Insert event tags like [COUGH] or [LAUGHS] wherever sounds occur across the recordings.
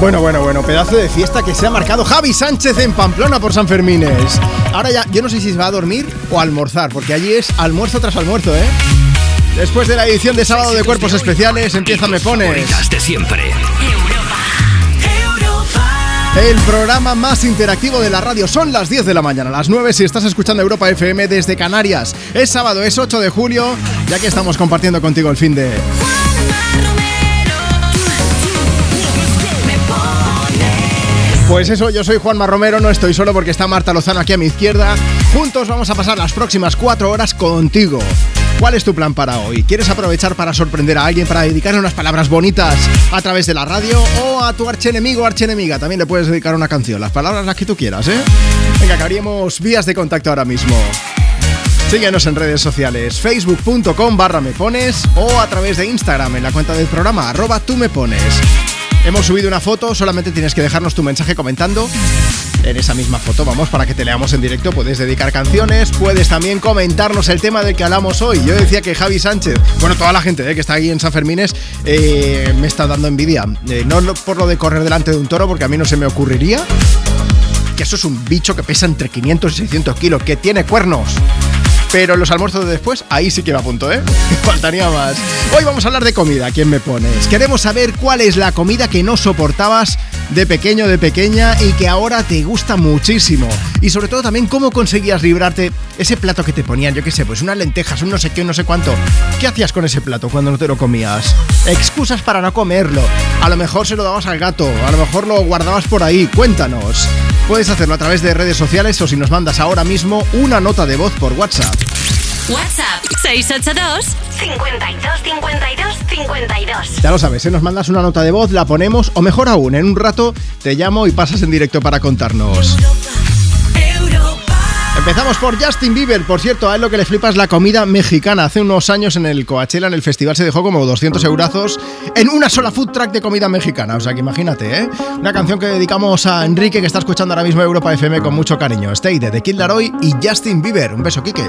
Bueno, bueno, bueno, pedazo de fiesta que se ha marcado Javi Sánchez en Pamplona por San Fermines. Ahora ya, yo no sé si se va a dormir o a almorzar, porque allí es almuerzo tras almuerzo, ¿eh? Después de la edición de sábado de Cuerpos Especiales, empieza Me Pones. de siempre. El programa más interactivo de la radio son las 10 de la mañana, las 9 si estás escuchando Europa FM desde Canarias. Es sábado, es 8 de julio, ya que estamos compartiendo contigo el fin de... Pues eso, yo soy Juanma Romero, no estoy solo porque está Marta Lozano aquí a mi izquierda. Juntos vamos a pasar las próximas cuatro horas contigo. ¿Cuál es tu plan para hoy? ¿Quieres aprovechar para sorprender a alguien, para dedicarle unas palabras bonitas a través de la radio o a tu archenemigo archenemiga? También le puedes dedicar una canción, las palabras las que tú quieras, ¿eh? Venga, que haríamos vías de contacto ahora mismo. Síguenos en redes sociales, facebook.com barra me pones o a través de Instagram en la cuenta del programa arroba tú me pones. Hemos subido una foto, solamente tienes que dejarnos tu mensaje comentando en esa misma foto, vamos, para que te leamos en directo. Puedes dedicar canciones, puedes también comentarnos el tema del que hablamos hoy. Yo decía que Javi Sánchez, bueno, toda la gente eh, que está aquí en San Fermines, eh, me está dando envidia. Eh, no por lo de correr delante de un toro, porque a mí no se me ocurriría. Que eso es un bicho que pesa entre 500 y 600 kilos, que tiene cuernos. Pero los almuerzos de después, ahí sí que va a punto, ¿eh? [LAUGHS] Faltaría más. Hoy vamos a hablar de comida, ¿quién me pones? Queremos saber cuál es la comida que no soportabas de pequeño, de pequeña y que ahora te gusta muchísimo. Y sobre todo también cómo conseguías librarte ese plato que te ponían, yo qué sé, pues unas lentejas, un no sé qué, un no sé cuánto. ¿Qué hacías con ese plato cuando no te lo comías? Excusas para no comerlo. A lo mejor se lo dabas al gato, a lo mejor lo guardabas por ahí. Cuéntanos. Puedes hacerlo a través de redes sociales o si nos mandas ahora mismo una nota de voz por WhatsApp. WhatsApp 682 52 52 52. Ya lo sabes, si nos mandas una nota de voz, la ponemos, o mejor aún, en un rato te llamo y pasas en directo para contarnos. Empezamos por Justin Bieber, por cierto, a él lo que le flipa es la comida mexicana. Hace unos años en el Coachella, en el festival, se dejó como 200 eurazos en una sola food track de comida mexicana. O sea que imagínate, ¿eh? Una canción que dedicamos a Enrique, que está escuchando ahora mismo Europa FM con mucho cariño. Stay de The Kid Laroi y Justin Bieber. Un beso, Kike.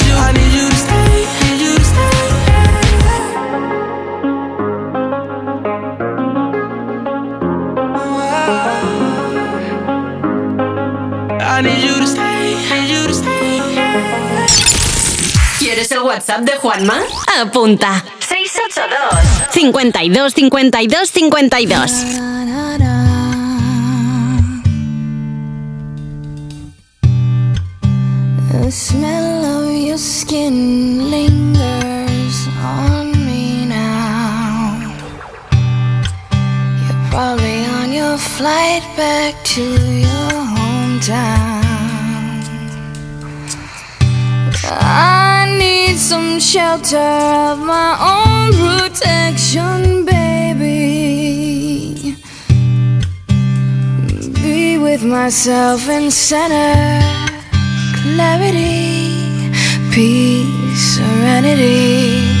I need you to stay, need you to stay. ¿Quieres el WhatsApp de Juanma? Apunta. 682 52 52 52. The smell of your skin lingers on me now. You're probably on your flight back to your I need some shelter of my own protection, baby. Be with myself in center, clarity, peace, serenity.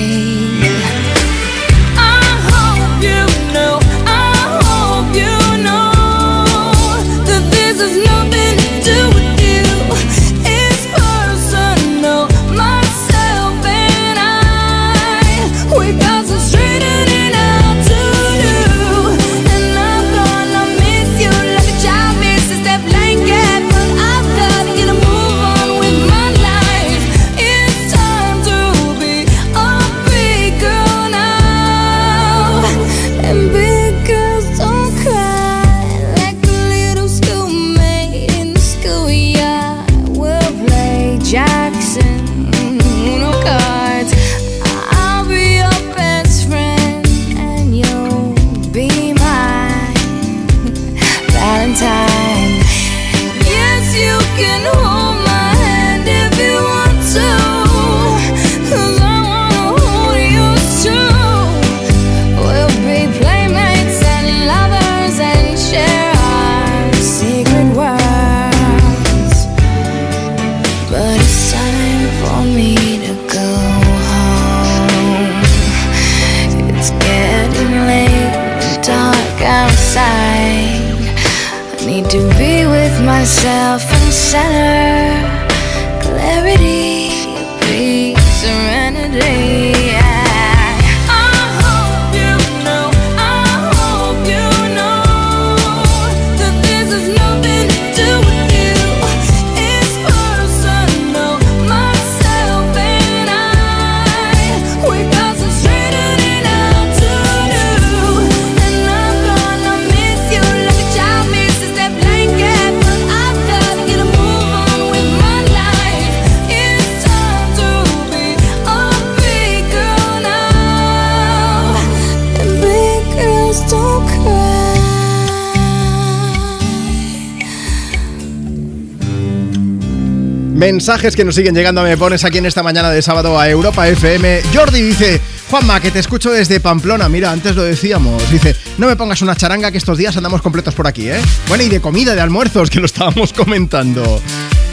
Mensajes que nos siguen llegando, me pones aquí en esta mañana de sábado a Europa FM. Jordi dice, Juanma, que te escucho desde Pamplona. Mira, antes lo decíamos. Dice, no me pongas una charanga que estos días andamos completos por aquí, ¿eh? Bueno, y de comida, de almuerzos, que lo estábamos [LAUGHS] comentando.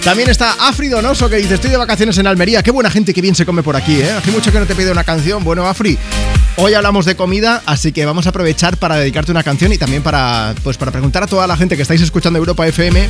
También está Afri Donoso que dice, estoy de vacaciones en Almería. Qué buena gente que bien se come por aquí, ¿eh? Hace mucho que no te pido una canción. Bueno, Afri, hoy hablamos de comida, así que vamos a aprovechar para dedicarte una canción y también para, pues, para preguntar a toda la gente que estáis escuchando Europa FM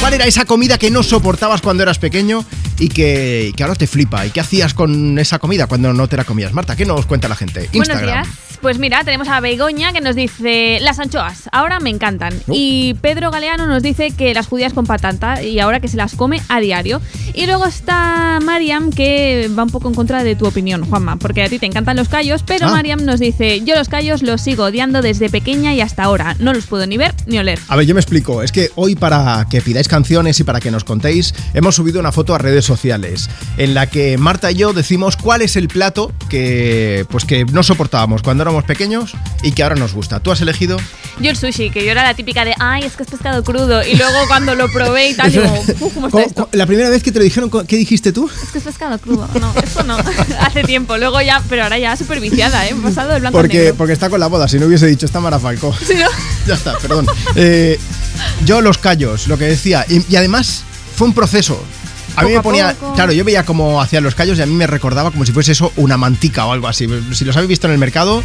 ¿Cuál era esa comida que no soportabas cuando eras pequeño y que, ahora te flipa? ¿Y qué hacías con esa comida cuando no te la comías? Marta, ¿qué nos cuenta la gente? Buenos días. Pues mira, tenemos a Begoña que nos dice las anchoas, ahora me encantan. Uh. Y Pedro Galeano nos dice que las judías con patata y ahora que se las come a diario. Y luego está Mariam que va un poco en contra de tu opinión, Juanma, porque a ti te encantan los callos, pero ah. Mariam nos dice, yo los callos los sigo odiando desde pequeña y hasta ahora. No los puedo ni ver ni oler. A ver, yo me explico. Es que hoy para que pidáis canciones y para que nos contéis, hemos subido una foto a redes sociales en la que Marta y yo decimos cuál es el plato que, pues que no soportábamos cuando éramos pequeños y que ahora nos gusta. ¿Tú has elegido? Yo el sushi, que yo era la típica de, ay, es que es pescado crudo. Y luego cuando lo probé y tal, digo, "Uf, ¿cómo está [LAUGHS] esto? La primera vez que te lo dijeron, ¿qué dijiste tú? Es que es pescado crudo. No, eso no. [LAUGHS] Hace tiempo. Luego ya, pero ahora ya súper viciada, ¿eh? He pasado del blanco Porque, negro. porque está con la boda, si no hubiese dicho esta Mara Falcó. [LAUGHS] Sí, ¿no? ya está, perdón. Eh, yo los callos, lo que decía. Y, y además fue un proceso. A mí me ponía, poco. claro, yo veía cómo hacían los callos y a mí me recordaba como si fuese eso una mantica o algo así. Si los habéis visto en el mercado,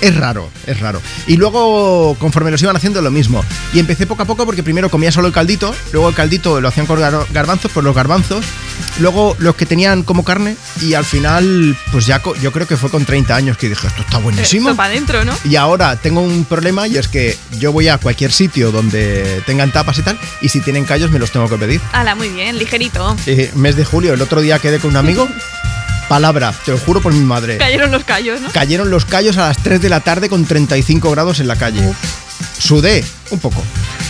es raro, es raro. Y luego, conforme los iban haciendo, lo mismo. Y empecé poco a poco porque primero comía solo el caldito, luego el caldito lo hacían con gar- garbanzos, pues los garbanzos, luego los que tenían como carne y al final, pues ya yo creo que fue con 30 años que dije, esto está buenísimo. Esto para adentro, ¿no? Y ahora tengo un problema y es que yo voy a cualquier sitio donde tengan tapas y tal, y si tienen callos me los tengo que pedir. Hala, muy bien, ligerito. Eh, mes de julio, el otro día quedé con un amigo, palabra, te lo juro por mi madre. Cayeron los callos, ¿no? Cayeron los callos a las 3 de la tarde con 35 grados en la calle. Sudé un poco,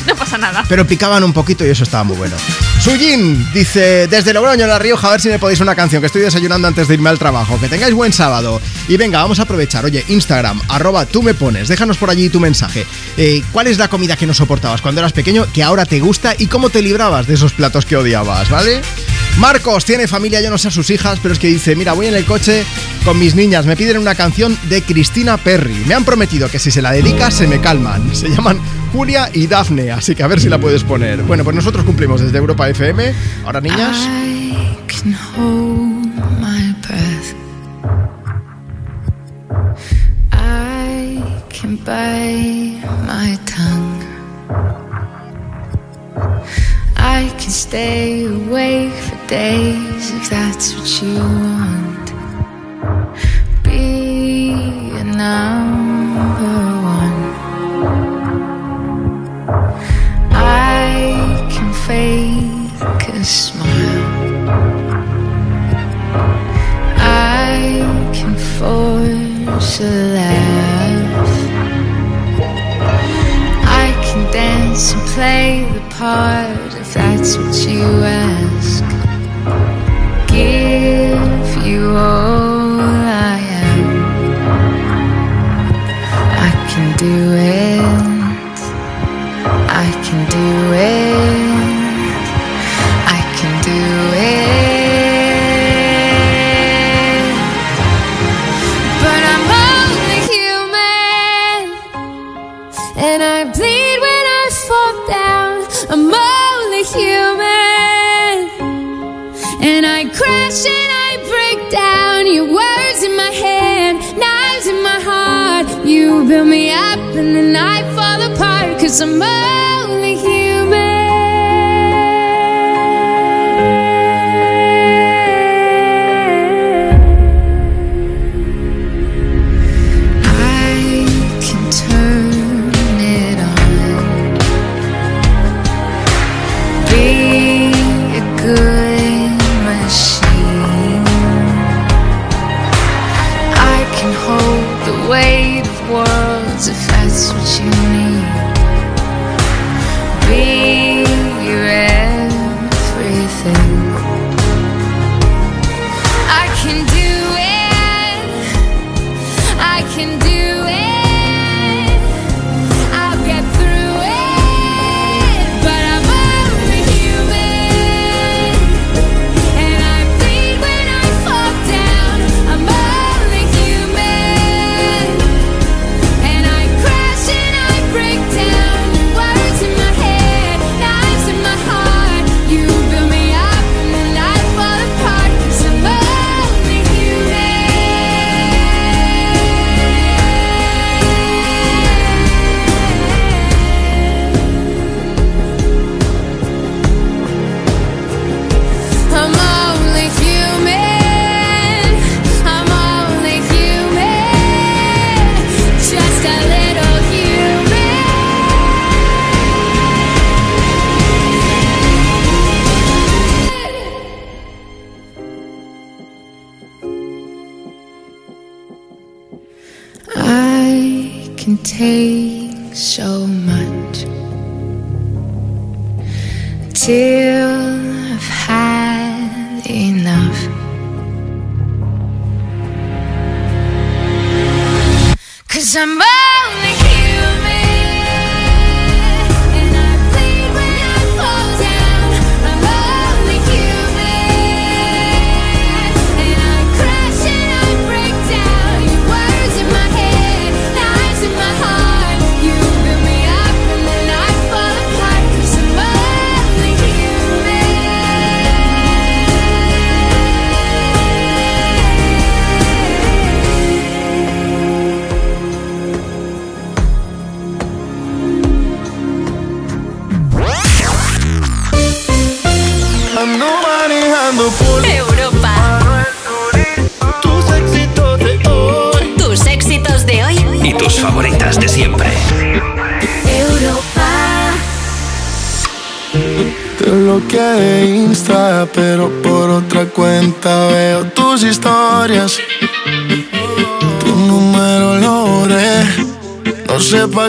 No pasa nada. pero picaban un poquito y eso estaba muy bueno. Sujin dice, desde Logroño, La Rioja, a ver si me podéis una canción, que estoy desayunando antes de irme al trabajo. Que tengáis buen sábado. Y venga, vamos a aprovechar. Oye, Instagram, arroba tú me pones, déjanos por allí tu mensaje. Eh, ¿Cuál es la comida que no soportabas cuando eras pequeño, que ahora te gusta y cómo te librabas de esos platos que odiabas, ¿vale? Marcos tiene familia, yo no sé a sus hijas, pero es que dice, mira, voy en el coche con mis niñas, me piden una canción de Cristina Perry. Me han prometido que si se la dedicas se me calman. [LAUGHS] Se llaman Julia y Dafne, así que a ver si la puedes poner. Bueno, pues nosotros cumplimos desde Europa FM. Ahora, niñas, I can hold my breath. I can my I can stay awake for days if that's what you want. Be a number one. I can fake a smile. I can force a laugh. I can dance and play the part that's what you ask. Give build me up and then I fall apart. Cause I'm only human.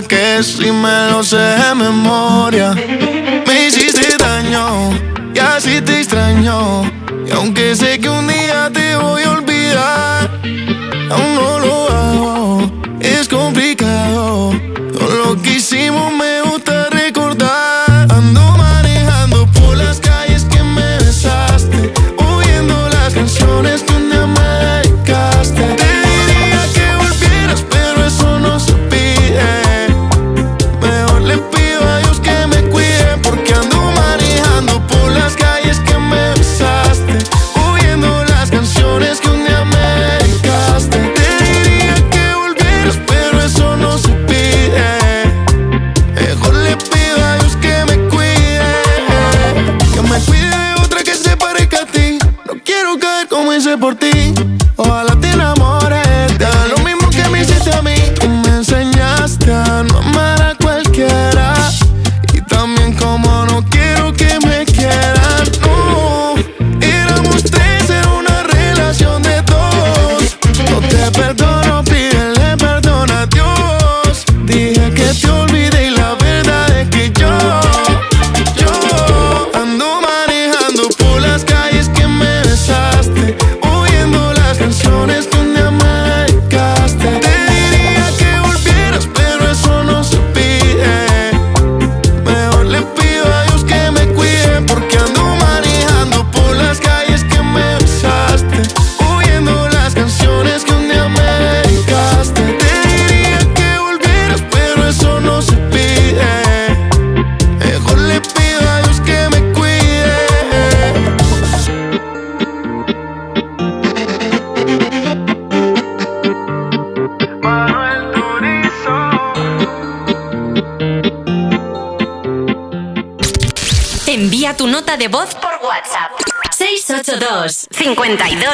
Qué si me lo sé de memoria.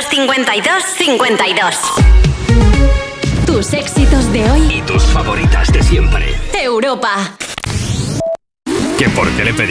52 52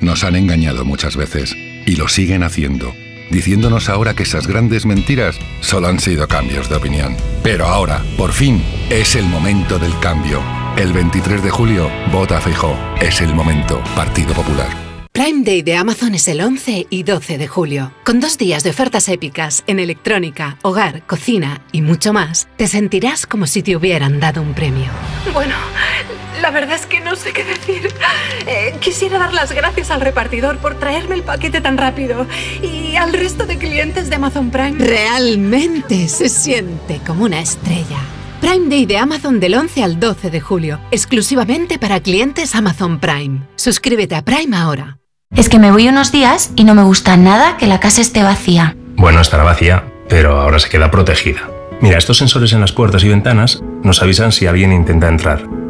Nos han engañado muchas veces y lo siguen haciendo, diciéndonos ahora que esas grandes mentiras solo han sido cambios de opinión. Pero ahora, por fin, es el momento del cambio. El 23 de julio, vota Feijó. Es el momento. Partido Popular. Prime Day de Amazon es el 11 y 12 de julio. Con dos días de ofertas épicas en electrónica, hogar, cocina y mucho más, te sentirás como si te hubieran dado un premio. Bueno, la verdad es que no sé qué decir. Eh, quisiera dar las gracias al repartidor por traerme el paquete tan rápido y al resto de clientes de Amazon Prime. Realmente se siente como una estrella. Prime Day de Amazon del 11 al 12 de julio, exclusivamente para clientes Amazon Prime. Suscríbete a Prime ahora. Es que me voy unos días y no me gusta nada que la casa esté vacía. Bueno, estará vacía, pero ahora se queda protegida. Mira, estos sensores en las puertas y ventanas nos avisan si alguien intenta entrar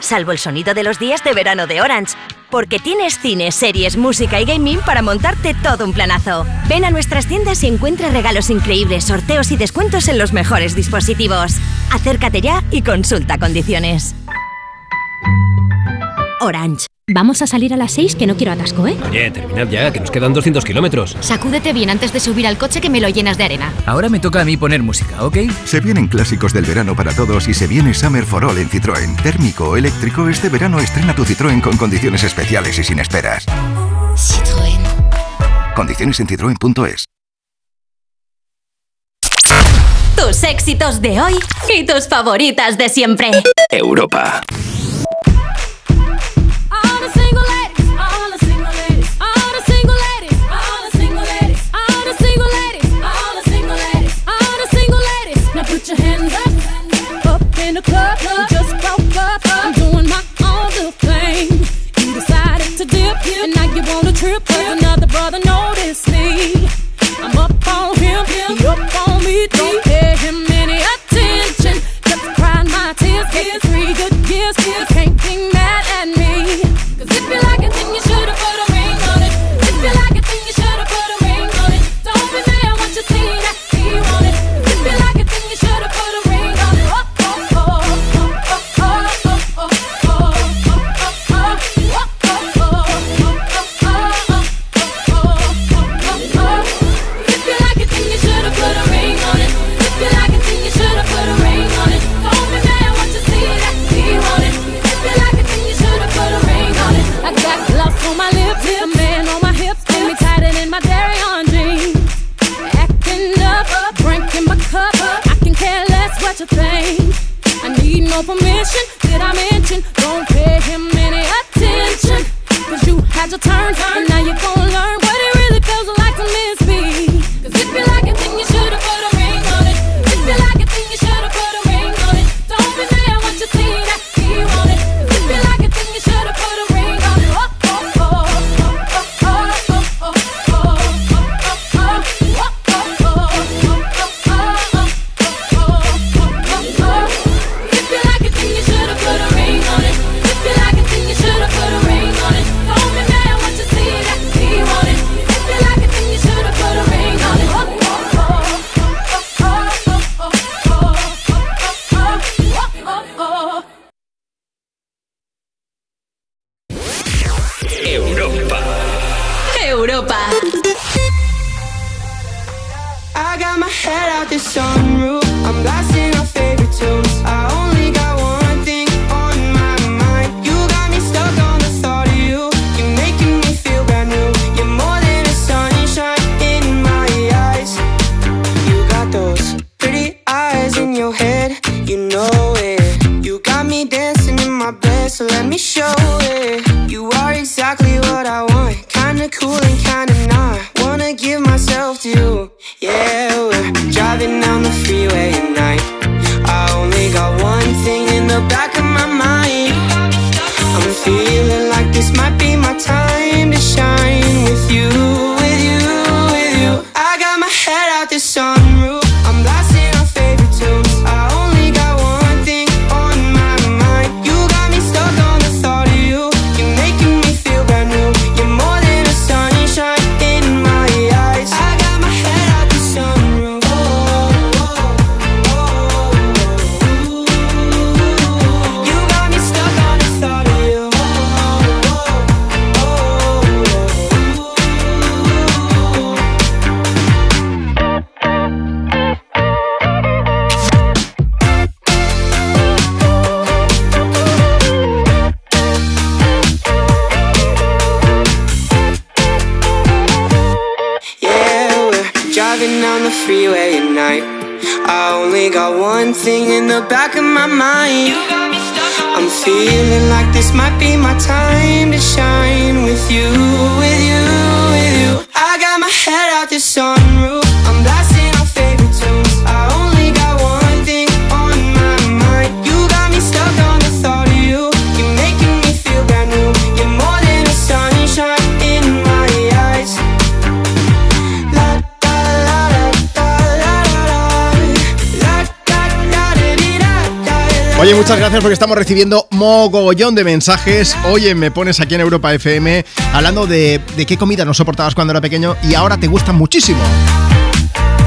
Salvo el sonido de los días de verano de Orange. Porque tienes cine, series, música y gaming para montarte todo un planazo. Ven a nuestras tiendas y encuentra regalos increíbles, sorteos y descuentos en los mejores dispositivos. Acércate ya y consulta condiciones. Orange. Vamos a salir a las 6 que no quiero atasco, ¿eh? Oye, terminad ya, que nos quedan 200 kilómetros. Sacúdete bien antes de subir al coche que me lo llenas de arena. Ahora me toca a mí poner música, ¿ok? Se vienen clásicos del verano para todos y se viene Summer for All en Citroën. Térmico o eléctrico, este verano estrena tu Citroën con condiciones especiales y sin esperas. Citroën. Condiciones en citroen.es. Tus éxitos de hoy y tus favoritas de siempre. Europa. put your hands up, up in the club. You just broke up, I'm doing my own little thing. You decided to dip, and now you want a trip, cause another brother noticed me. I'm up on him, he up on me, don't pay him any attention. Just cry my tears, get free good such a thing. I need no permission. Did I mention? Don't pay him any attention. Cause you had your turn, and now you're going. estamos recibiendo mogollón de mensajes. Oye, me pones aquí en Europa FM hablando de, de qué comida no soportabas cuando era pequeño y ahora te gusta muchísimo.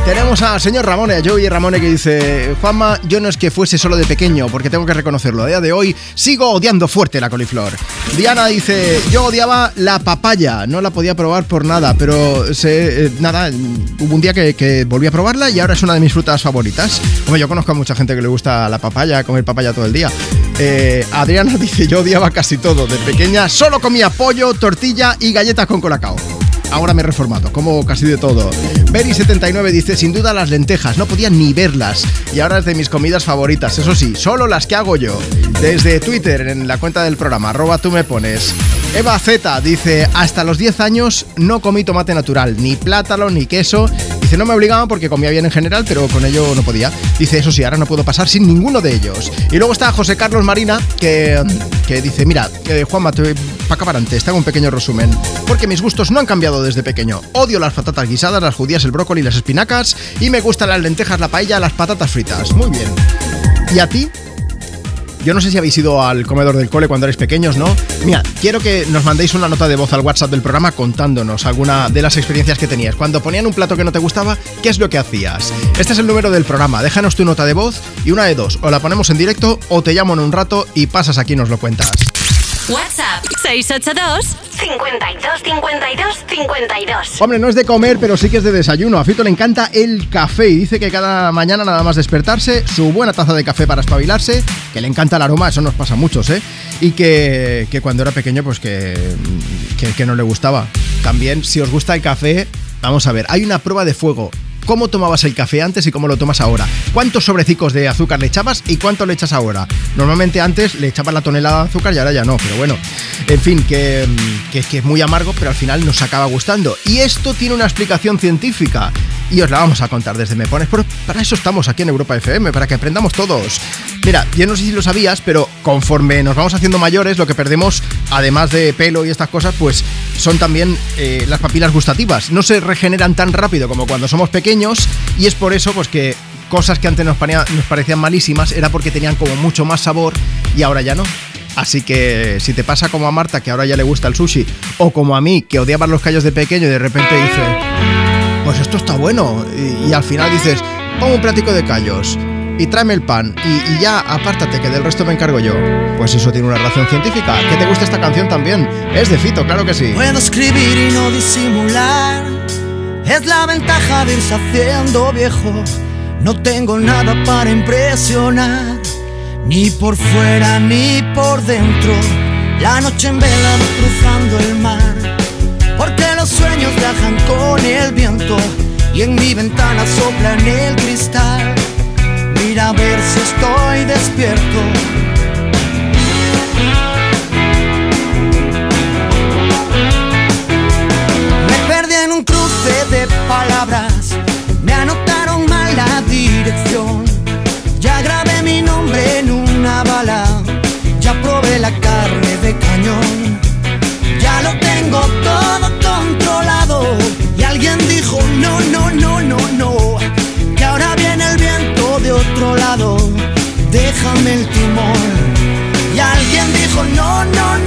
Tenemos al señor Ramone, a Joey Ramone que dice, Juanma, yo no es que fuese solo de pequeño, porque tengo que reconocerlo, a día de hoy sigo odiando fuerte la coliflor. Diana dice, yo odiaba la papaya, no la podía probar por nada, pero se, eh, nada, hubo un día que, volví a probarla y ahora es una de mis frutas favoritas. Hombre, yo conozco a mucha gente que le gusta la papaya, comer papaya todo el día. Eh, Adriana [LAUGHS] dice, yo odiaba casi todo, de pequeña solo comía pollo, tortilla y galletas con colacao. Ahora me he reformado, como casi de todo. Beri79 dice, sin duda las lentejas, no podía ni verlas. Y ahora es de mis comidas favoritas, eso sí, solo las que hago yo. Desde Twitter, en la cuenta del programa, arroba tú me pones. Eva Z dice, hasta los 10 años no comí tomate natural, ni plátano, ni queso. Dice, no me obligaban porque comía bien en general, pero con ello no podía. Dice, eso sí, ahora no puedo pasar sin ninguno de ellos. Y luego está José Carlos Marina, que, que dice, mira, eh, Juanma, te- para antes, te hago un pequeño resumen. Porque mis gustos no han cambiado desde pequeño. Odio las patatas guisadas, las judías, el brócoli, las espinacas y me gustan las lentejas, la paella, las patatas fritas. Muy bien. ¿Y a ti? Yo no sé si habéis ido al comedor del cole cuando erais pequeños, ¿no? Mira, quiero que nos mandéis una nota de voz al WhatsApp del programa contándonos alguna de las experiencias que tenías. Cuando ponían un plato que no te gustaba, ¿qué es lo que hacías? Este es el número del programa. Déjanos tu nota de voz y una de dos. O la ponemos en directo o te llamo en un rato y pasas aquí y nos lo cuentas. WhatsApp 682 52 52 52. Hombre, no es de comer, pero sí que es de desayuno. A Fito le encanta el café y dice que cada mañana nada más despertarse, su buena taza de café para espabilarse, que le encanta el aroma, eso nos pasa a muchos, ¿eh? Y que, que cuando era pequeño, pues que, que, que no le gustaba. También, si os gusta el café, vamos a ver, hay una prueba de fuego. ¿Cómo tomabas el café antes y cómo lo tomas ahora? ¿Cuántos sobrecicos de azúcar le echabas y cuánto le echas ahora? Normalmente antes le echabas la tonelada de azúcar y ahora ya no, pero bueno. En fin, que, que, que es muy amargo, pero al final nos acaba gustando. Y esto tiene una explicación científica. Y os la vamos a contar desde Me Pones. Pero para eso estamos aquí en Europa FM, para que aprendamos todos. Mira, yo no sé si lo sabías, pero conforme nos vamos haciendo mayores, lo que perdemos, además de pelo y estas cosas, pues son también eh, las papilas gustativas. No se regeneran tan rápido como cuando somos pequeños y es por eso pues que cosas que antes nos, parecían malísimas era porque tenían como mucho más sabor y ahora ya no. Así que si te pasa como a Marta, que ahora ya le gusta el sushi, o como a mí, que odiaba los callos de pequeño y de repente dice, pues esto está bueno. Y, al final dices, pon un platico de callos y tráeme el pan y, y ya apártate que del resto me encargo yo. Pues eso tiene una razón científica. Que te gusta esta canción también. Es de Fito, claro que sí. Puedo escribir y no disimular. Es la ventaja de irse haciendo viejo. No tengo nada para impresionar. Ni por fuera ni por dentro. La noche en vela cruzando el mar. Porque los sueños viajan con el viento. Y en mi ventana soplan el cristal. A ver si estoy despierto. Me perdí en un cruce de palabras, me anotaron mal la dirección. Ya grabé mi nombre en una bala, ya probé la carne de cañón. Déjame el timón. Y alguien dijo, no, no, no.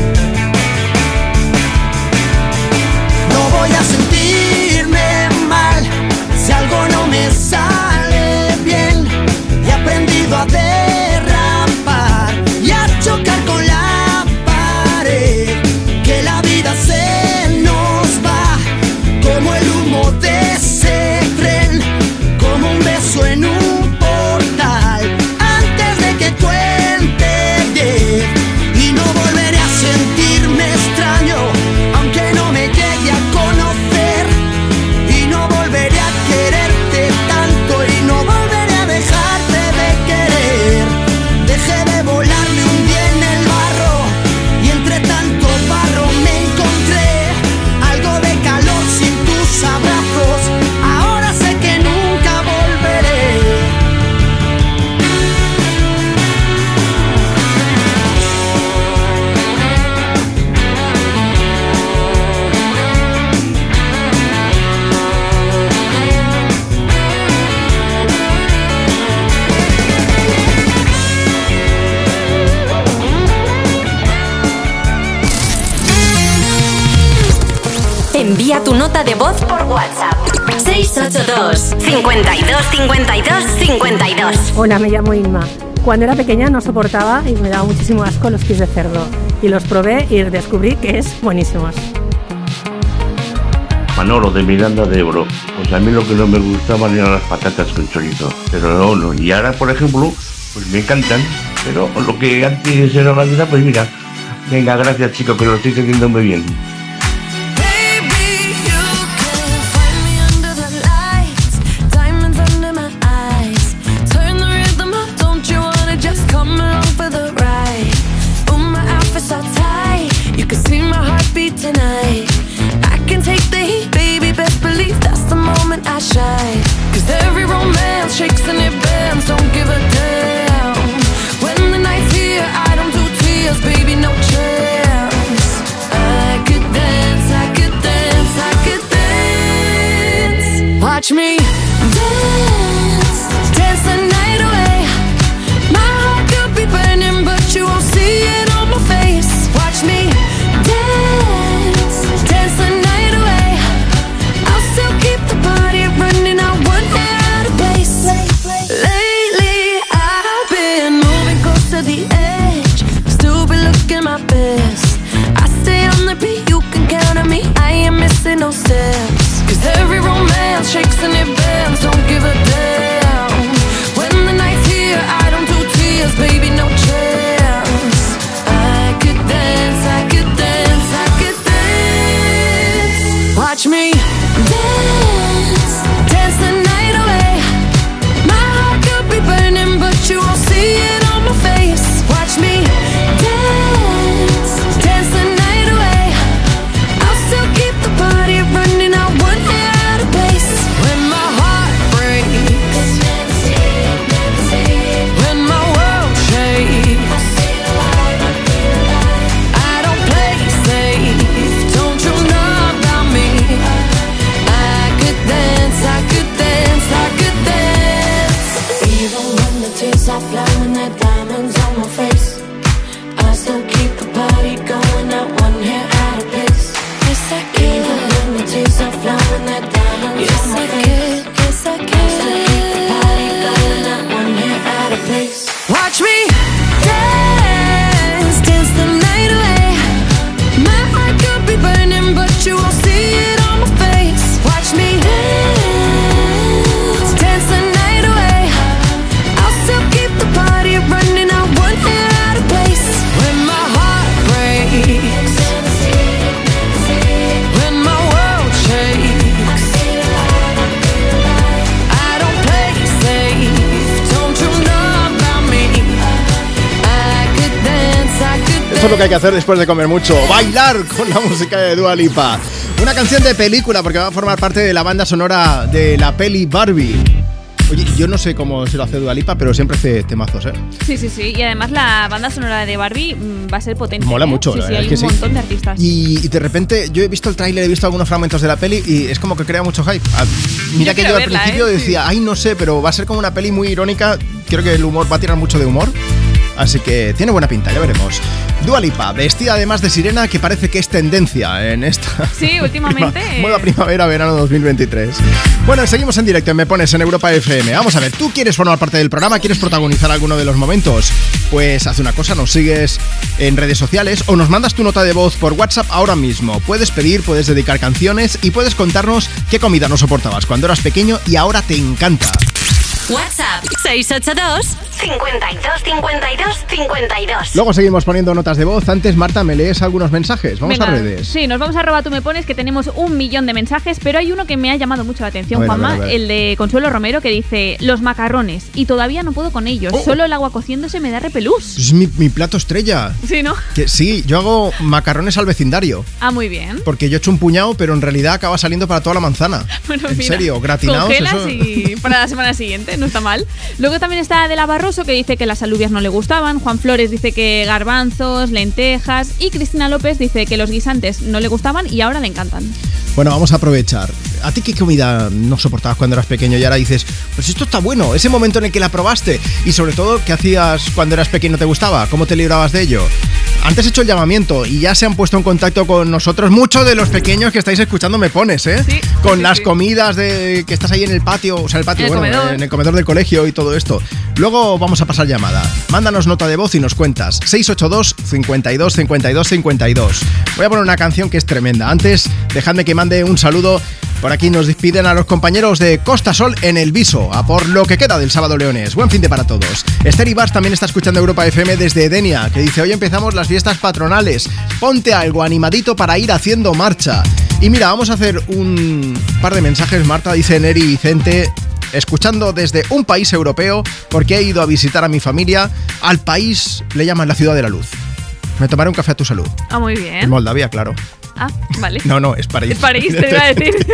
52 52 52 Hola, me llamo Inma. Cuando era pequeña no soportaba y me daba muchísimo asco los pies de cerdo. Y los probé y descubrí que es buenísimos. Manolo de Miranda de Ebro. Pues a mí lo que no me gustaban eran las patatas con chorizo. Pero no, no. Y ahora, por ejemplo, pues me encantan. Pero lo que antes era una vida, pues mira. Venga, gracias chicos, que lo estoy haciendo muy bien. Hacer después de comer mucho. Bailar con la música de Dua Lipa. Una canción de película porque va a formar parte de la banda sonora de la peli Barbie. Oye, yo no sé cómo se lo hace Dua Lipa, pero siempre hace temazos, ¿eh? Sí, sí, sí. Y además la banda sonora de Barbie mm, va a ser potente. Mola ¿eh? mucho, Sí, la sí, hay es que un sí. montón de artistas. Y, y de repente yo he visto el tráiler, he visto algunos fragmentos de la peli y es como que crea mucho hype. Ah, Mira Yo que yo al verla, principio ¿eh? Decía, ay, no sé, pero va a ser como una peli muy irónica. Creo que el humor va a tirar mucho de humor. Así que tiene buena pinta, ya veremos. Dua Lipa, vestida además de sirena, que parece que es tendencia en esta Sí, [LAUGHS] últimamente. prima- moda primavera-verano 2023. Bueno, seguimos en directo en Me Pones en Europa FM. Vamos a ver, ¿tú quieres formar parte del programa? ¿Quieres protagonizar alguno de los momentos? Pues haz una cosa, nos sigues en redes sociales o nos mandas tu nota de voz por WhatsApp ahora mismo. Puedes pedir, puedes dedicar canciones y puedes contarnos qué comida no soportabas cuando eras pequeño y ahora te encanta. WhatsApp 682 52 52 52. Luego seguimos poniendo notas de voz. Antes, Marta, ¿me lees algunos mensajes? Vamos Venga, a redes. Sí, nos vamos a robar tú me pones que tenemos un millón de mensajes, pero hay uno que me ha llamado mucho la atención, a ver, Juanma, a ver. el de Consuelo Romero, que dice los macarrones y todavía no puedo con ellos, Oh. solo el agua cociéndose me da repelús. Es mi, mi plato estrella. Sí, ¿no? Que sí, yo hago macarrones al vecindario. Ah, muy bien. Porque yo echo un puñado, pero en realidad acaba saliendo para toda la manzana. [LAUGHS] Bueno, en mira, serio, gratinados. Congelas eso- y para la semana siguiente, no está mal. Luego también está De la Barroso que dice que las alubias no le gustaban, Juan Flores dice que garbanzos, lentejas y Cristina López dice que los guisantes no le gustaban y ahora le encantan. Bueno, vamos a aprovechar. ¿A ti qué comida no soportabas cuando eras pequeño y ahora dices, pues esto está bueno? Ese momento en el que la probaste y sobre todo, ¿qué hacías cuando eras pequeño te gustaba? ¿Cómo te librabas de ello? Antes he hecho el llamamiento y ya se han puesto en contacto con nosotros muchos de los pequeños que estáis escuchando me pones, ¿eh? con las comidas de que estás ahí en el patio, o sea, el patio, En el bueno, comedor. en el comedor del colegio y todo esto. Luego vamos a pasar llamada. Mándanos nota de voz y nos cuentas. 682 52 52 52. Voy a poner una canción que es tremenda. Antes, dejadme que mande un saludo. Por aquí nos despiden a los compañeros de Costa Sol en el Viso, a por lo que queda del sábado Leones. Buen fin de para todos. Esther Ibars también está escuchando Europa FM desde Edenia, que dice: Hoy empezamos las fiestas patronales. Ponte algo animadito para ir haciendo marcha. Y mira, vamos a hacer un par de mensajes. Marta dice Neri Vicente escuchando desde un país europeo porque he ido a visitar a mi familia. Al país le llaman la ciudad de la luz. Me tomaré un café a tu salud. Ah, muy En bien. Moldavia, claro. Ah, vale. No, no, es París. Es París, te iba a decir. [LAUGHS]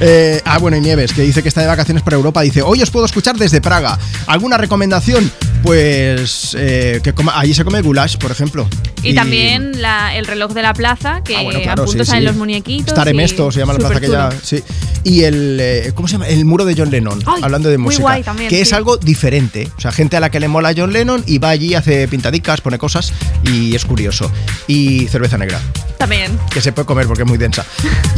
Eh, ah, bueno, y Nieves, que dice que está de vacaciones por Europa, dice, hoy os puedo escuchar desde Praga. ¿Alguna recomendación? Pues eh, que coma- allí se come goulash, por ejemplo. Y, también la- el reloj de la plaza, que Ah, bueno, claro, a punto sí, salen sí. los muñequitos. Staremesto y se llama la plaza que ya. Sí. Y el. eh, ¿Cómo se llama? El muro de John Lennon. Ay, hablando de muy música. guay también, que es algo diferente. O sea, gente a la que le mola John Lennon y va allí, hace pintadicas, pone cosas y es curioso. Y cerveza negra. También. Que se puede comer porque es muy densa.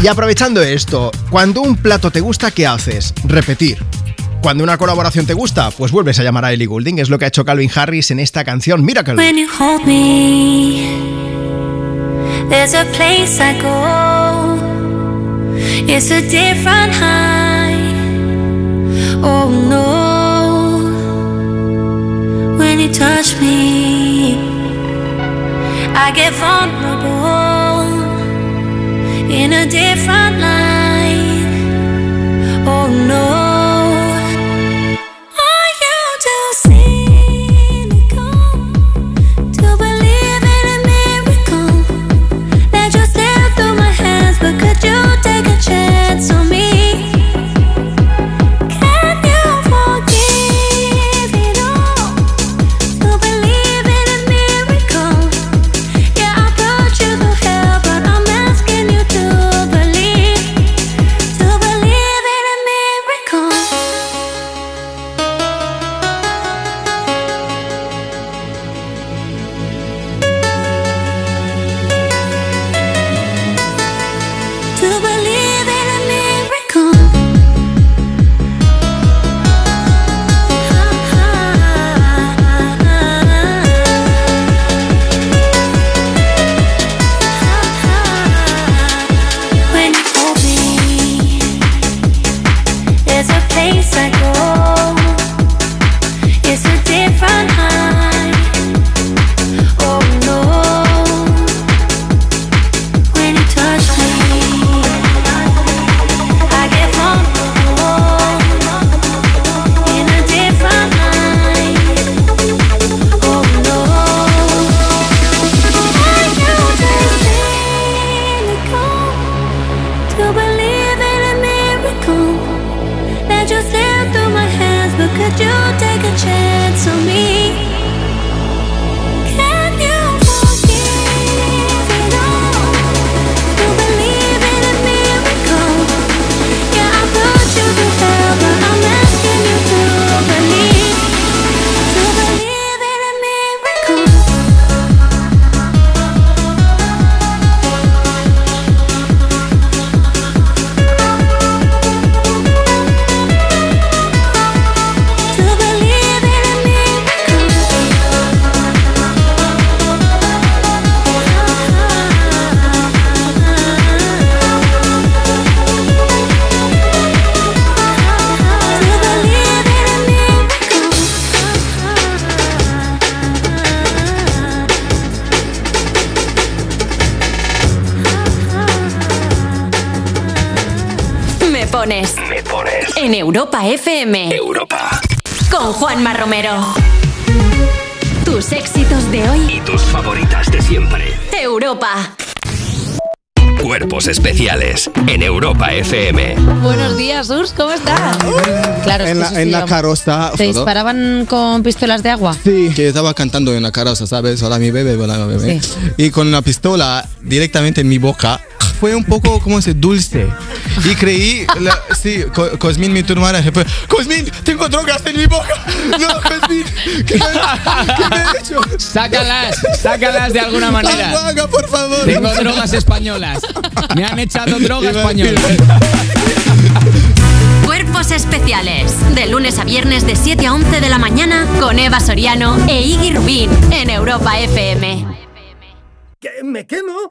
Y aprovechando esto, cuando un plato te gusta, ¿qué haces? Repetir. Cuando una colaboración te gusta, pues vuelves a llamar a Ellie Goulding. Es lo que ha hecho Calvin Harris en esta canción Miracle. When you hold me, there's a place I go. It's a different high. Oh no. When you touch me, I get vulnerable in a different light. Romero. Tus éxitos de hoy. Y tus favoritas de siempre. Europa. Cuerpos especiales en Europa FM. Buenos días, Urs, ¿cómo estás? Claro, es en que la, en sí, la carroza. ¿Te disparaban con pistolas de agua? Sí, que estaba cantando en la carroza, ¿sabes? Hola mi bebé, hola mi bebé. Y con una pistola directamente en mi boca. fue un poco, ¿cómo se dice? Dulce. Y creí, la- sí, Co- Cosmin, mi tour manager, fue, Cosmin, tengo drogas en mi boca. No, Cosmin, ¿qué me, qué me he hecho? Sácalas, sácalas de alguna manera. Apaga, por favor. Tengo drogas españolas. Me han echado droga española. Cuerpos especiales. De lunes a viernes de 7 a 11 de la mañana con Eva Soriano e Iggy Rubín en Europa FM. ¿Qué? ¿Me quemo?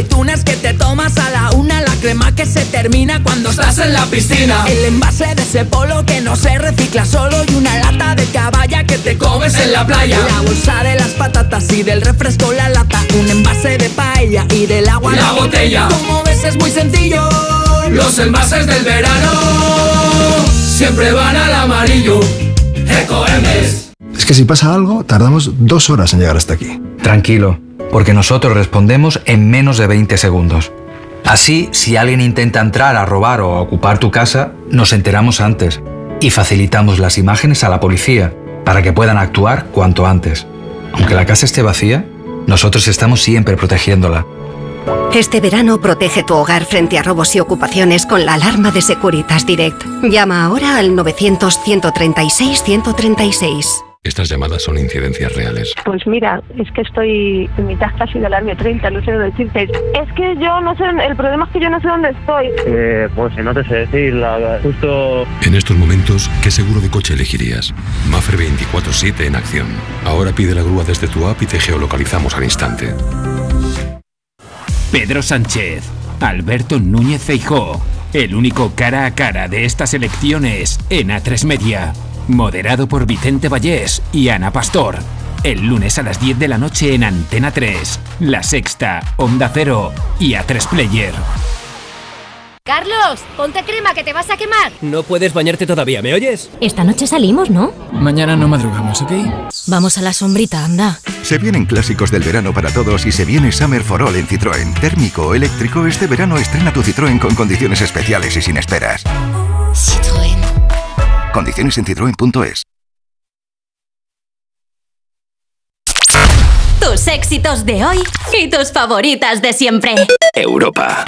Aceitunas que te tomas a la una, la crema que se termina cuando estás en la piscina. El envase de ese polo que no se recicla solo y una lata de caballa que te comes en la playa. La bolsa de las patatas y del refresco la lata, un envase de paella y del agua La botella. Como ves es muy sencillo. Los envases del verano siempre van al amarillo. Ecoembes. Es que si pasa algo, tardamos dos horas en llegar hasta aquí. Tranquilo, porque nosotros respondemos en menos de 20 segundos. Así, si alguien intenta entrar a robar o a ocupar tu casa, nos enteramos antes y facilitamos las imágenes a la policía para que puedan actuar cuanto antes. Aunque la casa esté vacía, nosotros estamos siempre protegiéndola. Este verano protege tu hogar frente a robos y ocupaciones con la alarma de Securitas Direct. Llama ahora al 900-136-136. Estas llamadas son incidencias reales. Pues mira, es que estoy en mitad casi del año 30, no sé dónde decirte. Es que yo no sé, el problema es que yo no sé dónde estoy. Eh, pues no te sé decir, la- justo En estos momentos, ¿qué seguro de coche elegirías? Mafre 24-7 en acción. Ahora pide la grúa desde tu app y te geolocalizamos al instante. Pedro Sánchez, Alberto Núñez Feijó, el único cara a cara de estas elecciones en A3 Media, moderado por Vicente Vallés y Ana Pastor. El lunes a las 10 de la noche en Antena 3, La Sexta, Onda Cero y A3 Player. Carlos, ponte crema que te vas a quemar. No puedes bañarte todavía, ¿me oyes? Esta noche salimos, ¿no? Mañana no madrugamos, ¿ok? Vamos a la sombrita, anda. Se vienen clásicos del verano para todos y se viene Summer for All en Citroën. Térmico o eléctrico, este verano estrena tu Citroën con condiciones especiales y sin esperas. Citroën. Condiciones en citroen.es. Tus éxitos de hoy y tus favoritas de siempre. Europa.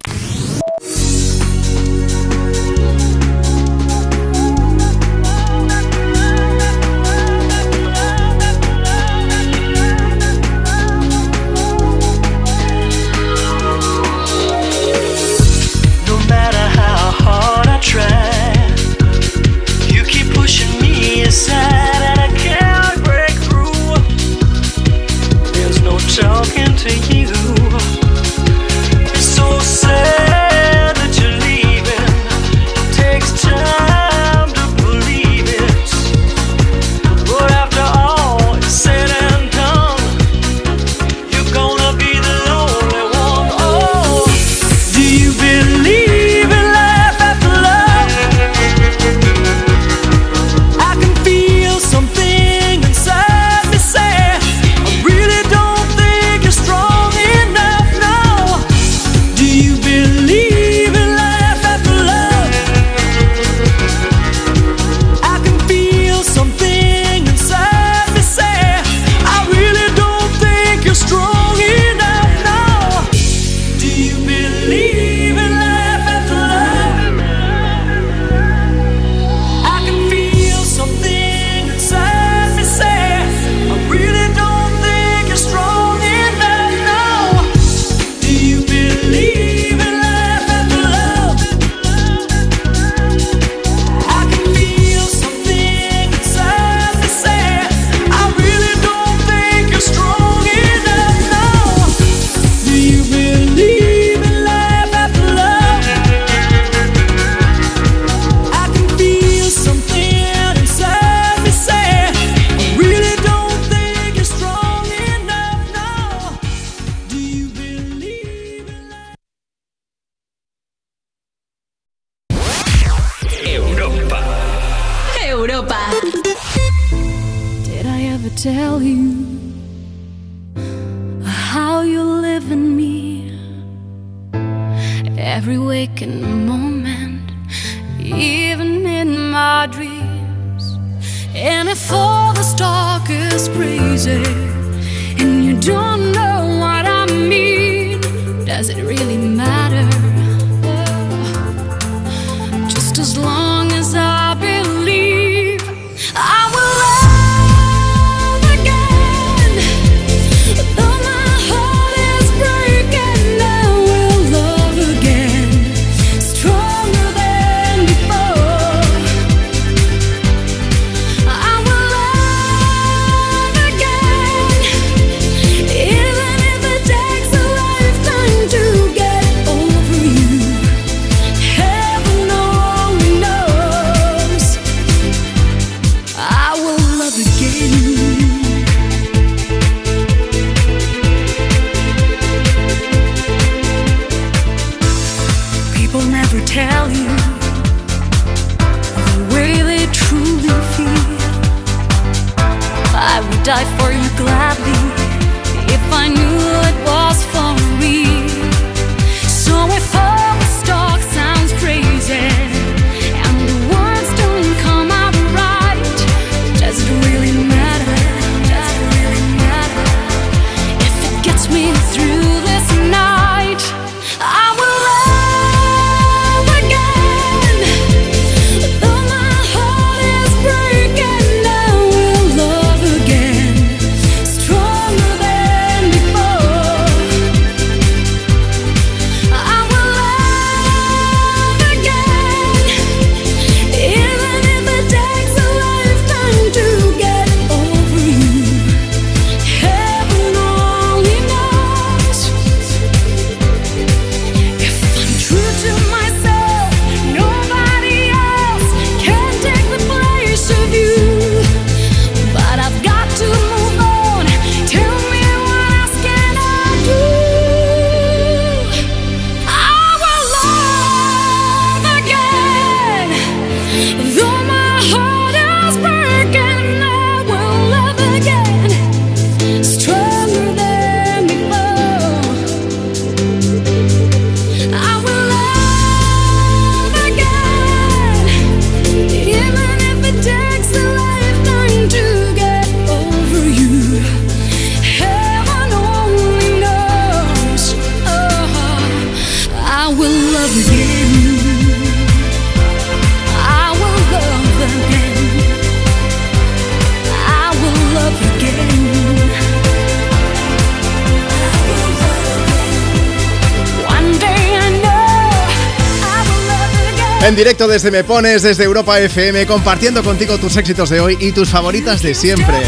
Directo desde Me Pones, desde Europa FM, compartiendo contigo tus éxitos de hoy y tus favoritas de siempre.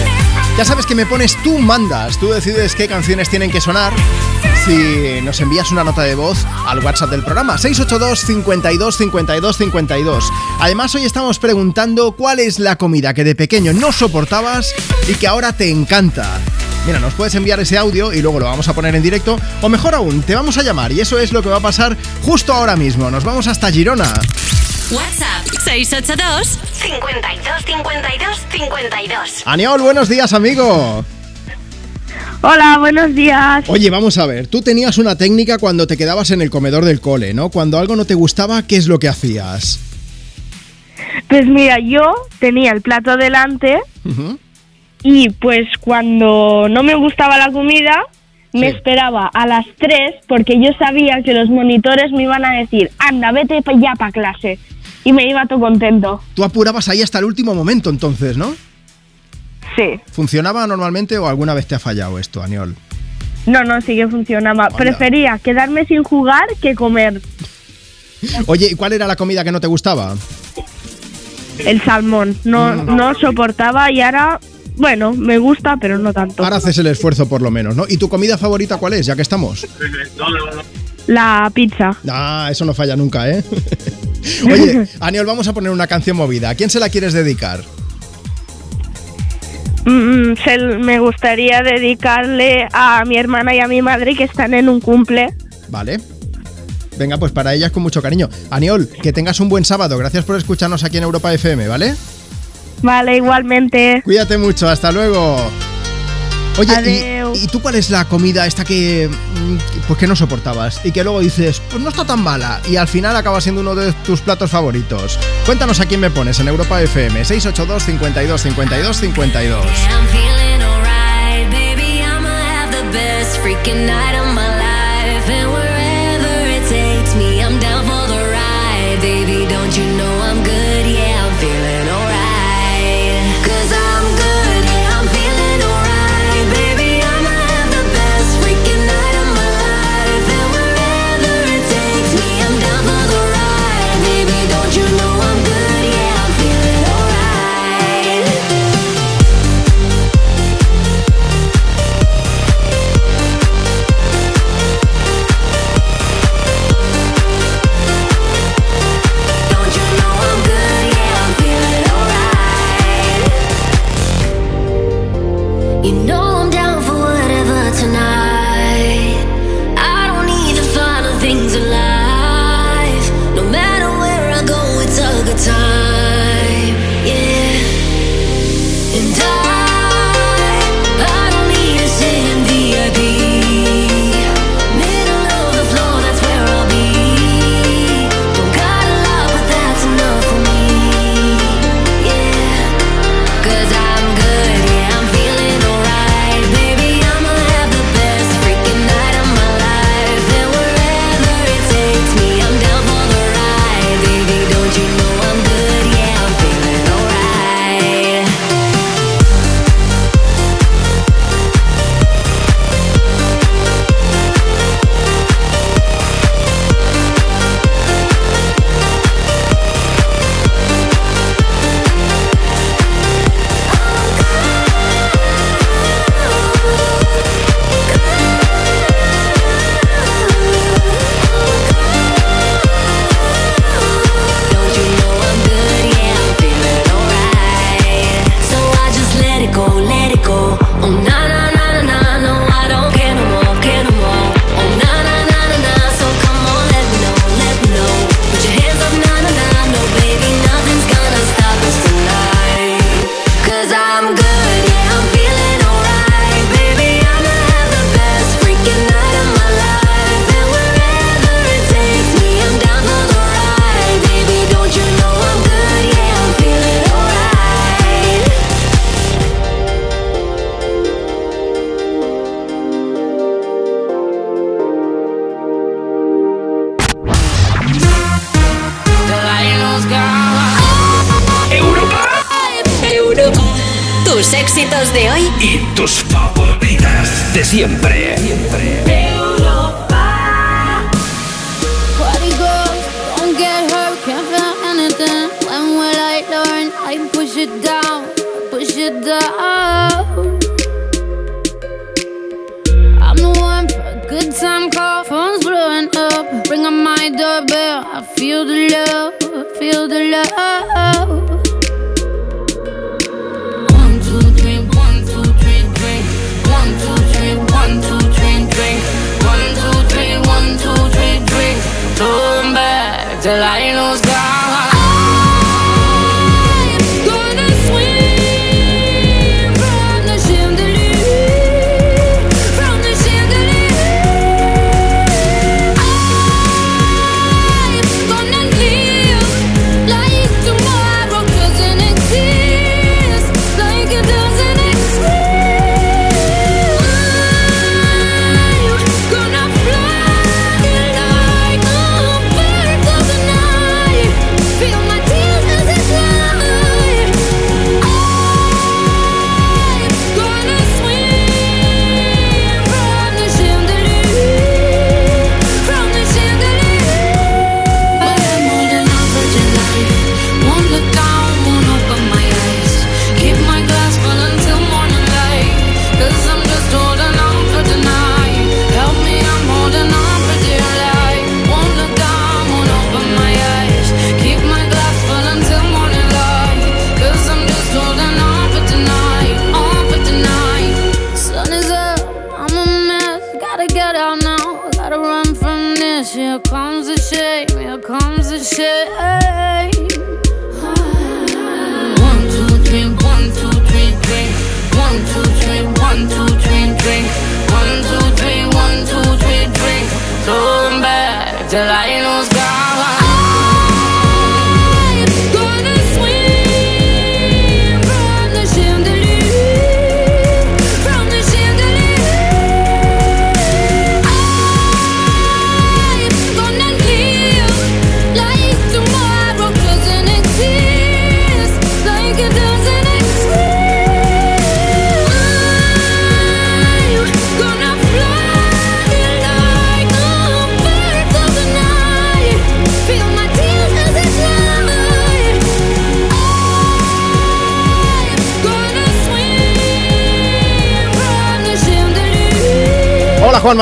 Ya sabes que Me Pones, tú mandas, tú decides qué canciones tienen que sonar. Si nos envías una nota de voz al WhatsApp del programa 682 52 52 52. Además, hoy estamos preguntando cuál es la comida que de pequeño no soportabas y que ahora te encanta. Mira, nos puedes enviar ese audio y luego lo vamos a poner en directo. O mejor aún, te vamos a llamar y eso es lo que va a pasar justo ahora mismo. Nos vamos hasta Girona. WhatsApp 682 52 52 52. Aniol, buenos días, amigo. Hola, buenos días. Oye, vamos a ver, tú tenías una técnica cuando te quedabas en el comedor del cole, ¿no? Cuando algo no te gustaba, ¿qué es lo que hacías? Pues mira, yo tenía el plato delante y pues cuando no me gustaba la comida me esperaba a las 3 porque yo sabía que los monitores me iban a decir, anda, vete ya para clase. Y me iba todo contento. Tú apurabas ahí hasta el último momento, entonces, ¿no? Sí. ¿Funcionaba normalmente o alguna vez te ha fallado esto, Aniol? No, no, sí que funcionaba. Prefería quedarme sin jugar que comer Oye, ¿y cuál era la comida que no te gustaba? el salmón. No, no soportaba y ahora, bueno, me gusta, pero no tanto. Ahora haces el esfuerzo por lo menos, ¿no? ¿Y tu comida favorita cuál es, ya que estamos? La pizza. Ah, eso no falla nunca, ¿eh? [LAUGHS] [LAUGHS] Oye, [LAUGHS] Aniol, vamos a poner una canción movida. ¿A quién se la quieres dedicar? Mm, me gustaría dedicarle a mi hermana y a mi madre que están en un cumple. Vale. Venga, pues para ellas con mucho cariño. Aniol, que tengas un buen sábado. Gracias por escucharnos aquí en Europa FM, ¿vale? Vale, igualmente. Cuídate mucho, hasta luego. Oye, ¿Y tú cuál es la comida esta que mm, pues que no soportabas y que luego dices, pues no está tan mala y al final acaba siendo uno de tus platos favoritos? Cuéntanos a quién me pones en Europa FM 682 52 52 52.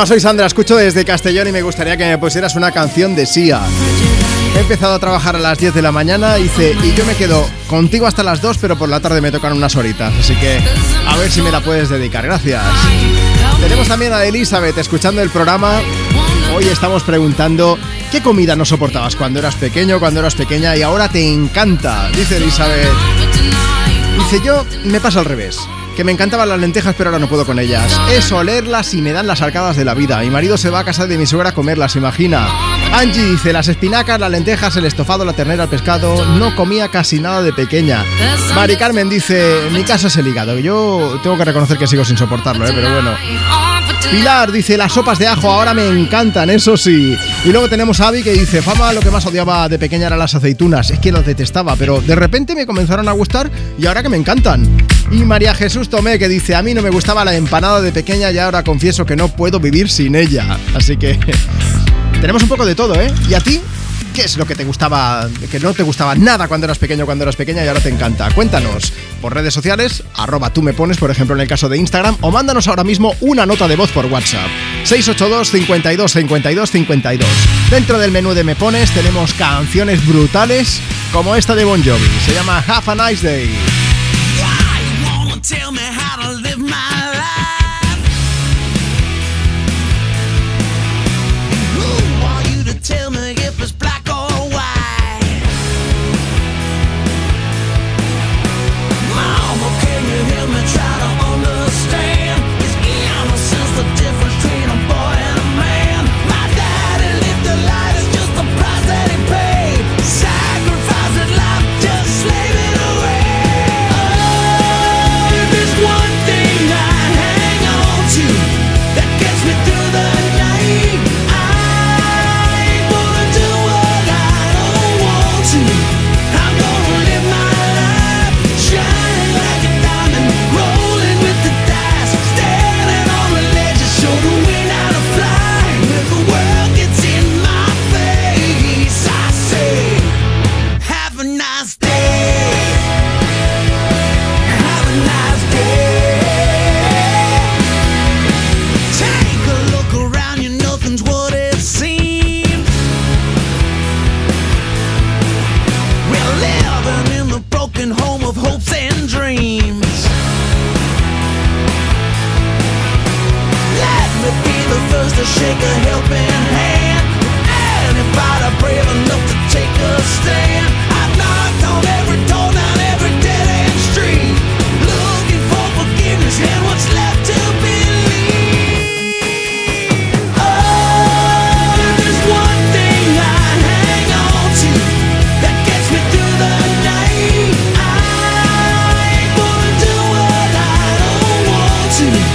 Soy Sandra, escucho desde Castellón y me gustaría que me pusieras una canción de Sia. He empezado a trabajar a las 10 de la mañana hice, y yo me quedo contigo hasta las 2, pero por la tarde me tocan unas horitas, así que a ver si me la puedes dedicar, gracias. Tenemos también a Elizabeth escuchando el programa. Hoy estamos preguntando qué comida no soportabas cuando eras pequeño, cuando eras pequeña y ahora te encanta, dice Elizabeth. Dice yo, me pasa al revés. Que me encantaban las lentejas, pero ahora no puedo con ellas. Es olerlas y me dan las arcadas de la vida. Mi marido se va a casa de mi suegra a comerlas, imagina. Angie dice, las espinacas, las lentejas, el estofado, la ternera, el pescado. No comía casi nada de pequeña. Mari Carmen dice, mi caso es el hígado. Yo tengo que reconocer que sigo sin soportarlo, ¿eh? pero bueno. Pilar dice, las sopas de ajo ahora me encantan, eso sí. Y luego tenemos a Abby que dice, fama, lo que más odiaba de pequeña eran las aceitunas. Es que los detestaba, pero de repente me comenzaron a gustar y ahora que me encantan. Y María Jesús Tomé que dice, a mí no me gustaba la empanada de pequeña y ahora confieso que no puedo vivir sin ella. Así que [LAUGHS] tenemos un poco de todo, ¿eh? ¿Y a ti? ¿Qué es lo que te gustaba, que no te gustaba nada cuando eras pequeño, cuando eras pequeña y ahora te encanta? Cuéntanos por redes sociales, arroba tú me pones, por ejemplo, en el caso de Instagram, o mándanos ahora mismo una nota de voz por WhatsApp. 682 52 52 52. Dentro del menú de Me Pones tenemos canciones brutales como esta de Bon Jovi. Se llama Have a Nice Day. Tell me how to live my You.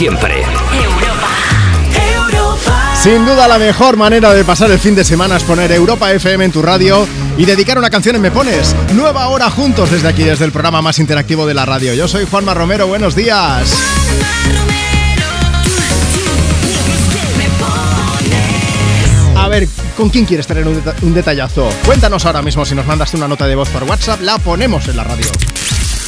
Siempre. Sin duda la mejor manera de pasar el fin de semana es poner Europa FM en tu radio y dedicar una canción en Me Pones. Nueva hora juntos desde aquí, desde el programa más interactivo de la radio. Yo soy Juanma Romero, buenos días. A ver, ¿con quién quieres tener un detallazo? Cuéntanos ahora mismo si nos mandaste una nota de voz por WhatsApp, la ponemos en la radio.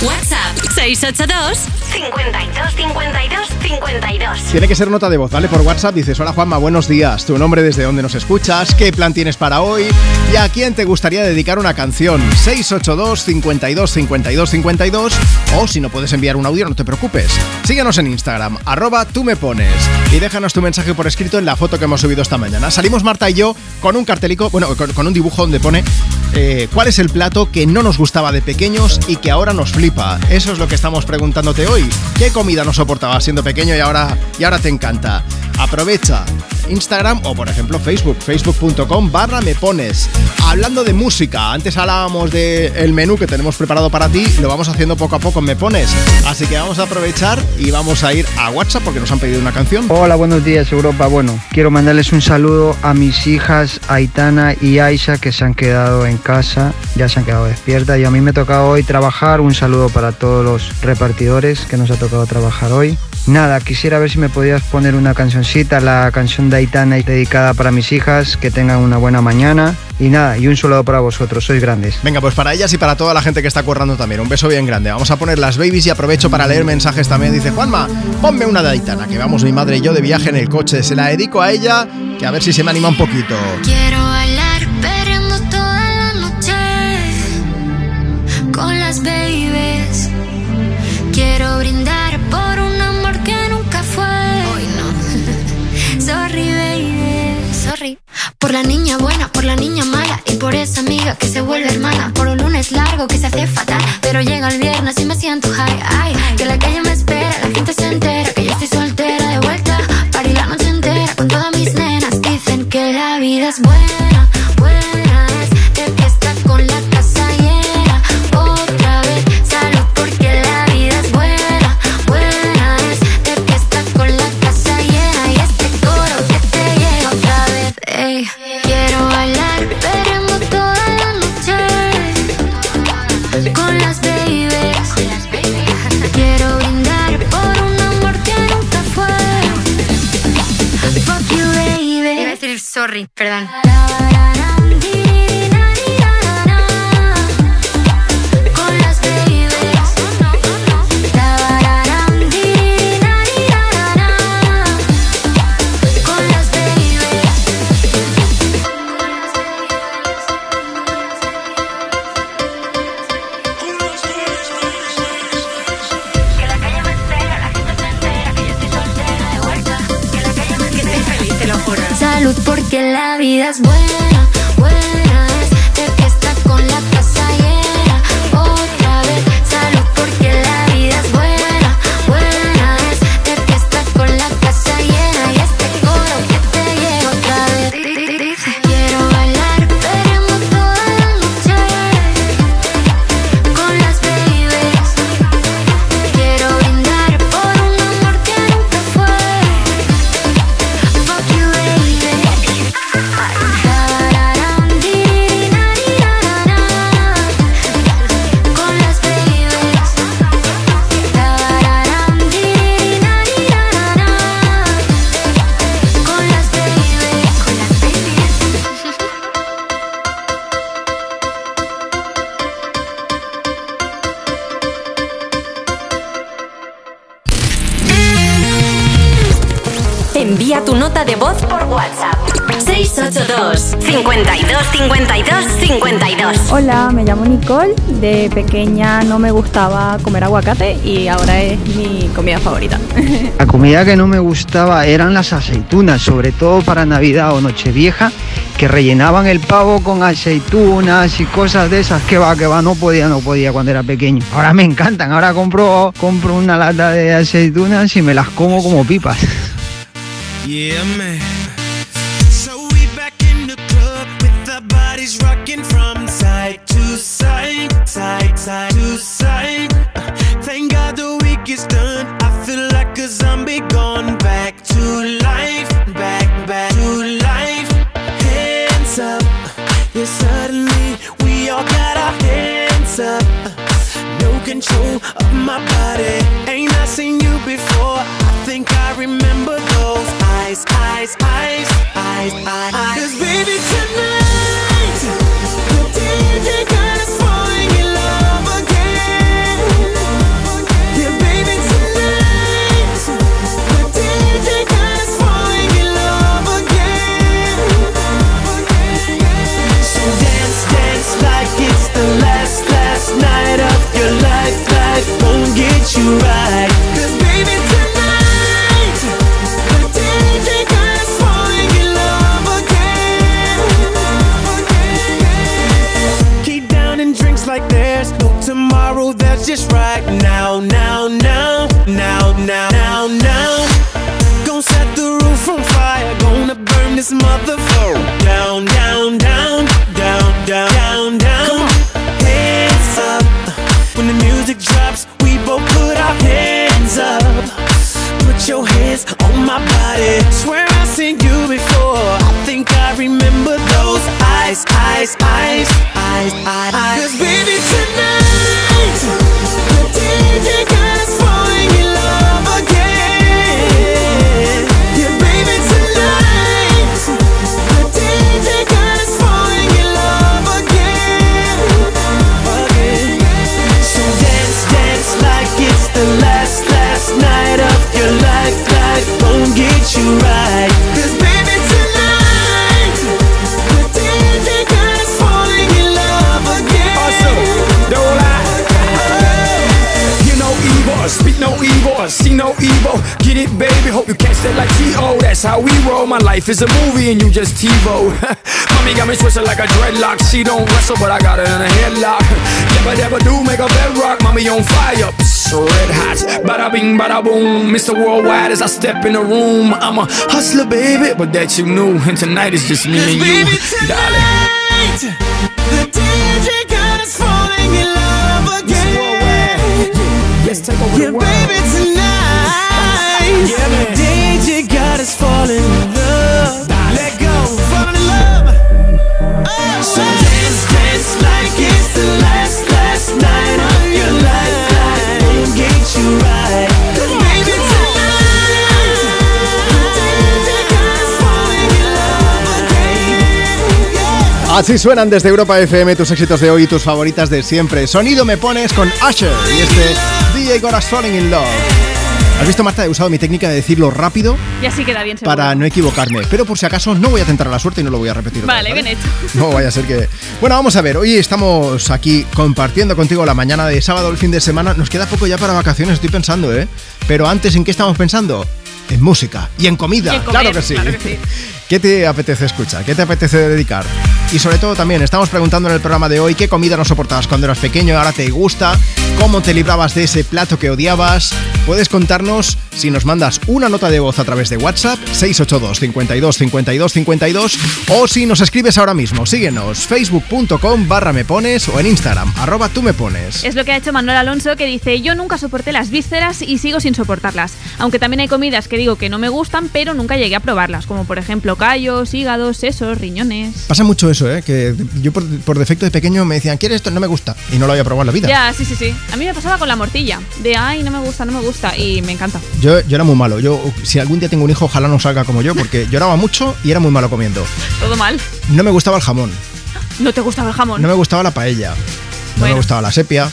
WhatsApp 682 52 52 52. Tiene que ser nota de voz, ¿vale? Por WhatsApp dices, hola Juanma, buenos días, tu nombre desde dónde nos escuchas, qué plan tienes para hoy y a quién te gustaría dedicar una canción. 682 52 52 52 o si no puedes enviar un audio, no te preocupes. Síguenos en Instagram, arroba tú me pones y déjanos tu mensaje por escrito en la foto que hemos subido esta mañana. Salimos Marta y yo con un cartelico, bueno, con, con un dibujo donde pone eh, cuál es el plato que no nos gustaba de pequeños y que ahora nos flipa. Eso es lo que estamos preguntándote hoy. ¿Qué comida no soportabas siendo pequeño y ahora, y ahora te encanta? Aprovecha Instagram o por ejemplo Facebook, facebook.com barra me pones. Hablando de música, antes hablábamos del menú que tenemos preparado para ti, lo vamos haciendo poco a poco me pones. Así que vamos a aprovechar y vamos a ir a WhatsApp porque nos han pedido una canción. Hola, buenos días Europa. Bueno, quiero mandarles un saludo a mis hijas Aitana y Aisha que se han quedado en casa, ya se han quedado despiertas y a mí me toca hoy trabajar. Un saludo para todos los repartidores que nos ha tocado trabajar hoy. Nada, quisiera ver si me podías poner una cancioncita, la canción de Aitana y dedicada para mis hijas, que tengan una buena mañana. Y nada, y un saludo para vosotros, sois grandes. Venga, pues para ellas y para toda la gente que está currando también, un beso bien grande. Vamos a poner las babies y aprovecho para leer mensajes también. Dice Juanma, ponme una de Aitana, que vamos mi madre y yo de viaje en el coche. Se la dedico a ella, que a ver si se me anima un poquito. Quiero bailar Por la niña buena, por la niña mala y por esa amiga que se vuelve hermana. Por un lunes largo que se hace fatal, pero llega el viernes y me siento high. Ay, que la calle me espera, la gente se entera que yo estoy soltera de vuelta. Party la noche entera con todas mis nenas. Dicen que la vida es buena De pequeña no me gustaba comer aguacate y ahora es mi comida favorita. [LAUGHS] La comida que no me gustaba eran las aceitunas, sobre todo para Navidad o Nochevieja, que rellenaban el pavo con aceitunas y cosas de esas. Que va, que va, no podía, no podía cuando era pequeño. Ahora me encantan, ahora compro, compro una lata de aceitunas y me las como como pipas. Yeah, man. My body. Ain't I seen you before? I think I remember those eyes, eyes, eyes, eyes, eyes. Life is a movie and you just TiVo. [LAUGHS] Mommy got me twisted like a dreadlock. She don't wrestle, but I got her in a headlock. Never, never do make a bedrock. Mommy on fire, Psst, red hot. Bada bing, bada boom. Mr. Worldwide as I step in the room. I'm a hustler, baby, but that you knew. And tonight is just me and you, darling. Así suenan desde Europa FM tus éxitos de hoy y tus favoritas de siempre. Sonido me pones con Usher y este DJ Got Us Falling in Love. ¿Has visto, Marta? He usado mi técnica de decirlo rápido Y así queda bien seguro. para no equivocarme. Pero por si acaso no voy a tentar a la suerte y no lo voy a repetir. Vale, vez, bien hecho. [LAUGHS] No vaya a ser que... Bueno, vamos a ver. Hoy estamos aquí compartiendo contigo la mañana de sábado, el fin de semana. Nos queda poco ya para vacaciones, estoy pensando, ¿eh? Pero antes, ¿en qué estamos pensando? En música y en comida. Y en comer, claro que sí. claro que sí. [LAUGHS] ¿Qué te apetece escuchar? ¿Qué te apetece dedicar? Y sobre todo también estamos preguntando en el programa de hoy qué comida no soportabas cuando eras pequeño ahora te gusta, cómo te librabas de ese plato que odiabas. Puedes contarnos si nos mandas una nota de voz a través de WhatsApp 682 52 52 52 o si nos escribes ahora mismo. Síguenos facebook.com barra me pones o en Instagram arroba tú me pones. Es lo que ha hecho Manuel Alonso que dice, yo nunca soporté las vísceras y sigo sin soportarlas. Aunque también hay comidas que digo que no me gustan, pero nunca llegué a probarlas, como por ejemplo callos, hígados, sesos, riñones. Pasa mucho eso, ¿eh? Que yo por, por defecto de pequeño me decían, ¿quieres esto? No me gusta. Y no lo había probado en la vida. Ya, sí, sí, sí. A mí me pasaba con la morcilla, de ay, no me gusta, no me gusta, y me encanta. Yo, yo era muy malo. Yo, si algún día tengo un hijo, ojalá no salga como yo, porque lloraba mucho y era muy malo comiendo. Todo mal. No me gustaba el jamón, ¿No te gustaba el jamón? no me gustaba la paella, no Bueno. me gustaba la sepia,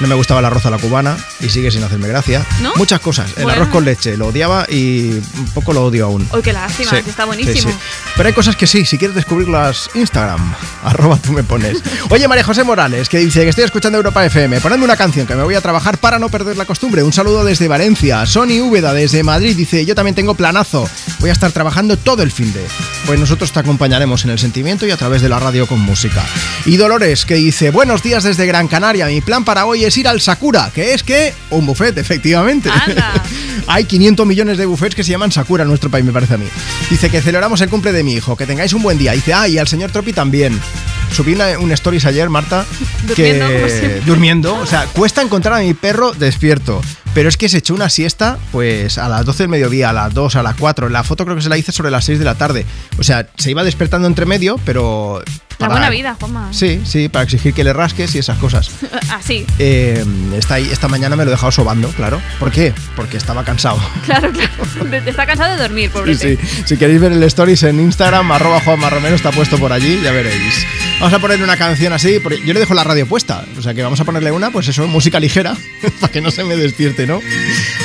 no me gustaba el arroz a la cubana y sigue sin hacerme gracia. ¿No? Muchas cosas. El Bueno. arroz con leche lo odiaba y un poco lo odio aún. Uy, qué lástima, Sí, que está sí, buenísimo. sí. Pero hay cosas que sí, si quieres descubrirlas, Instagram, [LAUGHS] arroba tú me pones. Oye, María José Morales, que dice que estoy escuchando Europa FM, ponedme una canción que me voy a trabajar para no perder la costumbre. Un saludo desde Valencia. Sony Úbeda desde Madrid dice, yo también tengo planazo, voy a estar trabajando todo el fin de. Pues nosotros te acompañaremos en el sentimiento y a través de la radio con música. Y Dolores, que dice, buenos días desde Gran Canaria, mi plan para hoy es ir al Sakura, que es que un buffet, efectivamente. [LAUGHS] Hay 500 millones de buffets que se llaman Sakura en nuestro país, me parece a mí. Dice que celebramos el cumple de mi hijo, que tengáis un buen día. Dice, ah, y al señor Tropi también. subí una- un stories ayer, Marta, [LAUGHS] Durmiendo, que siempre. durmiendo, o sea, cuesta encontrar a mi perro despierto. Pero es que se echó una siesta, pues a las 12 del mediodía, a las 2, a las 4. La foto creo que se la hice sobre las 6 de la tarde. O sea, se iba despertando entre medio, pero. La para- buena vida, Juanma. Sí, sí, para exigir que le rasques y esas cosas. [LAUGHS] Así. Eh, está ahí, esta mañana me lo he dejado sobando, claro. ¿Por qué? Porque estaba cansado. [LAUGHS] Claro, claro. Está cansado de dormir, Sí, pobrete. sí. Si queréis ver el stories en Instagram, arroba Juanma Romero, está puesto por allí, ya veréis. Vamos a ponerle una canción así, porque yo le dejo la radio puesta, o sea que vamos a ponerle una, pues eso, música ligera, [LAUGHS] para que no se me despierte, ¿no?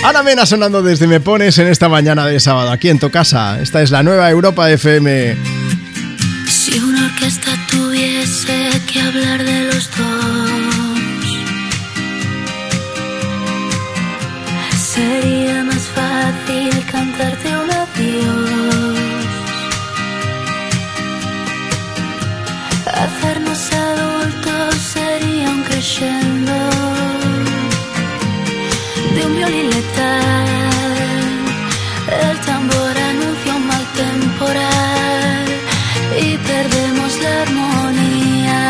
Ana Mena sonando desde Me Pones en esta mañana de sábado, aquí en tu casa. Esta es la nueva Europa FM. Si una orquesta tuviese que hablar de los dos, sería más fácil cantarte un adiós. Hacernos adultos sería un crescendo violín letal. El tambor anuncia un mal temporal y perdemos la armonía.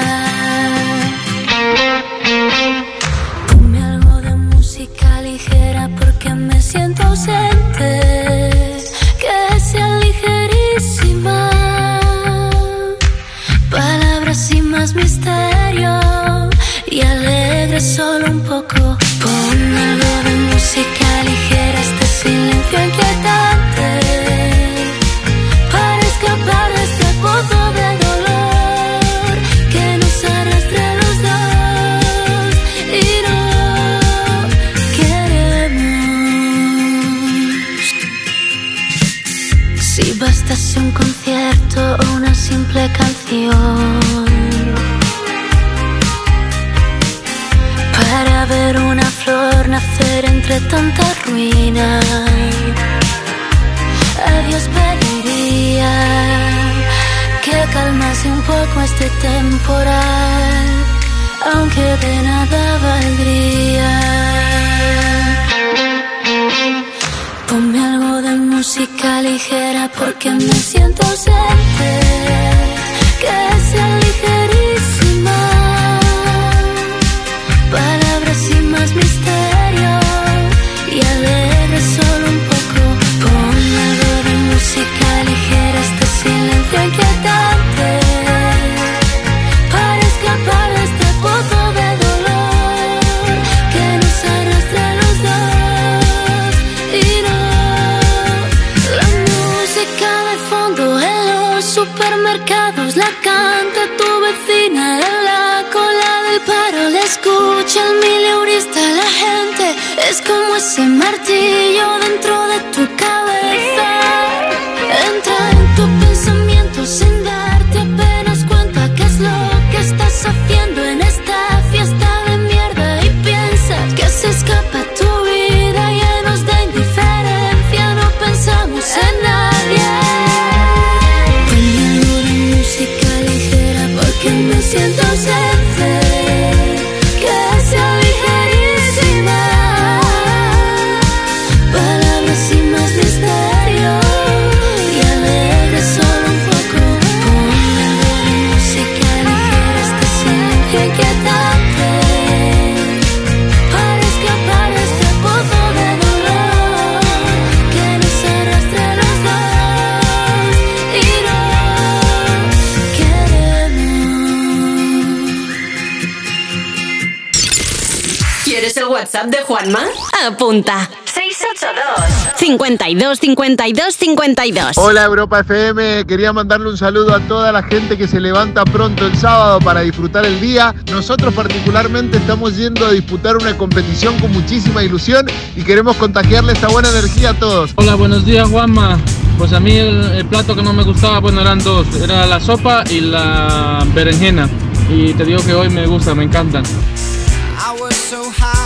Ponme algo de música ligera porque me siento ausente. Que sea ligerísima. Palabras sin más misterio y alegre solo un poco. Inquietante. Para escapar de este pozo de dolor que nos arrastre a los dos y no queremos. Si bastase un concierto o una simple canción para ver una flor nacer entre tanta ruina. A Dios pediría que calmase un poco este temporal, aunque de nada valdría. Ponme algo de música ligera porque me siento ausente. Que sea ligerísima. Palabras sin más es como ese martillo dentro de tu cabeza WhatsApp de Juanma? Apunta. 682 52 52 52. Hola Europa FM, quería mandarle un saludo a toda la gente que se levanta pronto el sábado para disfrutar el día. Nosotros particularmente estamos yendo a disputar una competición con muchísima ilusión y queremos contagiarle esta buena energía a todos. Hola, buenos días Juanma. Pues a mí el, el plato que no me gustaba, bueno, eran dos. Era la sopa y la berenjena. Y te digo que hoy me gusta, me encantan. I was so high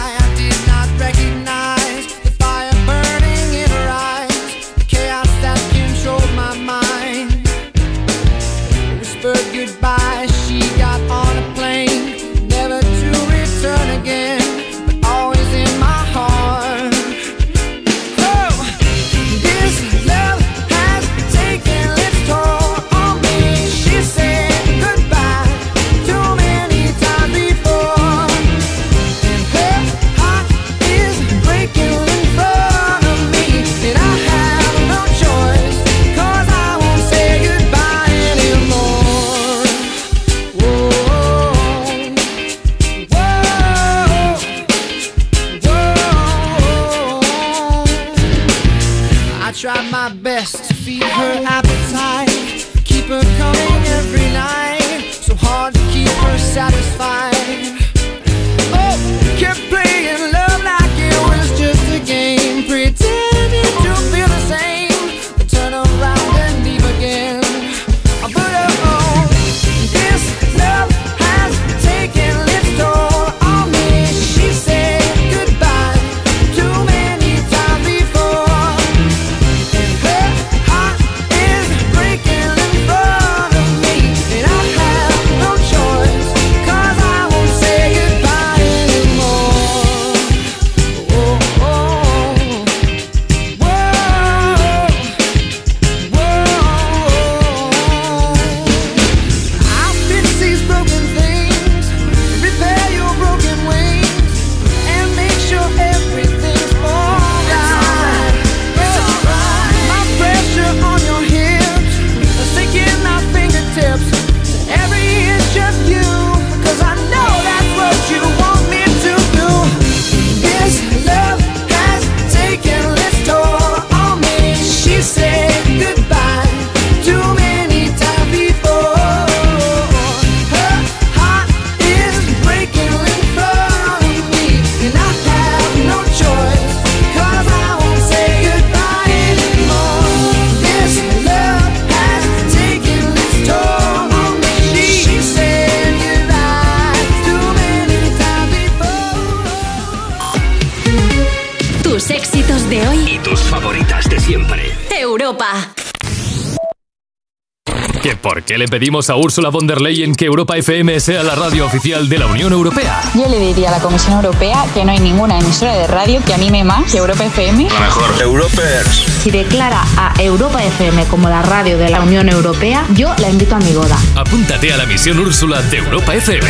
qué le pedimos a Ursula von der Leyen que Europa FM sea la radio oficial de la Unión Europea? Yo le diría a la Comisión Europea que no hay ninguna emisora de radio que anime más que Europa FM. La mejor. Europers. Si declara a Europa FM como la radio de la Unión Europea, yo la invito a mi boda. Apúntate a la misión Úrsula de Europa FM.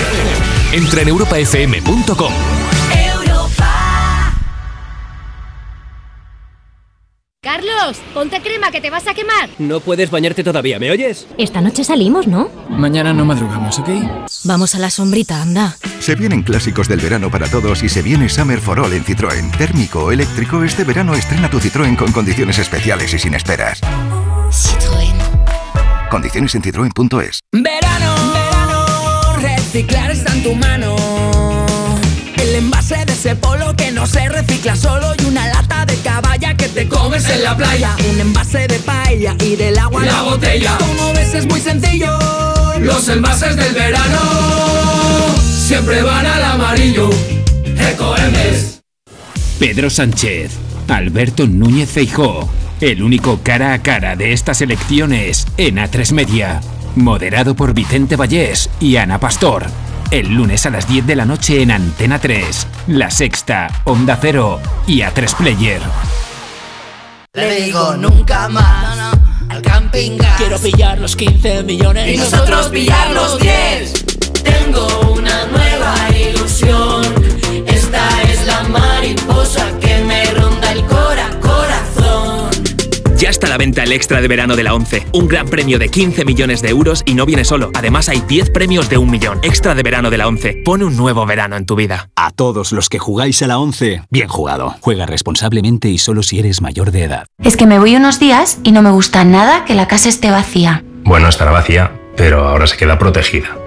Entra en europafm.com. Carlos, ponte crema que te vas a quemar. No puedes bañarte todavía, ¿me oyes? Esta noche salimos, ¿no? Mañana no madrugamos, ¿ok? Vamos a la sombrita, anda. Se vienen clásicos del verano para todos y se viene Summer for All en Citroën. Térmico o eléctrico, este verano estrena tu Citroën con condiciones especiales y sin esperas. Citroën. Condiciones en citroen.es. Verano, verano, reciclar está en tu mano. Envase de ese polo que no se recicla solo y una lata de caballa que te comes en la playa. Un envase de paella y del agua La botella. Como ves es muy sencillo. Los envases del verano siempre van al amarillo. Ecoembes. Pedro Sánchez, Alberto Núñez Feijó, el único cara a cara de estas elecciones en A3 Media, moderado por Vicente Vallés y Ana Pastor. El lunes a las 10 de la noche en Antena 3, La Sexta, Onda Cero y A3 Player. Le digo nunca más al camping Quiero pillar los 15 millones y nosotros pillar los 10. Tengo una nueva ilusión. Esta es la mariposa que Ya está a la venta el extra de verano de la 11. Un gran premio de 15 millones de euros y no viene solo. Además hay 10 premios de un millón. Extra de verano de la 11. Pone un nuevo verano en tu vida. A todos los que jugáis a la 11, bien jugado. Juega responsablemente y solo si eres mayor de edad. Es que me voy unos días y no me gusta nada que la casa esté vacía. Bueno, estará vacía, pero ahora se queda protegida.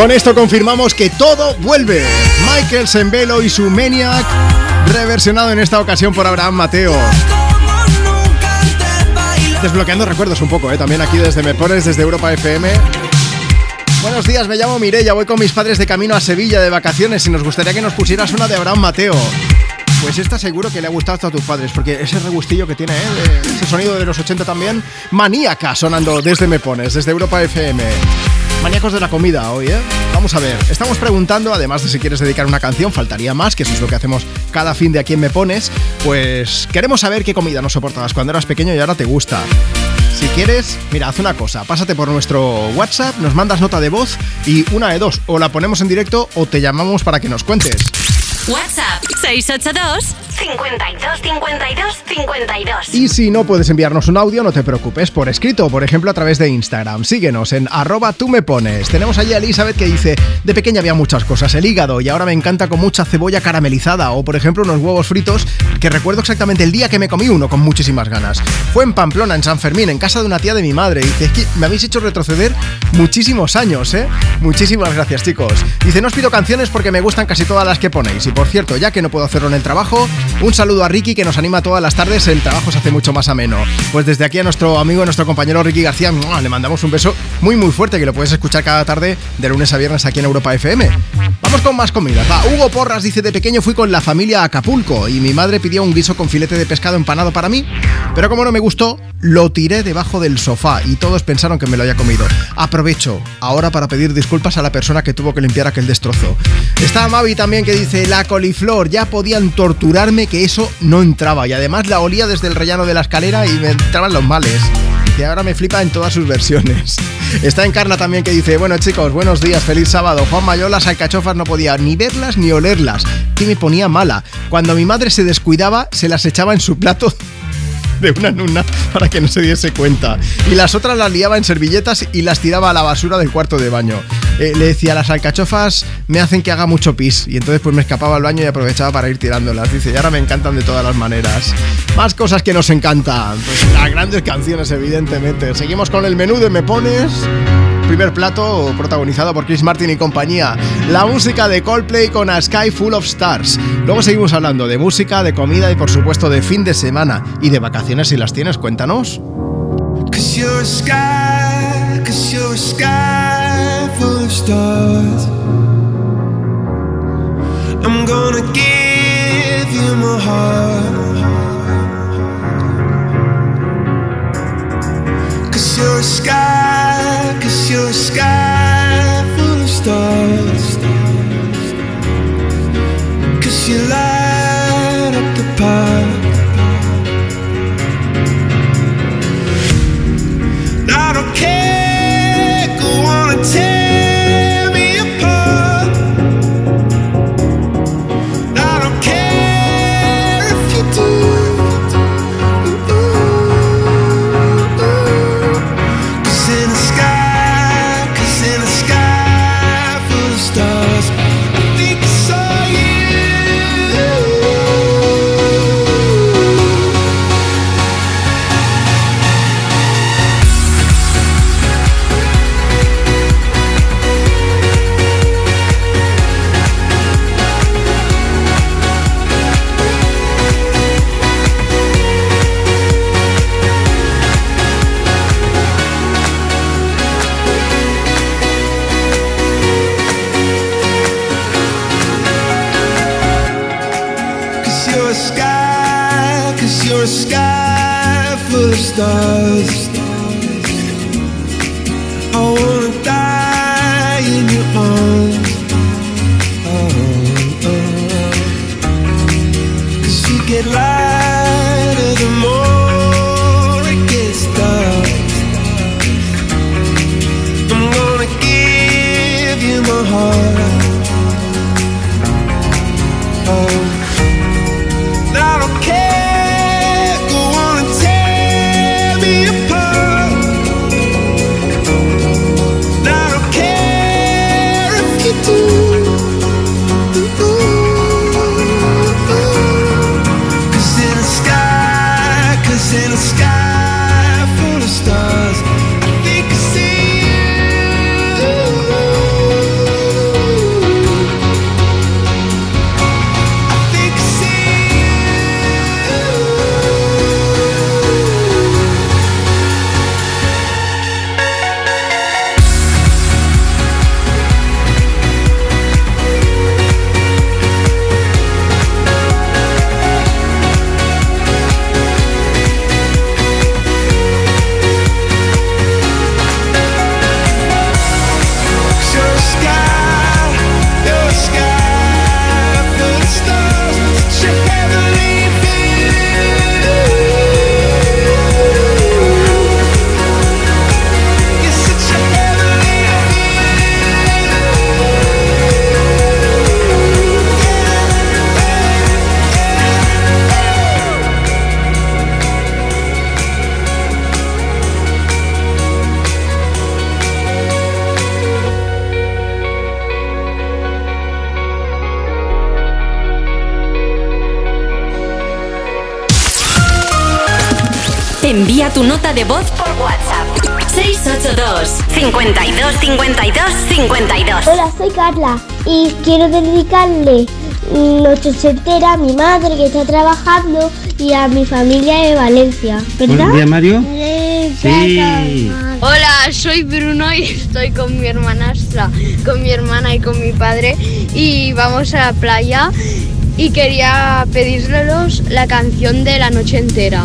Con esto confirmamos que todo vuelve. Michael Sembelo y su Maniac, reversionado en esta ocasión por Abraham Mateo. Desbloqueando recuerdos un poco, ¿eh? también aquí desde Me Pones, desde Europa FM. Buenos días, me llamo Mireya, voy con mis padres de camino a Sevilla de vacaciones y nos gustaría que nos pusieras una de Abraham Mateo. Pues esta seguro que le ha gustado a tus padres, porque ese regustillo que tiene, ¿eh? Ese sonido de los 80 también, maníaca sonando desde Me Pones, desde Europa FM. Maníacos de la comida hoy, ¿eh? Vamos a ver, estamos preguntando, además de si quieres dedicar una canción, faltaría más, que eso es lo que hacemos cada fin de aquí en Me Pones, pues queremos saber qué comida no soportabas cuando eras pequeño y ahora te gusta. Si quieres, mira, haz una cosa, pásate por nuestro WhatsApp, nos mandas nota de voz y una de dos, o la ponemos en directo o te llamamos para que nos cuentes. WhatsApp 682 52 52 52. Y si no puedes enviarnos un audio, no te preocupes, por escrito, por ejemplo, a través de Instagram. Síguenos en arroba tú me pones. Tenemos allí a Elizabeth que dice, de pequeña había muchas cosas, el hígado, y ahora me encanta con mucha cebolla caramelizada, o por ejemplo unos huevos fritos, que recuerdo exactamente el día que me comí uno con muchísimas ganas. Fue en Pamplona, en San Fermín, en casa de una tía de mi madre. Dice, es que me habéis hecho retroceder muchísimos años, ¿eh? Muchísimas gracias, chicos. Dice, no os pido canciones porque me gustan casi todas las que ponéis. Y por cierto, ya que no puedo hacerlo en el trabajo, un saludo a Ricky que nos anima todas las tardes, el trabajo se hace mucho más ameno. Pues desde aquí a nuestro amigo, nuestro compañero Ricky García, le mandamos un beso muy muy fuerte que lo puedes escuchar cada tarde de lunes a viernes aquí en Europa FM. Vamos con más comidas. Va, Hugo Porras dice, de pequeño fui con la familia a Acapulco y mi madre pidió un guiso con filete de pescado empanado para mí, pero como no me gustó, lo tiré debajo del sofá y todos pensaron que me lo había comido. Aprovecho ahora para pedir disculpas a la persona que tuvo que limpiar aquel destrozo. Está Mavi también que dice, la coliflor, ya podían torturarme que eso no entraba y además la olía desde el rellano de la escalera y me entraban los males. Que ahora me flipa en todas sus versiones. Está Encarna también que dice, bueno chicos, buenos días, feliz sábado. Juan Mayor, las alcachofas no podía ni verlas ni olerlas, que me ponía mala. Cuando mi madre se descuidaba, se las echaba en su plato [LAUGHS] de una en una para que no se diese cuenta. Y las otras las liaba en servilletas y las tiraba a la basura del cuarto de baño. Eh, le decía, las alcachofas me hacen que haga mucho pis. Y entonces pues me escapaba al baño y aprovechaba para ir tirándolas. Dice, y ahora me encantan de todas las maneras. Más cosas que nos encantan. Pues las grandes canciones, evidentemente. Seguimos con el menú de Me Pones. Primer plato protagonizado por Chris Martin y compañía. La música de Coldplay con A Sky Full of Stars. Luego seguimos hablando de música, de comida y por supuesto de fin de semana y de vacaciones si las tienes. Cuéntanos. I'm gonna give you my heart. Cause you're a sky, cause you're a sky full of stars. Cause you light up the park. Quiero dedicarle Noche Entera a mi madre que está trabajando y a mi familia de Valencia. ¿Verdad? Buenos días, Mario. Sí. Hola, soy Bruno y [LAUGHS] estoy con mi hermanastra, con mi hermana y con mi padre y vamos a la playa y quería pedirles la canción de la noche entera.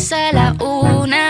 casa a la una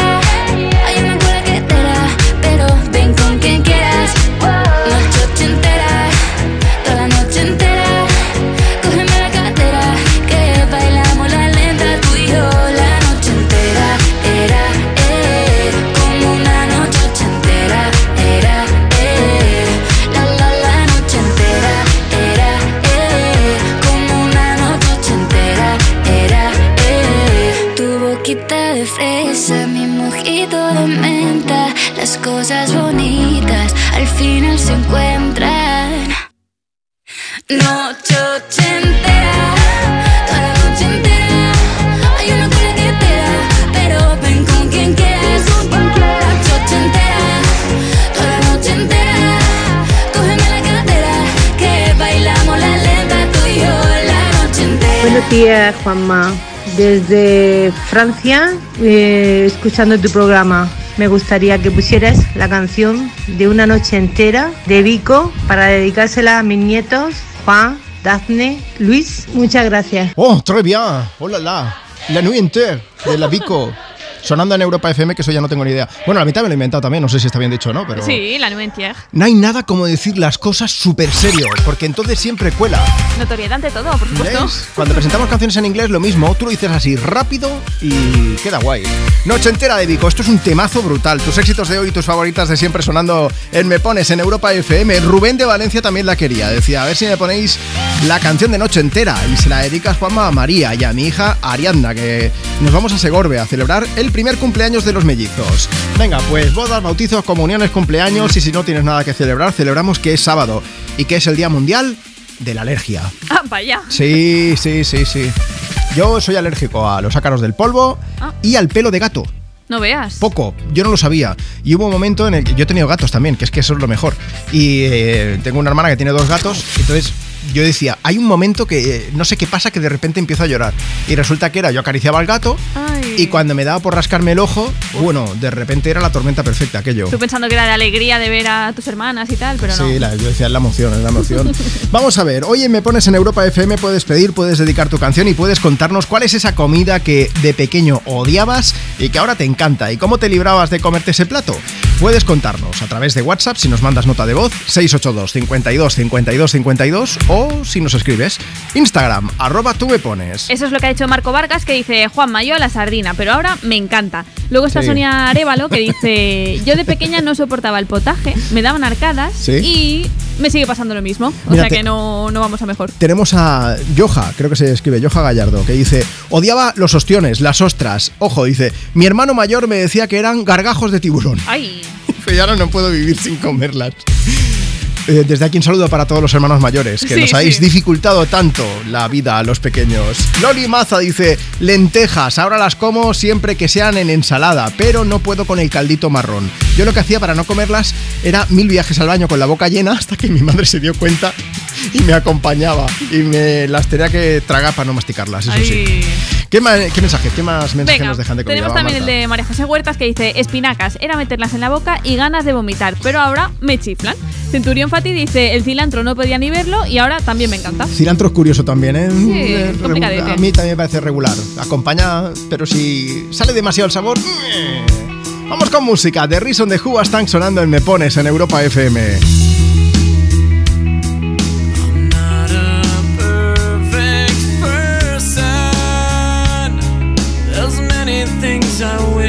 Días, Juanma. Desde Francia, eh, escuchando tu programa, me gustaría que pusieras la canción de Una Noche Entera de Vico para dedicársela a mis nietos, Juan, Dafne, Luis. Muchas gracias. Oh, très bien. Hola, la. La nuit entière de la Vico. Sonando en Europa FM, que eso ya no tengo ni idea. Bueno, la mitad me lo he inventado también, no sé si está bien dicho o no, pero. Sí, la entière. No hay nada como decir las cosas súper serio, porque entonces siempre cuela. Notoriedad ante todo, por supuesto. ¿Ves? Cuando presentamos canciones en inglés, lo mismo, tú lo dices así rápido y queda guay. Noche entera de Vico, esto es un temazo brutal. Tus éxitos de hoy y tus favoritas de siempre sonando en Me Pones en Europa FM. Rubén de Valencia también la quería. Decía, a ver si me ponéis la canción de Noche entera. Y se la dedicas, Juanma, a María y a mi hija Ariadna, que nos vamos a Segorbe a celebrar el primer cumpleaños de los mellizos. Venga, pues bodas, bautizos, comuniones, cumpleaños y si no tienes nada que celebrar, celebramos que es sábado y que es el Día Mundial de la Alergia. Ah, vaya. Sí, sí, sí, sí. Yo soy alérgico a los ácaros del polvo Ah. y al pelo de gato. No veas. Poco, yo no lo sabía. Y hubo un momento en el que yo he tenido gatos también, que es que eso es lo mejor. Y eh, tengo una hermana que tiene dos gatos, entonces yo decía, hay un momento que eh, no sé qué pasa que de repente empiezo a llorar. Y resulta que era, yo acariciaba al gato Ay. y cuando me daba por rascarme el ojo, bueno, de repente era la tormenta perfecta aquello. Tú pensando que era de alegría de ver a tus hermanas y tal, pero no. Sí, la- yo decía, es la emoción, es la emoción. [LAUGHS] Vamos a ver, hoy en Me Pones en Europa FM puedes pedir, puedes dedicar tu canción y puedes contarnos cuál es esa comida que de pequeño odiabas y que ahora te encanta y cómo te librabas de comerte ese plato. Puedes contarnos a través de WhatsApp si nos mandas nota de voz 682 52 52 52 o si nos escribes. Instagram, arroba tú me pones. Eso es lo que ha hecho Marco Vargas, que dice Juan Mayo a la sardina, pero ahora me encanta. Luego está Sí. Sonia Arevalo, que dice [LAUGHS] yo de pequeña no soportaba el potaje, me daban arcadas Sí. y me sigue pasando lo mismo. O Mira, sea que no, no vamos a mejor. Tenemos a Joja, creo que se escribe Joja Gallardo, que dice, odiaba los ostiones, las ostras. Ojo, dice, mi hermano mayor me decía que eran gargajos de tiburón. Ay. [LAUGHS] Pero ya ahora no puedo vivir sin comerlas. Eh, Desde aquí un saludo para todos los hermanos mayores que Sí, nos habéis sí. dificultado tanto la vida a los pequeños. Loli Maza dice, lentejas, ahora las como siempre que sean en ensalada, pero no puedo con el caldito marrón. Yo lo que hacía para no comerlas era mil viajes al baño con la boca llena hasta que mi madre se dio cuenta y me acompañaba y me las tenía que tragar para no masticarlas, eso sí. ¿Qué, ma- qué mensaje, qué más mensajes Venga, nos dejan de comida? tenemos también el de María José Huertas que dice espinacas, era meterlas en la boca y ganas de vomitar, pero ahora me chiflan. Centurión Fati dice el cilantro no podía ni verlo y ahora también me encanta. Cilantro es curioso también, ¿eh? Sí, Eh. A mí también me parece regular. Acompaña, pero si sale demasiado el sabor. eh. Vamos con música. The Reason de Who están sonando en Me Pones en Europa FM.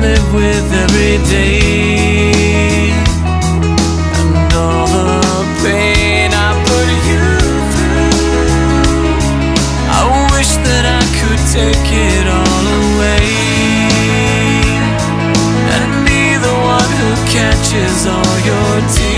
live with every day. And all the pain I put you through. I wish that I could take it all away. And be the one who catches all your tears.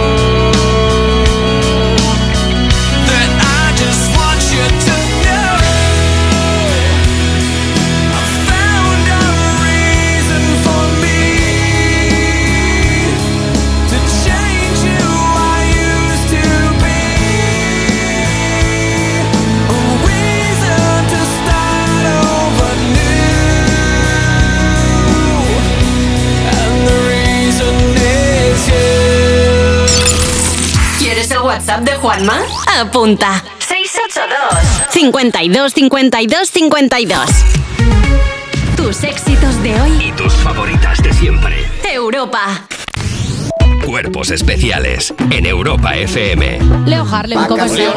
WhatsApp de Juanma? Apunta. 682 52 52 52 Tus éxitos de hoy. Y tus favoritas de siempre. Europa. Cuerpos especiales en Europa FM. Leo Harlem, ¿cómo estás?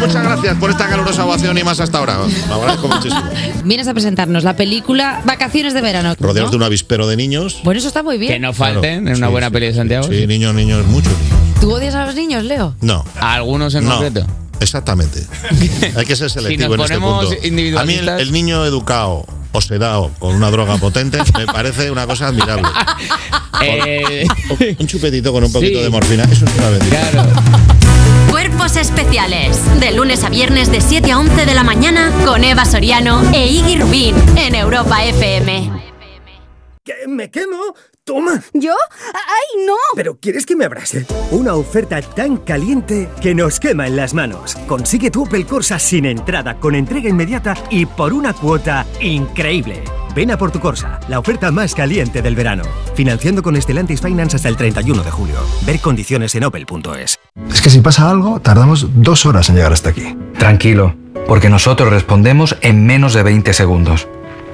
Muchas gracias por esta calurosa ovación y más hasta ahora. Lo agradezco muchísimo. [LAUGHS] Vienes a presentarnos la película Vacaciones de verano. Rodeados de un avispero de niños. Bueno, eso está muy bien. Que no falten en una buena peli de Santiago. Sí, niños, niños, muchos. ¿Tú odias a los niños, Leo? No. ¿A algunos en No. concreto? Exactamente. [LAUGHS] Hay que ser selectivo Si nos en este punto. A mí el, el niño educado o sedado con una droga potente, me parece una cosa admirable. [LAUGHS] Eh, Un chupetito con un poquito Sí. de morfina, eso es una bendición. Cuerpos especiales. De lunes a viernes de 7 a 11 de la mañana con Eva Soriano e Iggy Rubín en Europa FM. ¿Qué? ¿Me quemo? ¡Toma! ¿Yo? ¡Ay, no! ¿Pero quieres que me abrase? Una oferta tan caliente que nos quema en las manos. Consigue tu Opel Corsa sin entrada, con entrega inmediata y por una cuota increíble. Ven a por tu Corsa, la oferta más caliente del verano. Financiando con Stellantis Finance hasta el 31 de julio. Ver condiciones en opel.es. Es que si pasa algo, tardamos dos horas en llegar hasta aquí. Tranquilo, porque nosotros respondemos en menos de 20 segundos.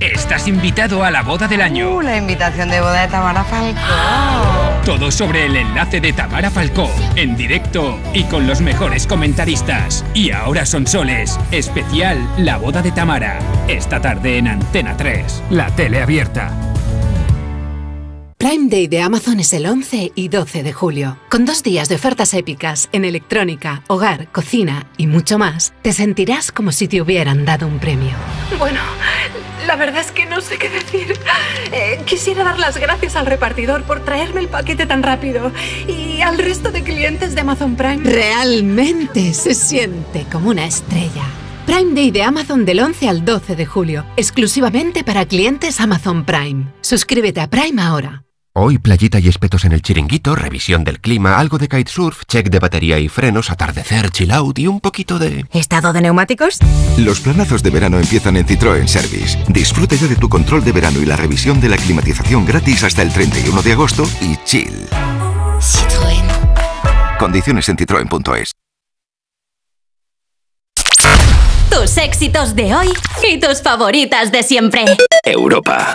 Estás invitado a la boda del año. Uh, la invitación de boda de Tamara Falcó. Todo sobre el enlace de Tamara Falcó, en directo y con los mejores comentaristas. Y ahora son soles, especial La boda de Tamara. Esta tarde en Antena 3, la tele abierta. Prime Day de Amazon es el 11 y 12 de julio. Con dos días de ofertas épicas en electrónica, hogar, cocina y mucho más, te sentirás como si te hubieran dado un premio. Bueno, la verdad es que no sé qué decir. Eh, quisiera dar las gracias al repartidor por traerme el paquete tan rápido y al resto de clientes de Amazon Prime. Realmente se siente como una estrella. Prime Day de Amazon del 11 al 12 de julio, exclusivamente para clientes Amazon Prime. Suscríbete a Prime ahora. Hoy playita y espetos en el chiringuito, revisión del clima, algo de kitesurf, check de batería y frenos, atardecer, chill out y un poquito de... ¿Estado de neumáticos? Los planazos de verano empiezan en Citroën Service. Disfruta ya de tu control de verano y la revisión de la climatización gratis hasta el 31 de agosto y chill. Citroën. Condiciones en citroen.es. Tus éxitos de hoy y tus favoritas de siempre. Europa.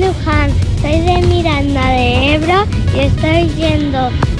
Soy de Miranda de Ebro y estoy yendo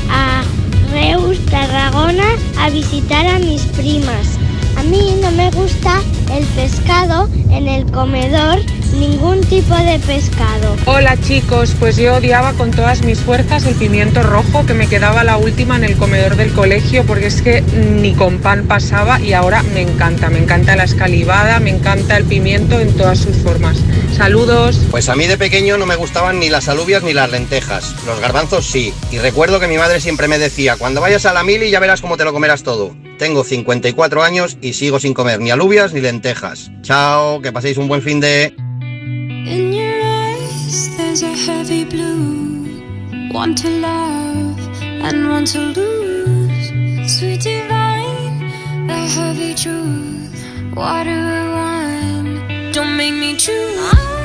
a Reus, Tarragona, a visitar a mis primas. A mí no me gusta el pescado en el comedor ningún tipo de pescado. Hola chicos, pues yo odiaba con todas mis fuerzas el pimiento rojo que me quedaba la última en el comedor del colegio porque es que ni con pan pasaba y ahora me encanta, me encanta la escalivada, me encanta el pimiento en todas sus formas. Saludos. Pues a mí de pequeño no me gustaban ni las alubias ni las lentejas. Los garbanzos sí. Y recuerdo que mi madre siempre me decía, cuando vayas a la mili ya verás cómo te lo comerás todo. Tengo 54 años y sigo sin comer ni alubias ni lentejas. Chao, que paséis un buen fin de... In your eyes, there's a heavy blue. One to love and one to lose. Sweet divine, the heavy truth. Water or wine, don't make me choose.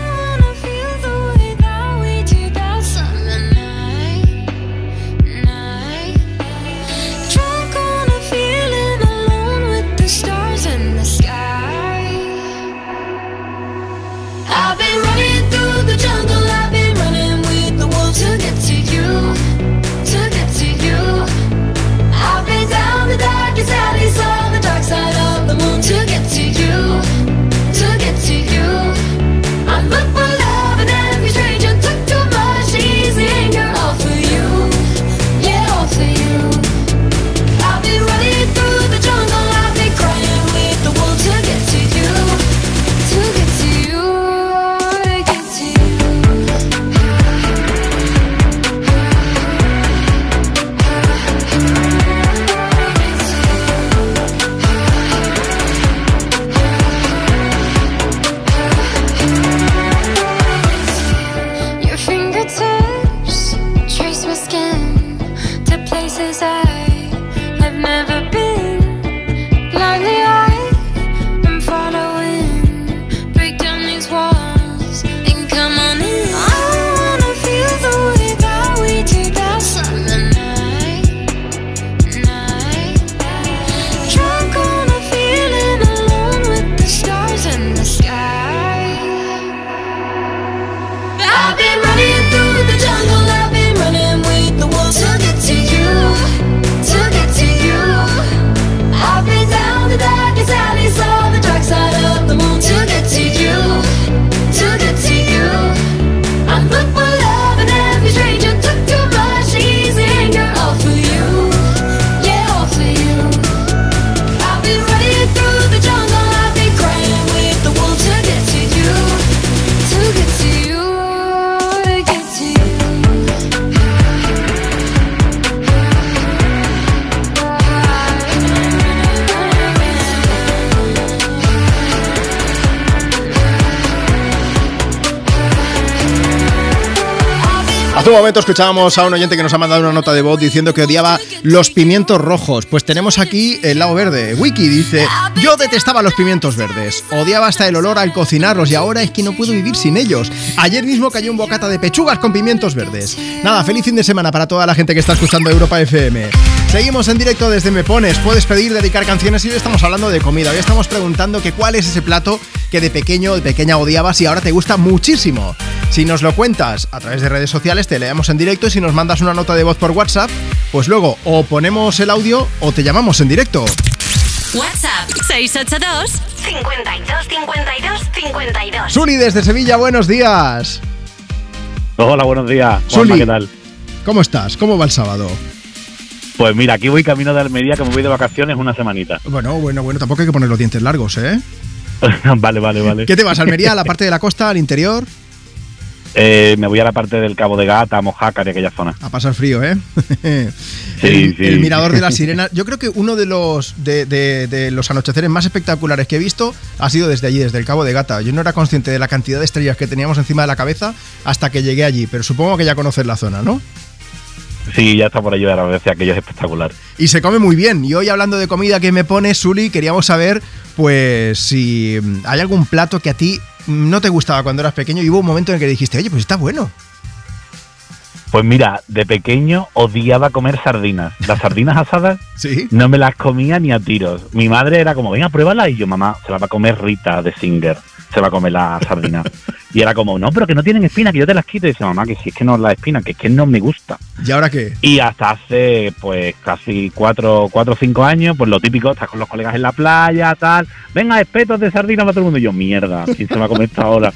Un momento escuchábamos a un oyente que nos ha mandado una nota de voz diciendo que odiaba los pimientos rojos. Pues tenemos aquí el lado verde. Wiki dice, yo detestaba los pimientos verdes. Odiaba hasta el olor al cocinarlos y ahora es que no puedo vivir sin ellos. Ayer mismo cayó un bocata de pechugas con pimientos verdes. Nada, feliz fin de semana para toda la gente que está escuchando Europa FM. Seguimos en directo desde Me Pones. Puedes pedir, dedicar canciones y hoy estamos hablando de comida. Hoy estamos preguntando que cuál es ese plato que de pequeño, de pequeña odiabas y ahora te gusta muchísimo. Si nos lo cuentas a través de redes sociales, te leemos en directo y si nos mandas una nota de voz por WhatsApp, pues luego o ponemos el audio o te llamamos en directo. WhatsApp 682 52 52 52. Suli desde Sevilla, buenos días. Hola, buenos días. Juanma, Suli. ¿qué tal? ¿Cómo estás? ¿Cómo va el sábado? Pues mira, aquí voy camino de Almería, que me voy de vacaciones una semanita. Bueno, bueno, bueno, tampoco hay que poner los dientes largos, ¿eh? [LAUGHS] vale, vale, vale. ¿Qué te vas? ¿Almería? ¿A la parte de la costa? ¿Al interior? Eh, me voy a la parte del Cabo de Gata, Mojácar y aquella zona. A pasar frío, ¿eh? [LAUGHS] Sí, el, sí. el mirador de las [LAUGHS] sirenas. Yo creo que uno de los de, de- de los anocheceres más espectaculares que he visto ha sido desde allí, desde el Cabo de Gata. Yo no era consciente de la cantidad de estrellas que teníamos encima de la cabeza hasta que llegué allí, pero supongo que ya conoces la zona, ¿no? Sí, ya está por allí, ahora decía aquello es espectacular. Y se come muy bien. Y hoy hablando de comida que me pone Suli, queríamos saber, pues, si mm, hay algún plato que a ti no te gustaba cuando eras pequeño y hubo un momento en el que dijiste, oye, pues está bueno. Pues mira, de pequeño odiaba comer sardinas. Las sardinas asadas [LAUGHS] ¿Sí? no me las comía ni a tiros. Mi madre era como, venga, pruébala. Y yo, mamá, se la va a comer Rita de Singer. Se va a comer la sardina. y era como, no, pero que no tienen espina, que yo te las quito. Y dice, mamá, que si es que no es la espina, que es que no me gusta. ¿Y ahora qué? Y hasta hace, pues, casi cuatro, cuatro o cinco años, pues lo típico, estás con los colegas en la playa, tal. Venga, espetos de sardina para todo el mundo. Y yo, mierda, ¿quién se va a comer esta ahora?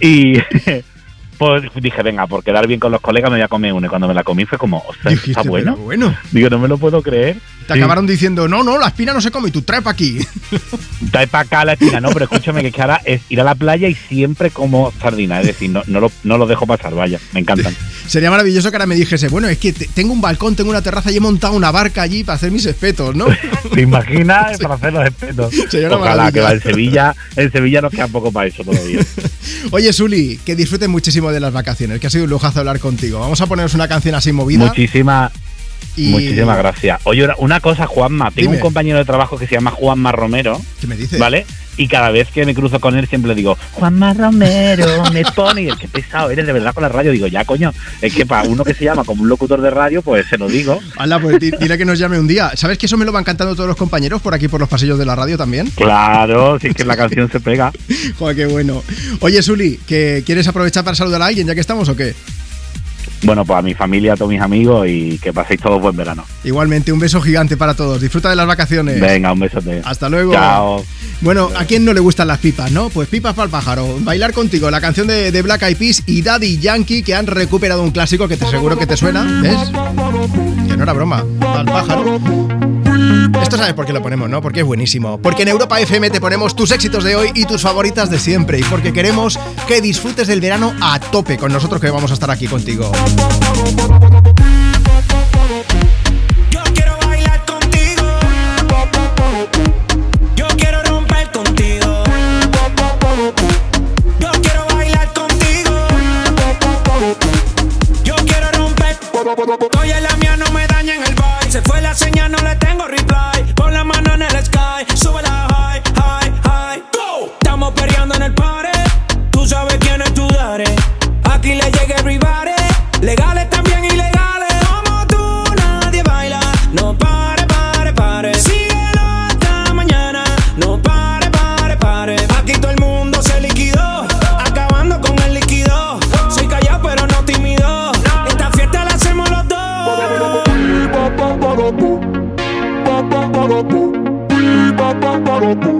Y [LAUGHS] pues dije, venga, por quedar bien con los colegas me voy a comer uno. Y cuando me la comí fue como, ostras, Dijiste, está bueno. bueno. Digo, no me lo puedo creer. Te Sí. acabaron diciendo, no, no, la espina no se come y tú trae pa' aquí. [LAUGHS] Trae para acá la espina, no, pero escúchame que ahora es ir a la playa y siempre como sardina, es decir, no, no, lo, no lo dejo pasar, vaya, me encantan. [LAUGHS] Sería maravilloso que ahora me dijese, bueno, es que te- tengo un balcón, tengo una terraza y he montado una barca allí para hacer mis espetos, ¿no? [LAUGHS] ¿Te imaginas para hacer los? Sería una Ojalá maravilla. que va en Sevilla, en Sevilla nos queda poco para eso todavía. Oye, Suli, que disfrutes muchísimo de las vacaciones, que ha sido un lujazo hablar contigo. Vamos a ponernos una canción así movida. Muchísimas, Y- muchísimas gracias. Oye, una- cosa, Juanma, tengo Dime. un compañero de trabajo que se llama Juanma Romero, ¿Qué me dices? ¿vale? Y cada vez que me cruzo con él siempre le digo, Juanma Romero, me pone, y es que pesado, eres de verdad con la radio. Digo, ya coño, es que para uno que se llama como un locutor de radio, pues se lo digo. Hala, pues di- dile que nos llame un día. ¿Sabes que eso me lo van cantando todos los compañeros por aquí por los pasillos de la radio también? Claro, si es que la canción se pega. [LAUGHS] Joder, qué bueno. Oye, Suli, ¿que ¿quieres aprovechar para saludar a alguien ya que estamos o qué? Bueno, pues a mi familia, a todos mis amigos y que paséis todos buen verano. Igualmente, un beso gigante para todos. Disfruta de las vacaciones. Venga, un besote. Hasta luego. Chao. Bueno, ¿a quién no le gustan las pipas, no? Pues pipas para el pájaro. Bailar contigo, la canción de, de Black Eyed Peas y Daddy Yankee que han recuperado un clásico que te seguro que te suena. ¿Ves? Que no era broma. Al pájaro. Esto sabes por qué lo ponemos, ¿no? Porque es buenísimo. Porque en Europa FM te ponemos tus éxitos de hoy y tus favoritas de siempre. Y porque queremos que disfrutes del verano a tope con nosotros que vamos a estar aquí contigo. Romper. Oye, la mía no me daña en el vibe. Se fue la señal, no le tengo Tú sabes quién es tu dare. Aquí le llega everybody. Legales también ilegales. Como tú nadie baila. No pare, pare, pare. Síguelo hasta mañana. No pare, pare, pare. Aquí todo el mundo se liquidó. Acabando con el líquido. Soy callado pero no tímido. Esta fiesta la hacemos los Yo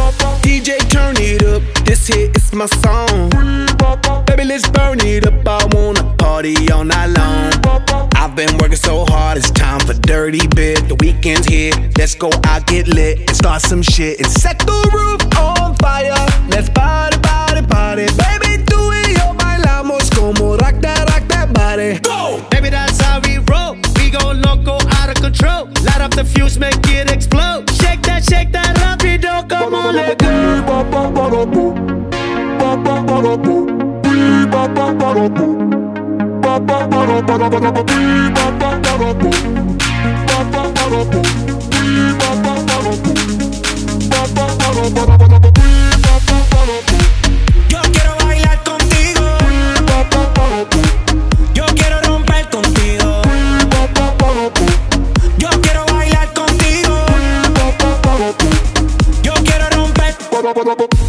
bailar contigo. Yo quiero romper contigo. Yo quiero bailar contigo. Yo quiero romper. DJ, turn it up. This hit is my song. Baby, let's burn it up. I wanna party all night long. I've been working so hard, it's time for dirty bit. The weekend's here, let's go out, get lit, and start some shit and set the roof on fire. Let's party, party, party. Baby, tú y yo bailamos como rock that, rock that body. Go! Baby, that's how we roll. We go loco, control. Light up the fuse, make it explode. Shake that, shake that, rapido, come on, let go.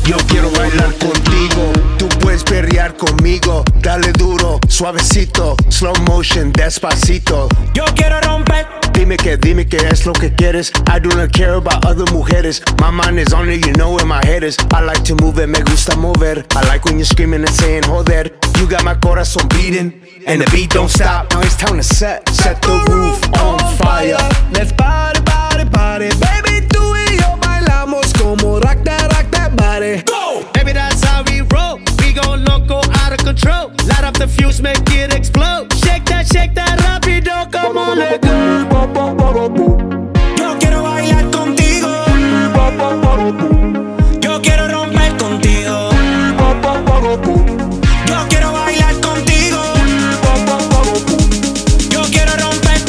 Yo quiero bailar contigo, tú puedes perrear conmigo, dale duro, suavecito, slow motion, despacito. Yo quiero romper. Dime que, dime que es lo que quieres. I do not care about other mujeres. My mind is on it, you know where my head is. I like to move it, me gusta mover. I like when you're screaming and saying joder. You got my corazón beating, and the beat don't stop. Now it's time to set, set the roof on fire. Let's party, party, party. Baby, tú y yo bailamos como rock Go! Baby, that's how we roll. We go loco, out of control. Light up the fuse, make it explode. Shake that, shake that, rapido, come on, let go. Yo quiero bailar contigo. Yo quiero romper contigo. Yo quiero bailar contigo. Yo quiero romper.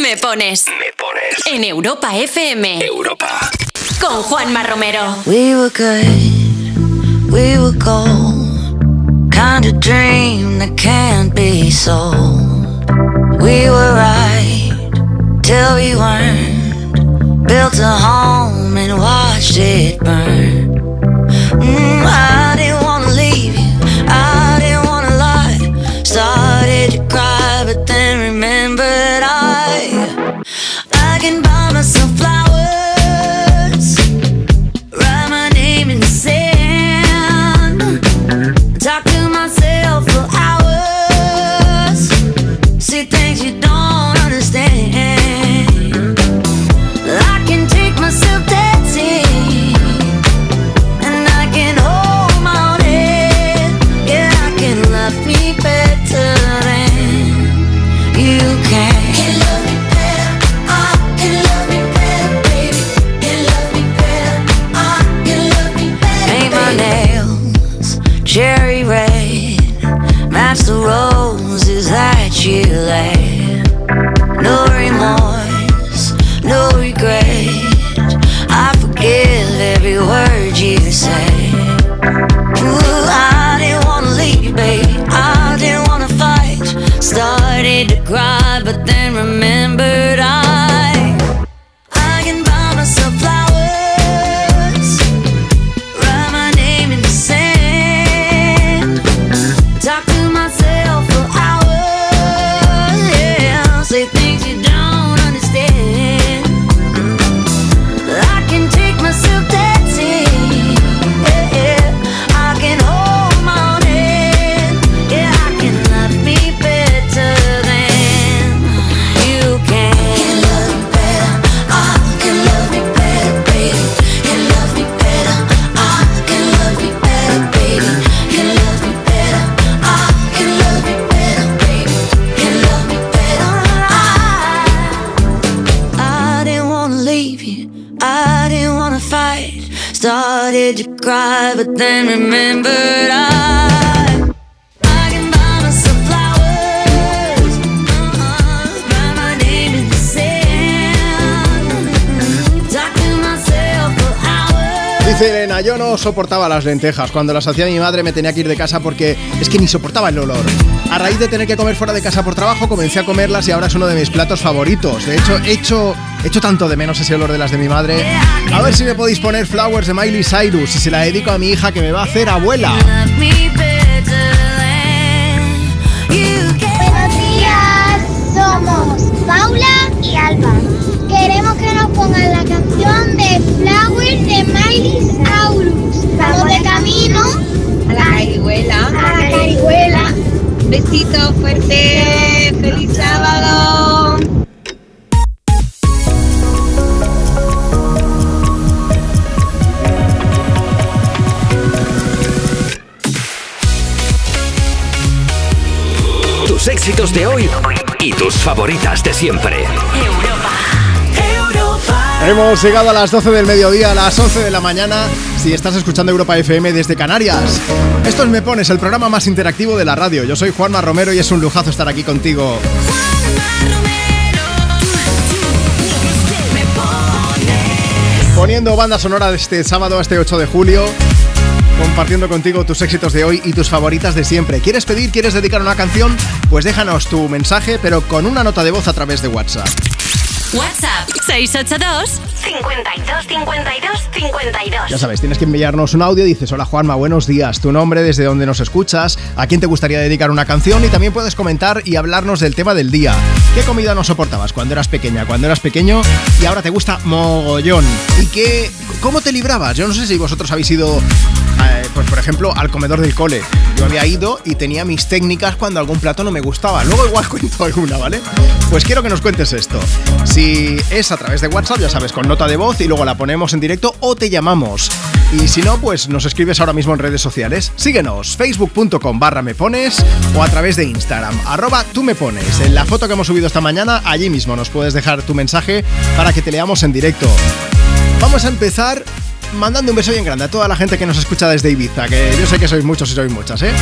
Me pones. Me pones. En Europa FM. Europa. Con Juanma Romero. We were good, we were gold. Kind of dream that can't be sold. We were right till we weren't. Built a home and watched it burn. Mm, I Elena, yo no soportaba las lentejas. Cuando las hacía mi madre me tenía que ir de casa porque es que ni soportaba el olor. A raíz de tener que comer fuera de casa por trabajo, comencé a comerlas y ahora es uno de mis platos favoritos. De hecho, he hecho, he hecho tanto de menos ese olor de las de mi madre. A ver si me podéis poner Flowers de Miley Cyrus y se la dedico a mi hija que me va a hacer abuela. Buenos días, somos Paula y Alba. Pongan la canción de Flowers de Miley Cyrus. Vamos de camino A la carihuela. a la carihuela. Besito fuerte. Feliz sábado. Tus éxitos de hoy y tus favoritas de siempre. Hemos llegado a las 12 del mediodía, a las 11 de la mañana, si estás escuchando Europa FM desde Canarias. Esto es Me Pones, el programa más interactivo de la radio. Yo soy Juanma Romero y es un lujazo estar aquí contigo. Poniendo banda sonora de este sábado, este 8 de julio. Compartiendo contigo tus éxitos de hoy y tus favoritas de siempre. ¿Quieres pedir, quieres dedicar una canción? Pues déjanos tu mensaje, pero con una nota de voz a través de WhatsApp. WhatsApp 682 52 52 52. Ya sabes, tienes que enviarnos un audio. Dices, hola Juanma, buenos días. Tu nombre, desde donde nos escuchas, a quién te gustaría dedicar una canción y también puedes comentar y hablarnos del tema del día. ¿Qué comida no soportabas cuando eras pequeña, cuando eras pequeño y ahora te gusta mogollón? ¿Y qué, cómo te librabas? Yo no sé si vosotros habéis ido, eh, pues por ejemplo, al comedor del cole. Yo había ido y tenía mis técnicas cuando algún plato no me gustaba. Luego igual [LAUGHS] cuento alguna, ¿vale? Pues quiero que nos cuentes esto. Es a través de WhatsApp, ya sabes, con nota de voz y luego la ponemos en directo o te llamamos. Y si no, pues nos escribes ahora mismo en redes sociales. Síguenos, facebook.com barra me pones o a través de Instagram, arroba tú me pones. En la foto que hemos subido esta mañana, allí mismo nos puedes dejar tu mensaje para que te leamos en directo. Vamos a empezar mandando un beso bien grande a toda la gente que nos escucha desde Ibiza, que yo sé que sois muchos y sois muchas, ¿eh?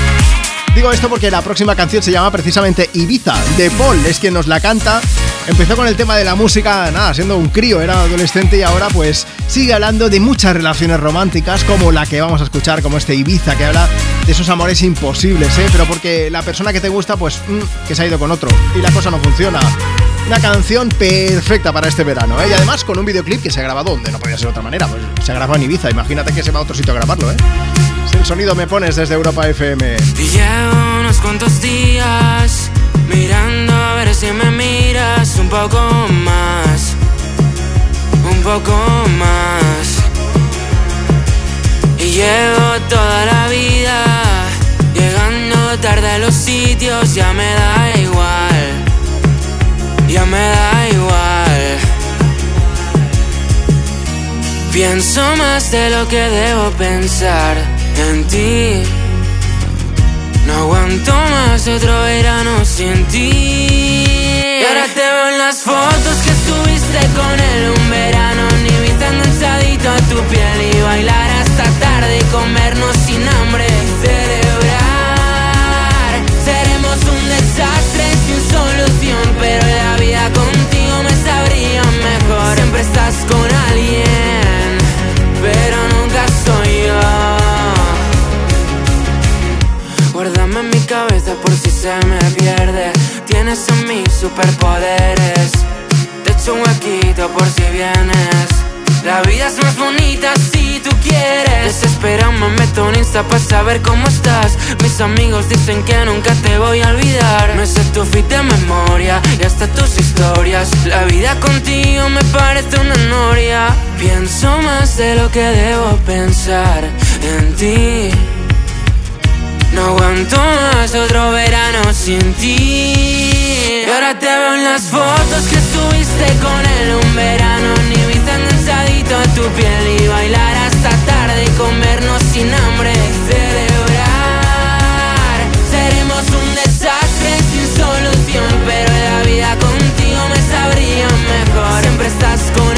Digo esto porque la próxima canción se llama precisamente Ibiza, de Paul, es quien nos la canta. Empezó con el tema de la música, nada, siendo un crío, era adolescente y ahora pues sigue hablando de muchas relaciones románticas como la que vamos a escuchar, como este Ibiza, que habla de esos amores imposibles, ¿eh? Pero porque la persona que te gusta, pues, mm, que se ha ido con otro y la cosa no funciona. Una canción perfecta para este verano, ¿eh? Y además con un videoclip que se ha grabado donde no podía ser de otra manera, pues se ha grabado en Ibiza, imagínate que se va a otro sitio a grabarlo, ¿eh? Sonido me pones desde Europa FM. Y llevo unos cuantos días mirando a ver si me miras un poco más, un poco más. Y llevo toda la vida llegando tarde a los sitios, ya me da igual, ya me da igual. Pienso más de lo que debo pensar en ti. No aguanto más otro verano sin ti. Y ahora te veo en las fotos que estuviste con él un verano. Ni vista enganchadito a tu piel y bailar hasta tarde y comernos sin hambre. Y celebrar. Seremos un desastre sin solución, pero la vida contigo me sabría mejor. Siempre estás con alguien, Guárdame en mi cabeza por si se me pierde. Tienes en mí superpoderes. Te echo un huequito por si vienes. La vida es más bonita si tú quieres. Desespera, me meto en Insta para saber cómo estás. Mis amigos dicen que nunca te voy a olvidar. Me sé tu fit de memoria y hasta tus historias. La vida contigo me parece una noria. Pienso más de lo que debo pensar en ti. No aguanto más otro verano sin ti. Y ahora te veo en las fotos que estuviste con él un verano. Ni vista enganchadito a tu piel y bailar hasta tarde y comernos sin hambre. Y celebrar. Seremos un desastre sin solución, pero la vida contigo me sabría mejor. Siempre estás con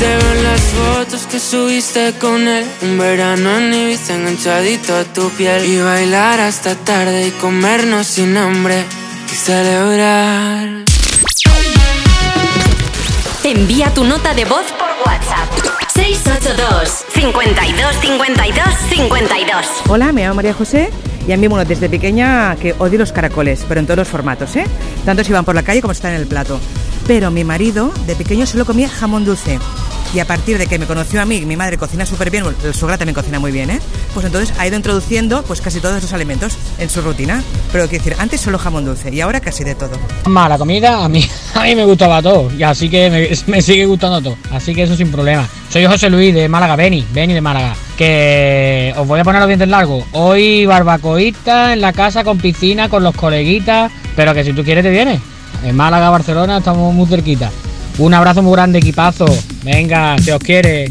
te veo en las fotos que subiste con él Un verano en Ibiza enganchadito a tu piel Y bailar hasta tarde y comernos sin hambre Y celebrar Envía tu nota de voz por WhatsApp. 682 52 52 52 Hola, me llamo María José y a mí, bueno, desde pequeña que odio los caracoles, pero en todos los formatos, ¿eh? Tanto si van por la calle como si están en el plato. Pero mi marido de pequeño solo comía jamón dulce. Y a partir de que me conoció a mí, mi madre cocina súper bien, el suegra también cocina muy bien, ¿eh? Pues entonces ha ido introduciendo pues casi todos los alimentos en su rutina. Pero quiero decir, antes solo jamón dulce y ahora casi de todo. Más la comida, a mí, [LAUGHS] a mí me gustaba todo. Y así que me, me sigue gustando todo. Así que eso sin problema. Soy José Luis de Málaga, Beni, Beni de Málaga. Que os voy a poner los dientes largos. Hoy barbacoita en la casa con piscina, con los coleguitas. Pero que si tú quieres te vienes. En Málaga, Barcelona, estamos muy cerquita. Un abrazo muy grande, equipazo. Venga, se os quiere.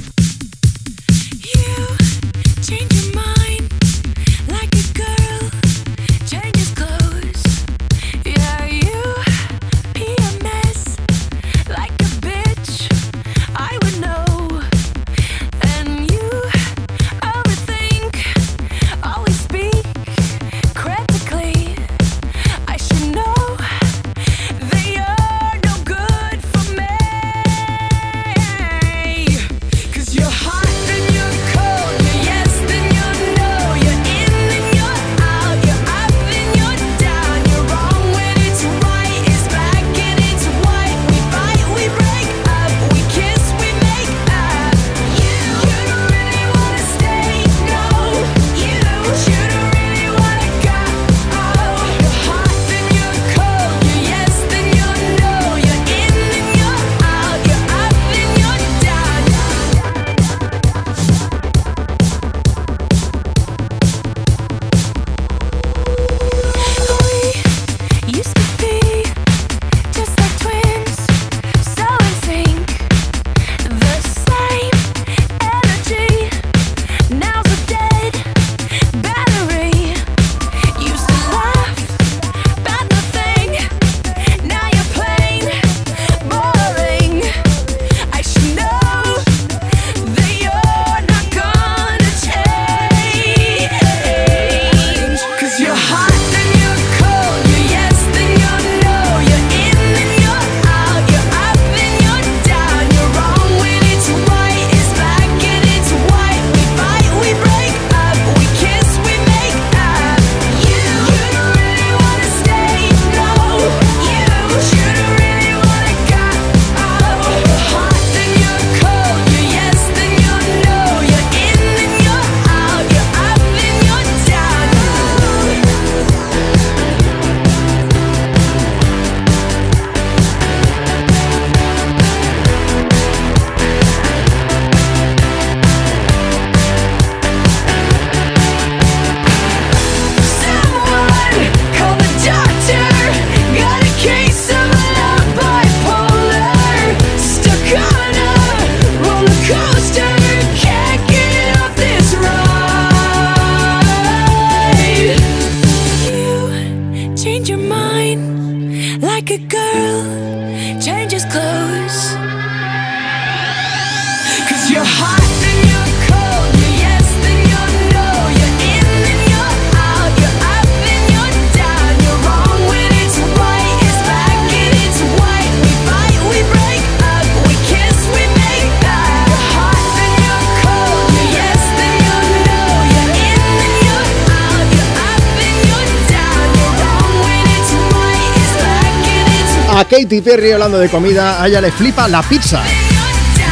Katy Perry hablando de comida, a ella le flipa la pizza.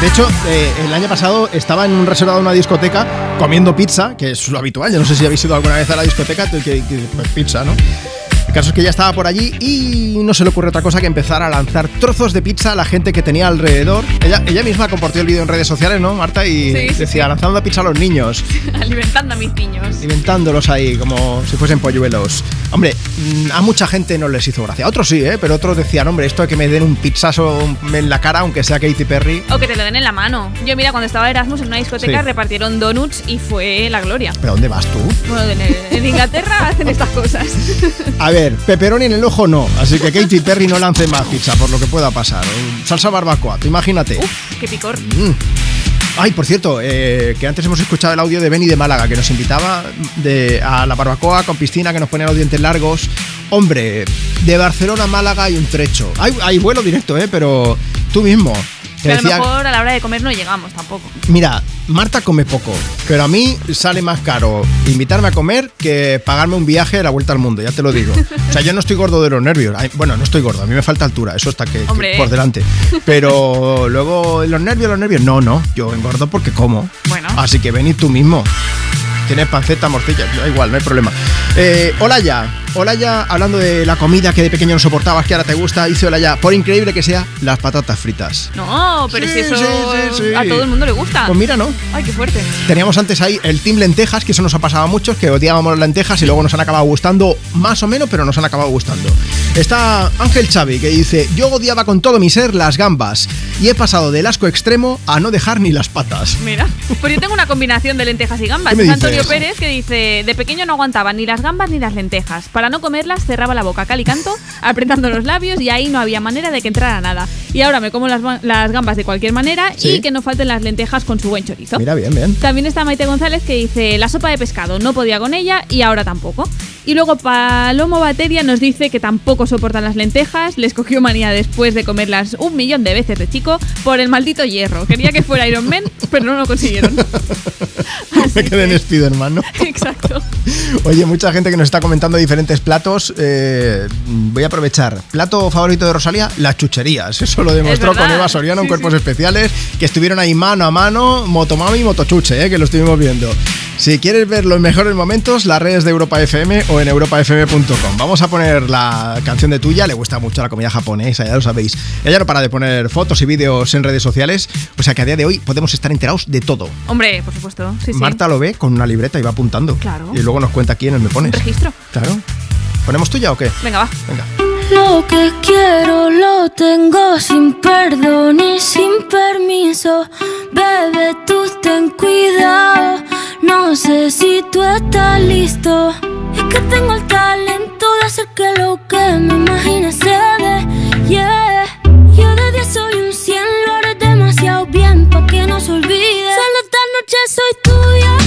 De hecho, eh, el año pasado estaba en un reservado de una discoteca comiendo pizza, que es lo habitual. Yo no sé si habéis ido alguna vez a la discoteca, que, que- pues pizza, ¿no? El caso es que ella estaba por allí y no se le ocurre otra cosa que empezar a lanzar trozos de pizza a la gente que tenía alrededor. Ella, ella misma compartió el vídeo en redes sociales, ¿no, Marta? Y Sí, decía, sí. lanzando pizza a los niños, [LAUGHS] Alimentando a mis niños. inventándolos ahí como si fuesen polluelos. Hombre, mm, a mucha gente no les hizo gracia. A otros sí, ¿eh? Pero otros decían, hombre, esto de que me den un pizzazo en la cara, aunque sea Katy Perry. O que te lo den en la mano. Yo, mira, cuando estaba Erasmus en una discoteca Sí. repartieron donuts y fue la gloria. ¿Pero dónde vas tú? Bueno, en, en Inglaterra [LAUGHS] hacen estas cosas. [LAUGHS] A ver, pepperoni en el ojo no, así que Katy Perry no lance más pizza por lo que pueda pasar. Salsa barbacoa, tú imagínate. Qué picor. Mm. Ay, por cierto, eh, que antes hemos escuchado el audio de Benny de Málaga, que nos invitaba de, a la barbacoa con piscina, que nos ponía los dientes largos. Hombre, de Barcelona a Málaga hay un trecho. Hay, hay vuelo directo, ¿eh? Pero tú mismo. Pero a lo mejor a la hora de comer no llegamos tampoco. Mira, Marta come poco, pero a mí sale más caro invitarme a comer que pagarme un viaje a la vuelta al mundo, ya te lo digo. O sea, yo no estoy gordo de los nervios. Bueno, no estoy gordo, a mí me falta altura, eso está que, por delante. Pero luego los nervios, los nervios, no, no, yo engordo porque como. Bueno. Así que venid tú mismo. Tienes panceta, morcilla, da igual, no hay problema. Eh, hola ya, hola ya, hablando de la comida que de pequeño no soportabas, que ahora te gusta, dice hola ya, por increíble que sea, las patatas fritas. No, pero Sí, si eso sí, sí, sí. a todo el mundo le gusta. Pues mira, ¿no? Ay, qué fuerte. Teníamos antes ahí el Team Lentejas, que eso nos ha pasado a muchos, que odiábamos las lentejas y luego nos han acabado gustando más o menos, pero nos han acabado gustando. Está Ángel Xavi, que dice, yo odiaba con todo mi ser las gambas y he pasado del asco extremo a no dejar ni las patas. Mira, pues yo tengo una combinación de lentejas y gambas. Antonio Pérez que dice, de pequeño no aguantaba ni las gambas ni las lentejas. Para no comerlas cerraba la boca cal y canto, apretando los labios y ahí no había manera de que entrara nada. Y ahora me como las, ba- las gambas de cualquier manera Sí. y que no falten las lentejas con su buen chorizo. Mira, bien, bien. También está Maite González que dice, la sopa de pescado no podía con ella y ahora tampoco. Y luego Palomo Bateria nos dice que tampoco soportan las lentejas, les cogió manía después de comerlas un millón de veces de chico por el maldito hierro. Quería que fuera Iron Man, pero no lo consiguieron. [LAUGHS] Me quedé en Spiderman, ¿no? [LAUGHS] Exacto. Oye, mucha gente que nos está comentando diferentes platos. eh, voy a aprovechar. Plato favorito de Rosalía, las chucherías. Eso lo demostró con Eva Soriano en Cuerpos sí. Especiales, que estuvieron ahí mano a mano, motomami y motochuche, eh, que lo estuvimos viendo. Si quieres ver los mejores momentos, las redes de Europa FM o en europafm.com. Vamos a poner la canción de tuya, le gusta mucho la comida japonesa, ya lo sabéis. Ella no para de poner fotos y vídeos en redes sociales, o sea que a día de hoy podemos estar enterados de todo. Hombre, por supuesto. Sí, sí. Marta lo ve con una libreta y va apuntando. Claro. Y luego nos cuenta quiénes me pones. Registro. Claro. ¿Ponemos tuya o qué? Venga, va. Venga. Lo que quiero lo tengo sin perdón y sin permiso. Bebé, tú ten cuidado. No sé si tú estás listo. Es que tengo el talento de hacer que lo que me imagine se dé. Yeah. Yo de 10 soy un 100, lo haré demasiado bien pa' que no se olvide. Solo esta noche soy tuya.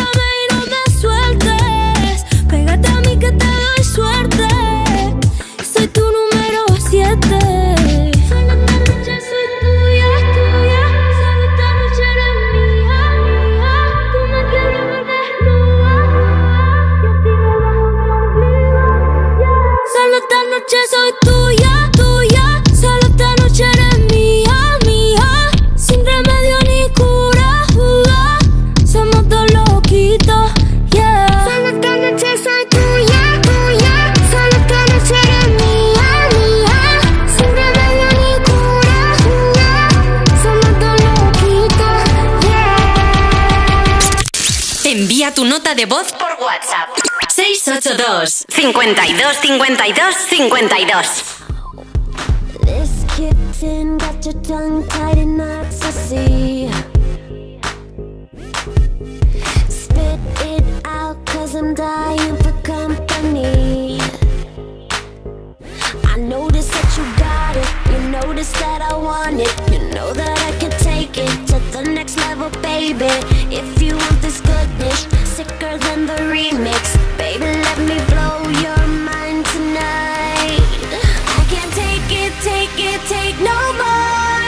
noche soy tuya, tuya. Solo esta noche eres mía, mía. Sin remedio ni cura, uh, somos dos loquitos, yeah. Solo esta noche soy tuya, tuya. Solo esta noche eres mía, mía. Sin remedio ni cura, uh, somos dos loquitos, yeah. Envía tu nota de voz por WhatsApp. 682 52 52 52 This kitten got your tongue tied in knots, I see. Spit it out, cause I'm dying for company. I notice that you got it, you notice that I want it. You know that I can take it to the next level, baby. If you want this goodness, sicker than the remix. Baby, let me blow your mind tonight. I can't take it, take it, take no more.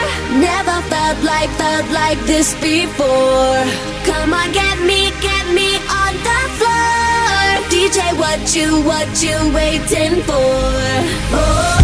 Never felt like, felt like this before. Come on, get me, get me on the floor. DJ, what you, what you waiting for? Oh.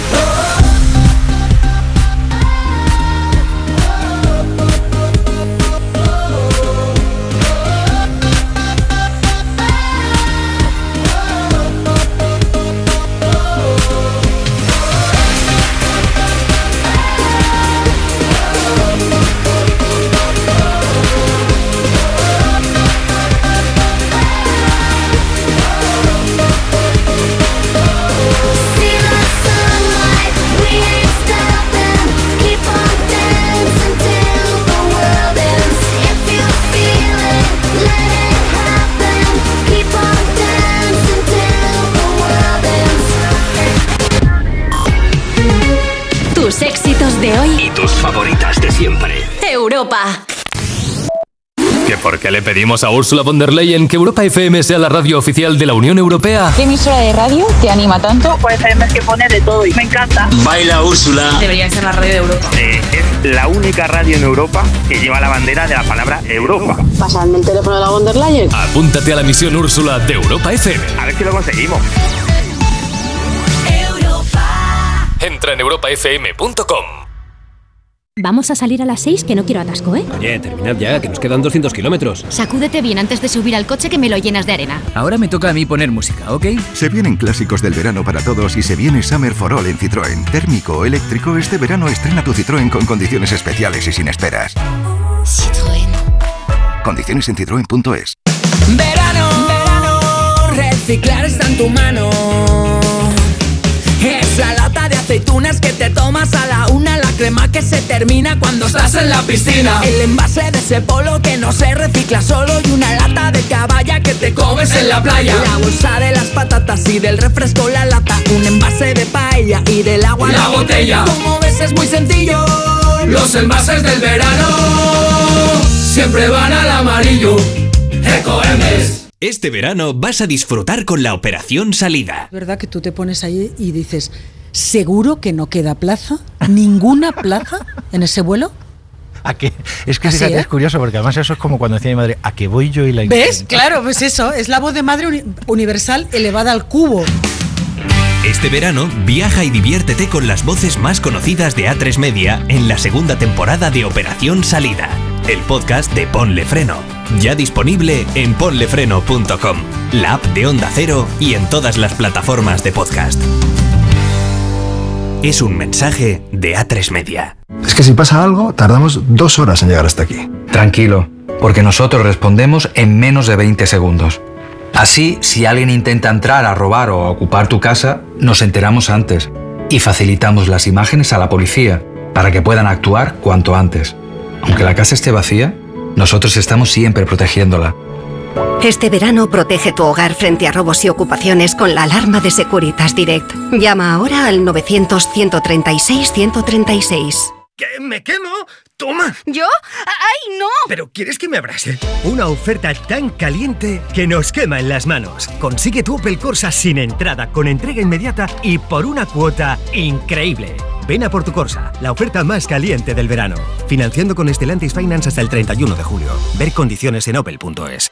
Favoritas de siempre. Europa. ¿Que por qué le pedimos a Ursula von der Leyen que Europa FM sea la radio oficial de la Unión Europea? ¿Qué emisora de radio te anima tanto? Pues FM es que pone de todo y me encanta. Baila Úrsula. Debería ser la radio de Europa. es la única radio en Europa que lleva la bandera de la palabra Europa. Pasarme el teléfono de la von der Leyen. Apúntate a la misión Úrsula de Europa FM. A ver si lo conseguimos. Entra en europafm.com. Vamos a salir a las 6 que no quiero atasco, ¿eh? Oye, terminad ya, que nos quedan 200 kilómetros. Sacúdete bien antes de subir al coche que me lo llenas de arena. Ahora me toca a mí poner música, ¿ok? Se vienen clásicos del verano para todos y se viene Summer for All en Citroën. Térmico o eléctrico, este verano estrena tu Citroën con condiciones especiales y sin esperas. Citroën. Condiciones en citroen.es. Verano, verano, reciclar está en tu mano. Aceitunas que te tomas a la una, la crema que se termina cuando estás en la piscina. El envase de ese polo que no se recicla solo y una lata de caballa que te comes en la playa. La bolsa de las patatas y del refresco la lata, un envase de paella y del agua La botella. Como ves es muy sencillo. Los envases del verano siempre van al amarillo. Ecoembes. Este verano vas a disfrutar con la operación salida. Es verdad que tú te pones ahí y dices, ¿seguro que no queda plaza? ¿Ninguna plaza en ese vuelo? ¿A qué? Es que fíjate, ¿eh? es curioso porque además eso es como cuando decía mi madre, ¿a qué voy yo y la ¿Ves? Claro, pues eso, es la voz de madre uni- universal elevada al cubo. Este verano viaja y diviértete con las voces más conocidas de A3 Media en la segunda temporada de Operación Salida, el podcast de Ponle Freno. Ya disponible en ponlefreno.com, la app de Onda Cero y en todas las plataformas de podcast. Es un mensaje de A3 Media. Es que si pasa algo, tardamos dos horas en llegar hasta aquí. Tranquilo, porque nosotros respondemos en menos de 20 segundos. Así, si alguien intenta entrar a robar o a ocupar tu casa, nos enteramos antes y facilitamos las imágenes a la policía para que puedan actuar cuanto antes. Aunque la casa esté vacía, nosotros estamos siempre protegiéndola. Este verano protege tu hogar frente a robos y ocupaciones con la alarma de Securitas Direct. Llama ahora al 900-136-136. ¿Qué? ¿Me quemo? ¡Toma! ¿Yo? ¡Ay, no! ¿Pero quieres que me abrase? Una oferta tan caliente que nos quema en las manos. Consigue tu Opel Corsa sin entrada, con entrega inmediata y por una cuota increíble. Ven a por tu Corsa, la oferta más caliente del verano. Financiando con Stellantis Finance hasta el 31 de julio. Ver condiciones en opel.es.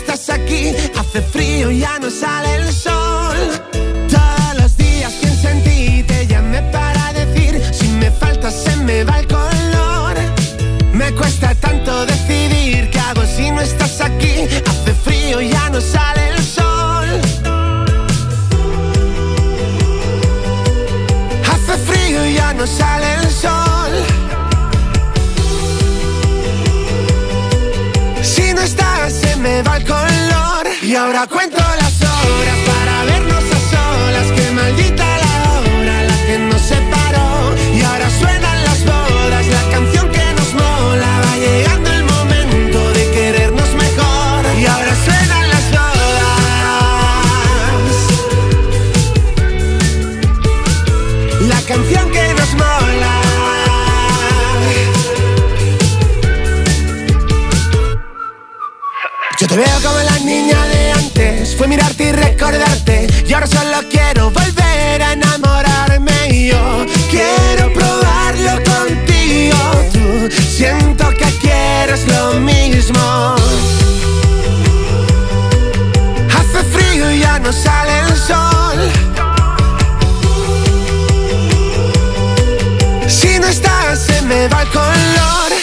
estás aquí. Hace frío, ya no sale el sol. Y ahora cuento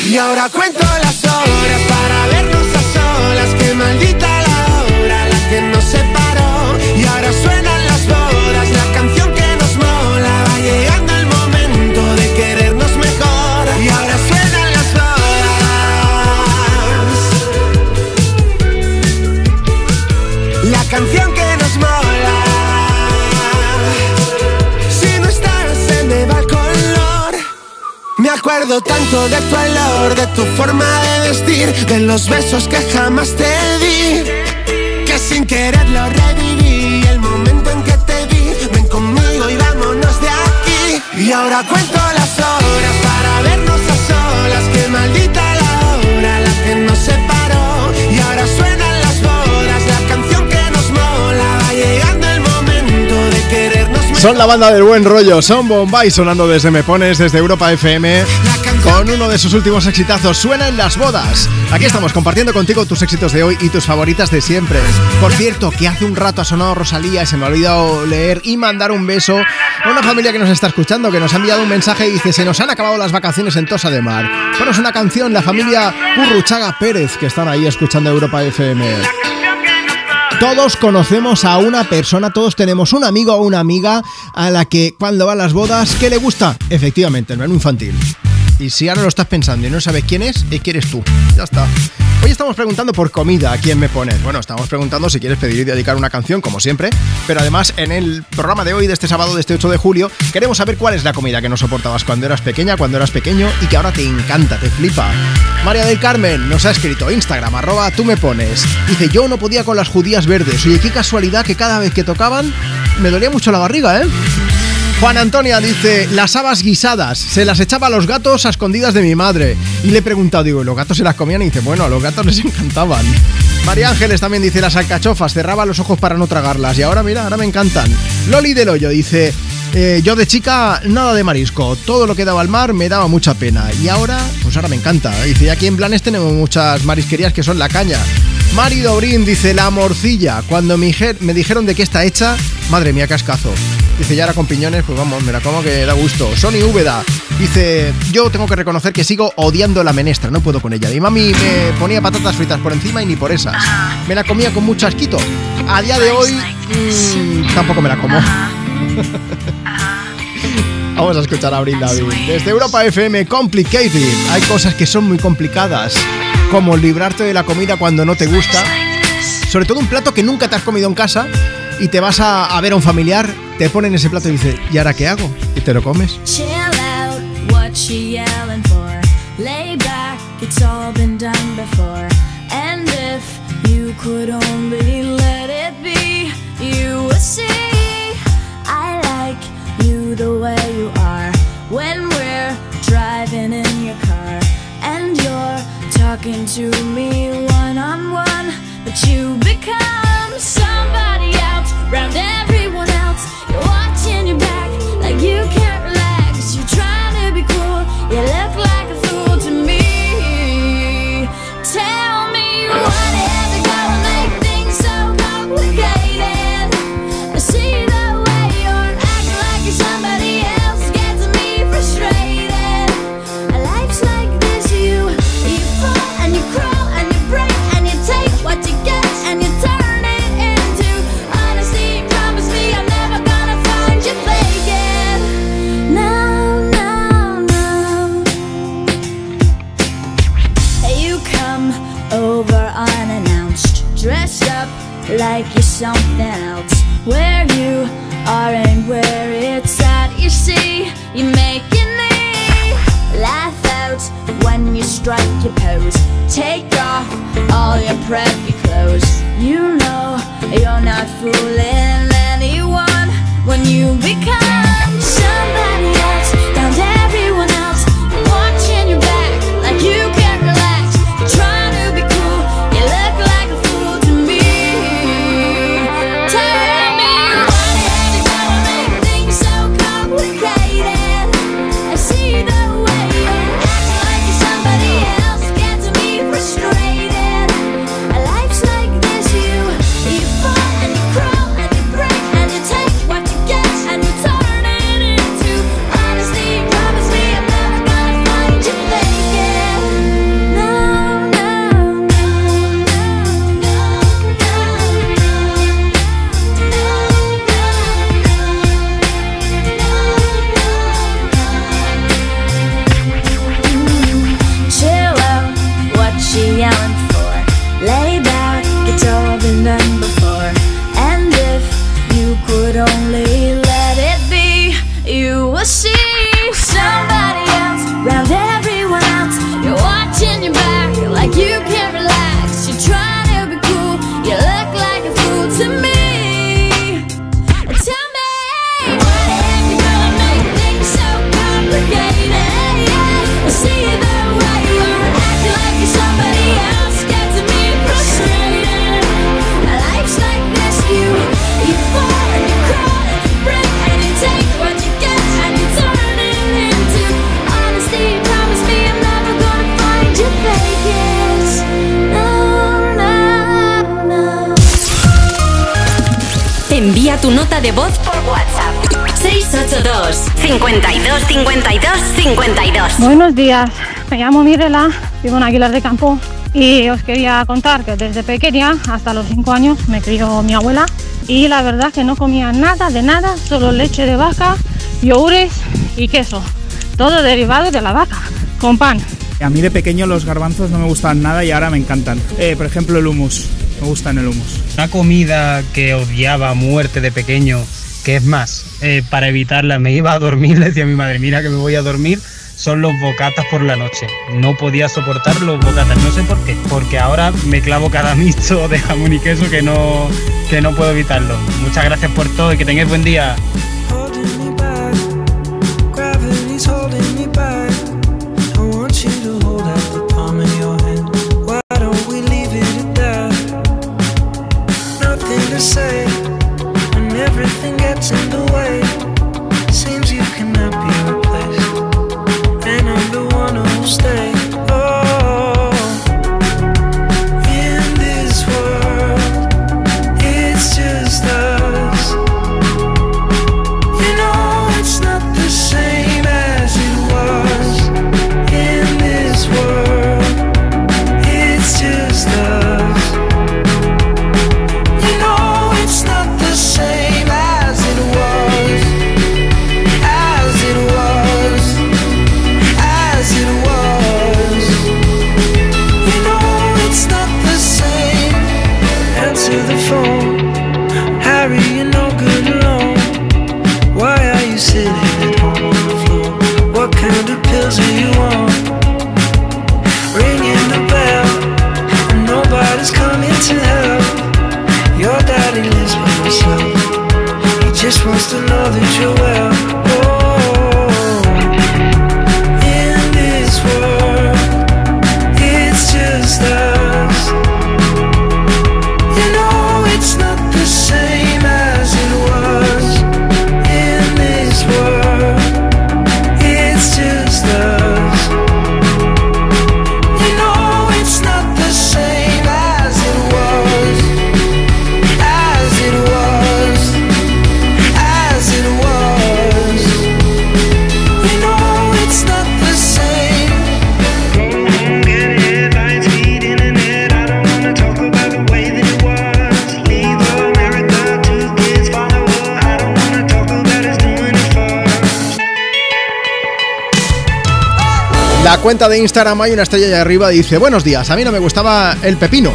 Y ahora cuento Acuerdo tanto de tu olor, de tu forma de vestir, de los besos que jamás te di. Que sin quererlo reviví el momento en que te vi. Ven conmigo y vámonos de aquí. Y ahora cuento las horas para vernos a solas. Que maldita la hora, la que nos separó. Y ahora suenan las bodas, la canción que nos mola. Va llegando el momento de querernos Son la banda del buen rollo, son Bombay sonando desde Me Pones, desde Europa FM, con uno de sus últimos exitazos, Suena en las bodas. Aquí estamos compartiendo contigo tus éxitos de hoy y tus favoritas de siempre. Por cierto, que hace un rato ha sonado Rosalía y se me ha olvidado leer y mandar un beso a una familia que nos está escuchando, que nos ha enviado un mensaje y dice, se nos han acabado las vacaciones en Tosa de Mar. Ponos una canción, la familia Urruchaga Pérez, que están ahí escuchando Europa FM. Todos conocemos a una persona, todos tenemos un amigo o una amiga a la que cuando va a las bodas, ¿qué le gusta? Efectivamente, el menú infantil. Y si ahora lo estás pensando y no sabes quién es, es que eres tú. Ya está. Hoy estamos preguntando por comida, ¿a quién me pones? Bueno, estamos preguntando si quieres pedir y dedicar una canción, como siempre, pero además en el programa de hoy, de este sábado, de este 8 de julio, queremos saber cuál es la comida que no soportabas cuando eras pequeña, cuando eras pequeño y que ahora te encanta, te flipa. María del Carmen nos ha escrito Instagram, arroba tú me pones. Dice, yo no podía con las judías verdes. Oye, qué casualidad que cada vez que tocaban me dolía mucho la barriga, ¿eh? Juan Antonia dice, las habas guisadas, se las echaba a los gatos a escondidas de mi madre. Y le he preguntado, digo, ¿y ¿los gatos se las comían? Y dice, bueno, a los gatos les encantaban. María Ángeles también dice, las alcachofas, cerraba los ojos para no tragarlas. Y ahora, mira, ahora me encantan. Loli del Hoyo dice, eh, yo de chica nada de marisco, todo lo que daba al mar me daba mucha pena. Y ahora, pues ahora me encanta. Dice, aquí en Blanes tenemos muchas marisquerías que son la caña. Mari Dobrín dice, la morcilla. Cuando me, me dijeron de qué está hecha, madre mía, cascazo. Dice, ya ahora con piñones, pues vamos, me la como que da gusto. Sony Úbeda dice, yo tengo que reconocer que sigo odiando la menestra, no puedo con ella. Mi mami me ponía patatas fritas por encima y ni por esas. Me la comía con mucho asquito. A día de hoy, mm, tampoco me la como. [LAUGHS] Vamos a escuchar a Abril David. Desde Europa FM, Complicated. Hay cosas que son muy complicadas, como librarte de la comida cuando no te gusta. Sobre todo un plato que nunca te has comido en casa y te vas a, ver a un familiar, te ponen ese plato y dices, ¿y ahora qué hago? Y te lo comes. Talking to me one on one, but you become round and preppy clothes. You know you're not fooling anyone when you become 52 52 52 Buenos días, me llamo Mirela, vivo en Aguilar de Campo y os quería contar que desde pequeña hasta los 5 años me crió mi abuela y la verdad que no comía nada de nada, solo leche de vaca, yogures y queso, todo derivado de la vaca, con pan. A mí de pequeño los garbanzos no me gustaban nada y ahora me encantan. Eh, por ejemplo, el hummus. Me gustan el hummus. Una comida que odiaba a muerte de pequeño, que es más, eh, para evitarla me iba a dormir, le [LAUGHS] decía a mi madre, mira que me voy a dormir, son los bocatas por la noche. No podía soportar los bocatas, no sé por qué, porque ahora me clavo cada [LAUGHS] mixto de jamón y queso que no, que no puedo evitarlo. Muchas gracias por todo y que tengáis buen día. La cuenta de Instagram hay una estrella allá arriba y dice, buenos días, a mí no me gustaba el pepino.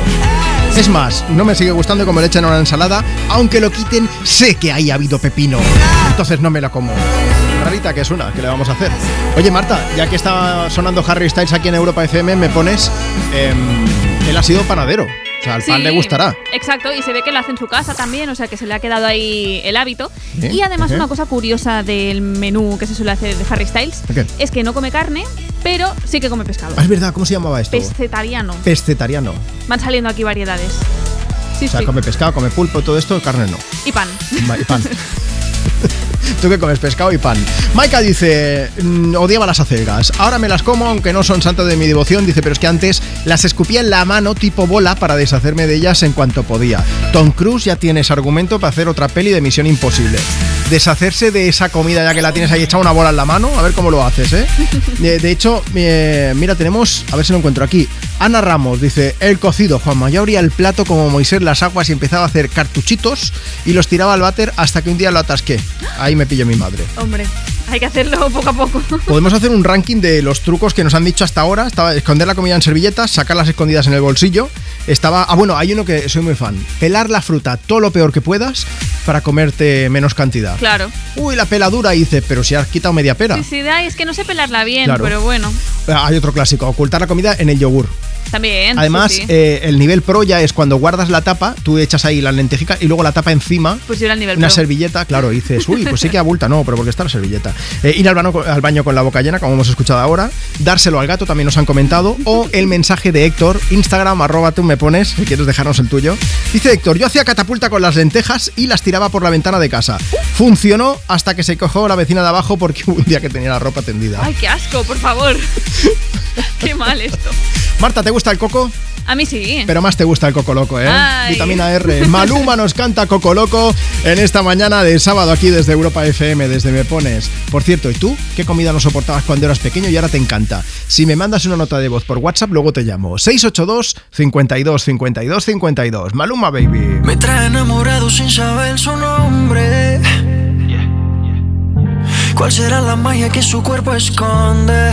Es más, no me sigue gustando como le echan a una ensalada, aunque lo quiten, sé que ahí ha habido pepino. Entonces no me la como. Rarita que es una, ¿qué le vamos a hacer? Oye Marta, ya que está sonando Harry Styles aquí en Europa FM, me pones... em, él ha sido panadero. O sea, al pan le gustará. Exacto, y se ve que lo hace en su casa también, o sea que se le ha quedado ahí el hábito. ¿Eh? Y además ¿Eh? una cosa curiosa del menú que se suele hacer de Harry Styles ¿Qué? es que no come carne, pero sí que come pescado. Ah, es verdad, ¿cómo se llamaba esto? Pescetariano. Pescetariano. Van saliendo aquí variedades. Sí, o sea, sí. come pescado, come pulpo, todo esto, carne no. Y pan. Y pan. [LAUGHS] Tú que comes pescado y pan. Maika dice, "Mm, odiaba las acelgas. Ahora me las como, aunque no son santo de mi devoción. Dice, pero es que antes las escupía en la mano tipo bola para deshacerme de ellas en cuanto podía. Tom Cruise ya tienes argumento para hacer otra peli de Misión Imposible. Deshacerse de esa comida ya que la tienes ahí echada una bola en la mano, a ver cómo lo haces, ¿eh? De, [LAUGHS] de hecho, eh, mira, tenemos, a ver si lo encuentro aquí. Ana Ramos dice, el cocido, Juanma, yo abría el plato como Moisés las aguas y empezaba a hacer cartuchitos y los tiraba al váter hasta que un día lo atasqué. Ahí me pilló mi madre. Hombre, hay que hacerlo poco a poco. [LAUGHS] Podemos hacer un ranking de los trucos que nos han dicho hasta ahora. Estaba esconder la comida en servilletas, sacarlas escondidas en el bolsillo. Estaba. Ah, bueno, hay uno que soy muy fan. Pelar la fruta todo lo peor que puedas para comerte menos cantidad. Claro. Uy, la peladura, dice, pero si has quitado media pera. Sí, sí, ay, es que no sé pelarla bien, Claro. pero bueno. Ah, Hay otro clásico, ocultar la comida en el yogur. También. Además, sí, sí. eh, el nivel pro ya es cuando guardas la tapa, tú echas ahí la lentejica y luego la tapa encima. pues yo era el nivel Una pro. servilleta, claro, y dices, uy, pues sí que abulta, no, pero porque está la servilleta. Eh, ir al baño, al baño con la boca llena, como hemos escuchado ahora. Dárselo al gato, también nos han comentado. O el mensaje de Héctor, Instagram, arroba tú me pones, si quieres dejarnos el tuyo. Dice Héctor, yo hacía catapulta con las lentejas y las tiraba por la ventana de casa. Funcionó hasta que se cogió la vecina de abajo porque [LAUGHS] hubo un día que tenía la ropa tendida. Ay, qué asco, por favor. [LAUGHS] qué mal esto. Marta, ¿te gusta gusta el coco? A mí sí. Pero más te gusta el Coco Loco, ¿eh? Ay. Vitamina R. Maluma nos canta Coco Loco en esta mañana de sábado aquí desde Europa FM, desde Me Pones. Por cierto, ¿y tú qué comida no soportabas cuando eras pequeño y ahora te encanta? Si me mandas una nota de voz por WhatsApp, luego te llamo. 682 52 52 52. Maluma, baby. Me trae enamorado sin saber su nombre. ¿Cuál será la magia que su cuerpo esconde?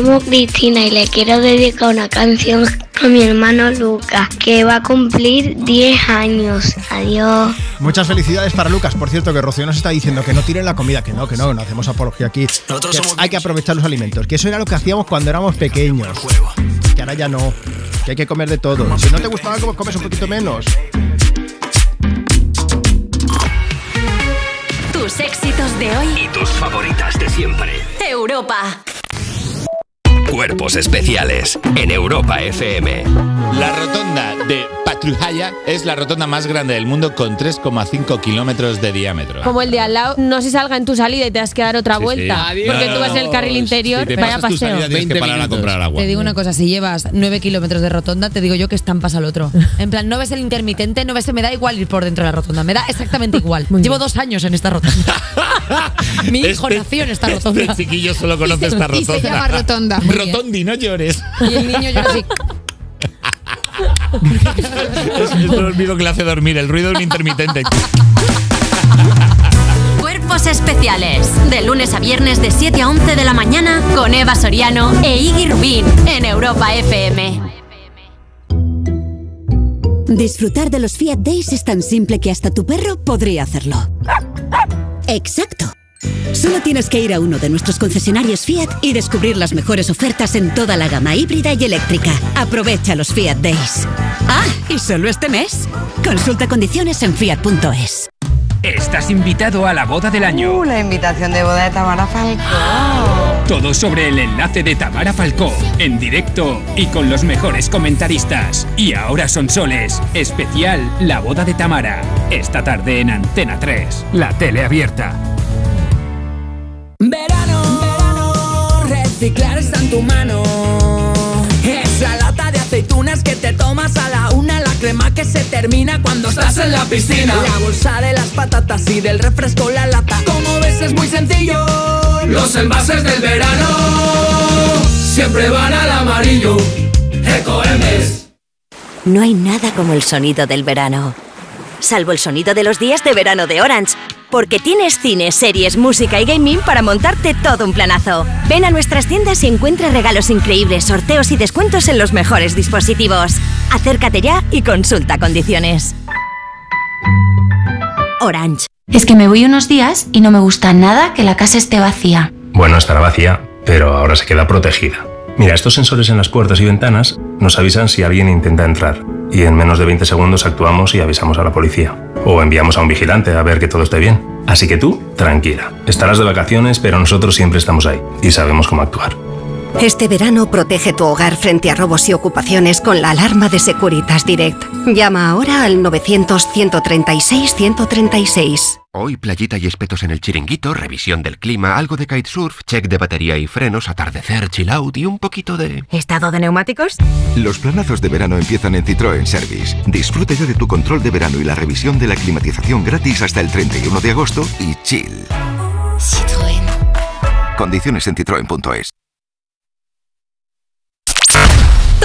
llamo Cristina y le quiero dedicar una canción a mi hermano Lucas, que va a cumplir 10 años. Adiós. Muchas felicidades para Lucas. Por cierto, que Rocío nos está diciendo que no tiren la comida, que no, que no, no hacemos apología aquí. Que hay que aprovechar los alimentos, que eso era lo que hacíamos cuando éramos pequeños. Que ahora ya no, que hay que comer de todo. Si no te gustaba algo, comes un poquito menos. Tus éxitos de hoy. Y tus favoritas de siempre. Europa. Cuerpos especiales en Europa FM. La rotonda de Patrujaya es la rotonda más grande del mundo con 3,5 kilómetros de diámetro. Como el de al lado, no se salga en tu salida y te has que dar otra Sí, vuelta. sí. Porque tú vas en el carril interior, Si te vaya pasas tu paseo. salida, tienes que parar a comprar agua. Te digo una cosa, si llevas 9 kilómetros de rotonda, te digo yo que estampas al otro. [LAUGHS] En plan, no ves el intermitente, no ves, me da igual ir por dentro de la rotonda, me da exactamente [LAUGHS] igual. Llevo dos años en esta rotonda. [LAUGHS] Mi hijo Este- nació en esta rotonda. Este chiquillo solo conoce esta Y se rotonda. llama rotonda. Muy bien. Rotondi, no llores. Y el niño llora así. [LAUGHS] es, es lo mismo que le hace dormir, el ruido de un intermitente. Cuerpos especiales. De lunes a viernes de 7 a 11 de la mañana con Eva Soriano e Iggy Rubín en Europa FM. Disfrutar de los Fiat Days es tan simple que hasta tu perro podría hacerlo. Exacto. Solo tienes que ir a uno de nuestros concesionarios Fiat y descubrir las mejores ofertas en toda la gama híbrida y eléctrica. Aprovecha los Fiat Days. Ah, y solo este mes. Consulta condiciones en fiat.es. Estás invitado a la boda del año. Uh, la invitación de boda de Tamara Falcó. Todo sobre el enlace de Tamara Falcó, en directo y con los mejores comentaristas. Y ahora son soles, especial La boda de Tamara. Esta tarde en Antena 3, la tele abierta. Verano, verano, reciclar está en tu mano. Esa lata de aceitunas que te tomas a la una, la crema que se termina cuando estás en la piscina. La bolsa de las patatas y del refresco la lata. Como ves es muy sencillo. Los envases del verano siempre van al amarillo. Ecoembes. No hay nada como el sonido del verano. Salvo el sonido de los días de verano de Orange. Porque tienes cine, series, música y gaming para montarte todo un planazo. Ven a nuestras tiendas y encuentra regalos increíbles, sorteos y descuentos en los mejores dispositivos. Acércate ya y consulta condiciones. Orange. Es que me voy unos días y no me gusta nada que la casa esté vacía. Bueno, estará vacía, pero ahora se queda protegida. Mira, estos sensores en las puertas y ventanas nos avisan si alguien intenta entrar y en menos de 20 segundos actuamos y avisamos a la policía. O enviamos a un vigilante a ver que todo esté bien. Así que tú, tranquila. Estarás de vacaciones, pero nosotros siempre estamos ahí y sabemos cómo actuar. Este verano protege tu hogar frente a robos y ocupaciones con la alarma de Securitas Direct. Llama ahora al 900-136-136. Hoy playita y espetos en el chiringuito, revisión del clima, algo de kitesurf, check de batería y frenos, atardecer, chill out y un poquito de... ¿Estado de neumáticos? Los planazos de verano empiezan en Citroën Service. Disfruta ya de tu control de verano y la revisión de la climatización gratis hasta el 31 de agosto y chill. Citroën. Condiciones en citroen.es.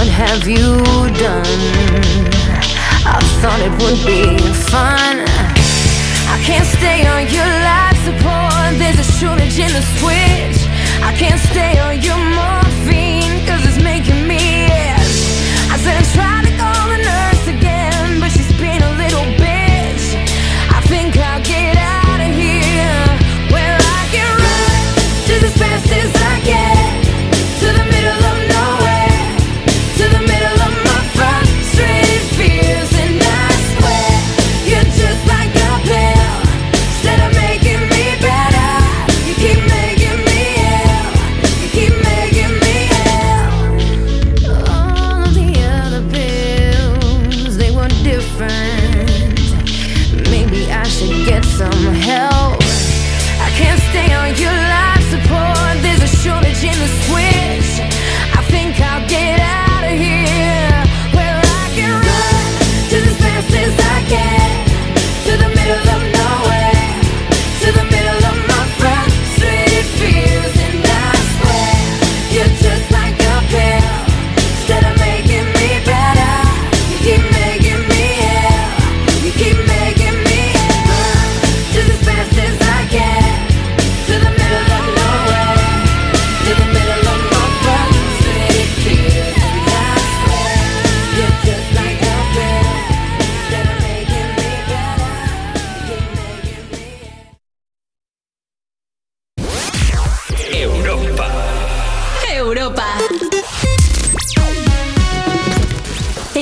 What have you done? I thought it would be fun. I can't stay on your life support. There's a shortage in the switch. I can't stay on your morphine, cause it's making me itch. I said I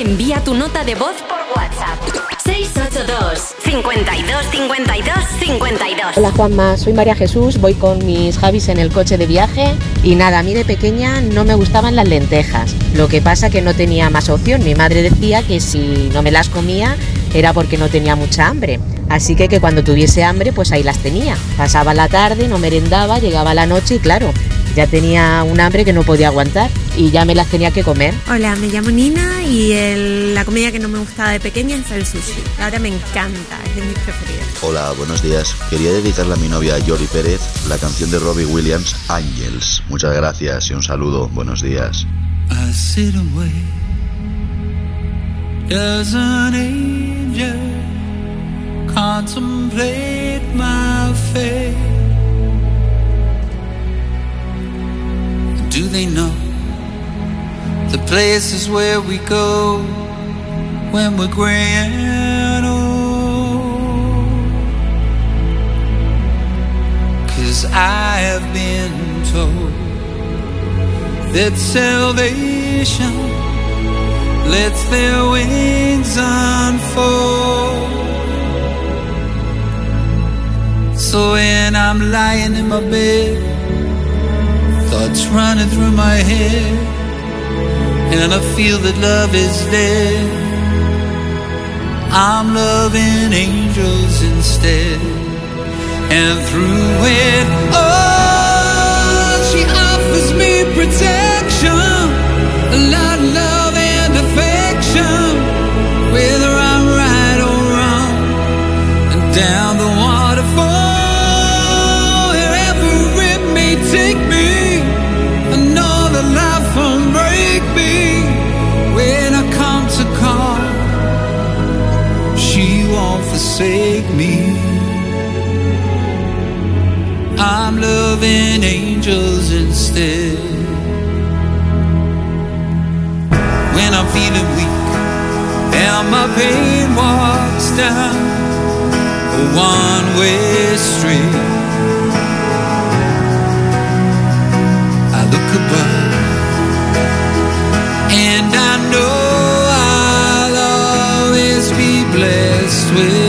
Envía tu nota de voz por WhatsApp. 682 52 52 52. Hola Juanma, soy María Jesús, voy con mis Javis en el coche de viaje y nada, a mí de pequeña no me gustaban las lentejas. Lo que pasa que no tenía más opción. Mi madre decía que si no me las comía era porque no tenía mucha hambre. Así que que cuando tuviese hambre pues ahí las tenía. Pasaba la tarde, no merendaba, llegaba la noche y claro, ya tenía un hambre que no podía aguantar y ya me las tenía que comer. Hola, me llamo Nina y el- la comida que no me gustaba de pequeña es el sushi. Ahora me encanta, es de mis preferidas. Hola, buenos días. Quería dedicarle a mi novia Yori Pérez la canción de Robbie Williams, Angels. Muchas gracias y un saludo. Buenos días. I sit and wait. Does an angel contemplate my fate? Do they know the places where we go when we're gray and old? Cause I have been told that salvation lets their wings unfold. So when I'm lying in my bed, thoughts running through my head, and I feel that love is dead. I'm loving angels instead. And through it all, she offers me protection, a lot of love and affection, whether I'm right or wrong. And down the loving angels instead. When I'm feeling weak and my pain walks down a one way street, I look above and I know I'll always be blessed with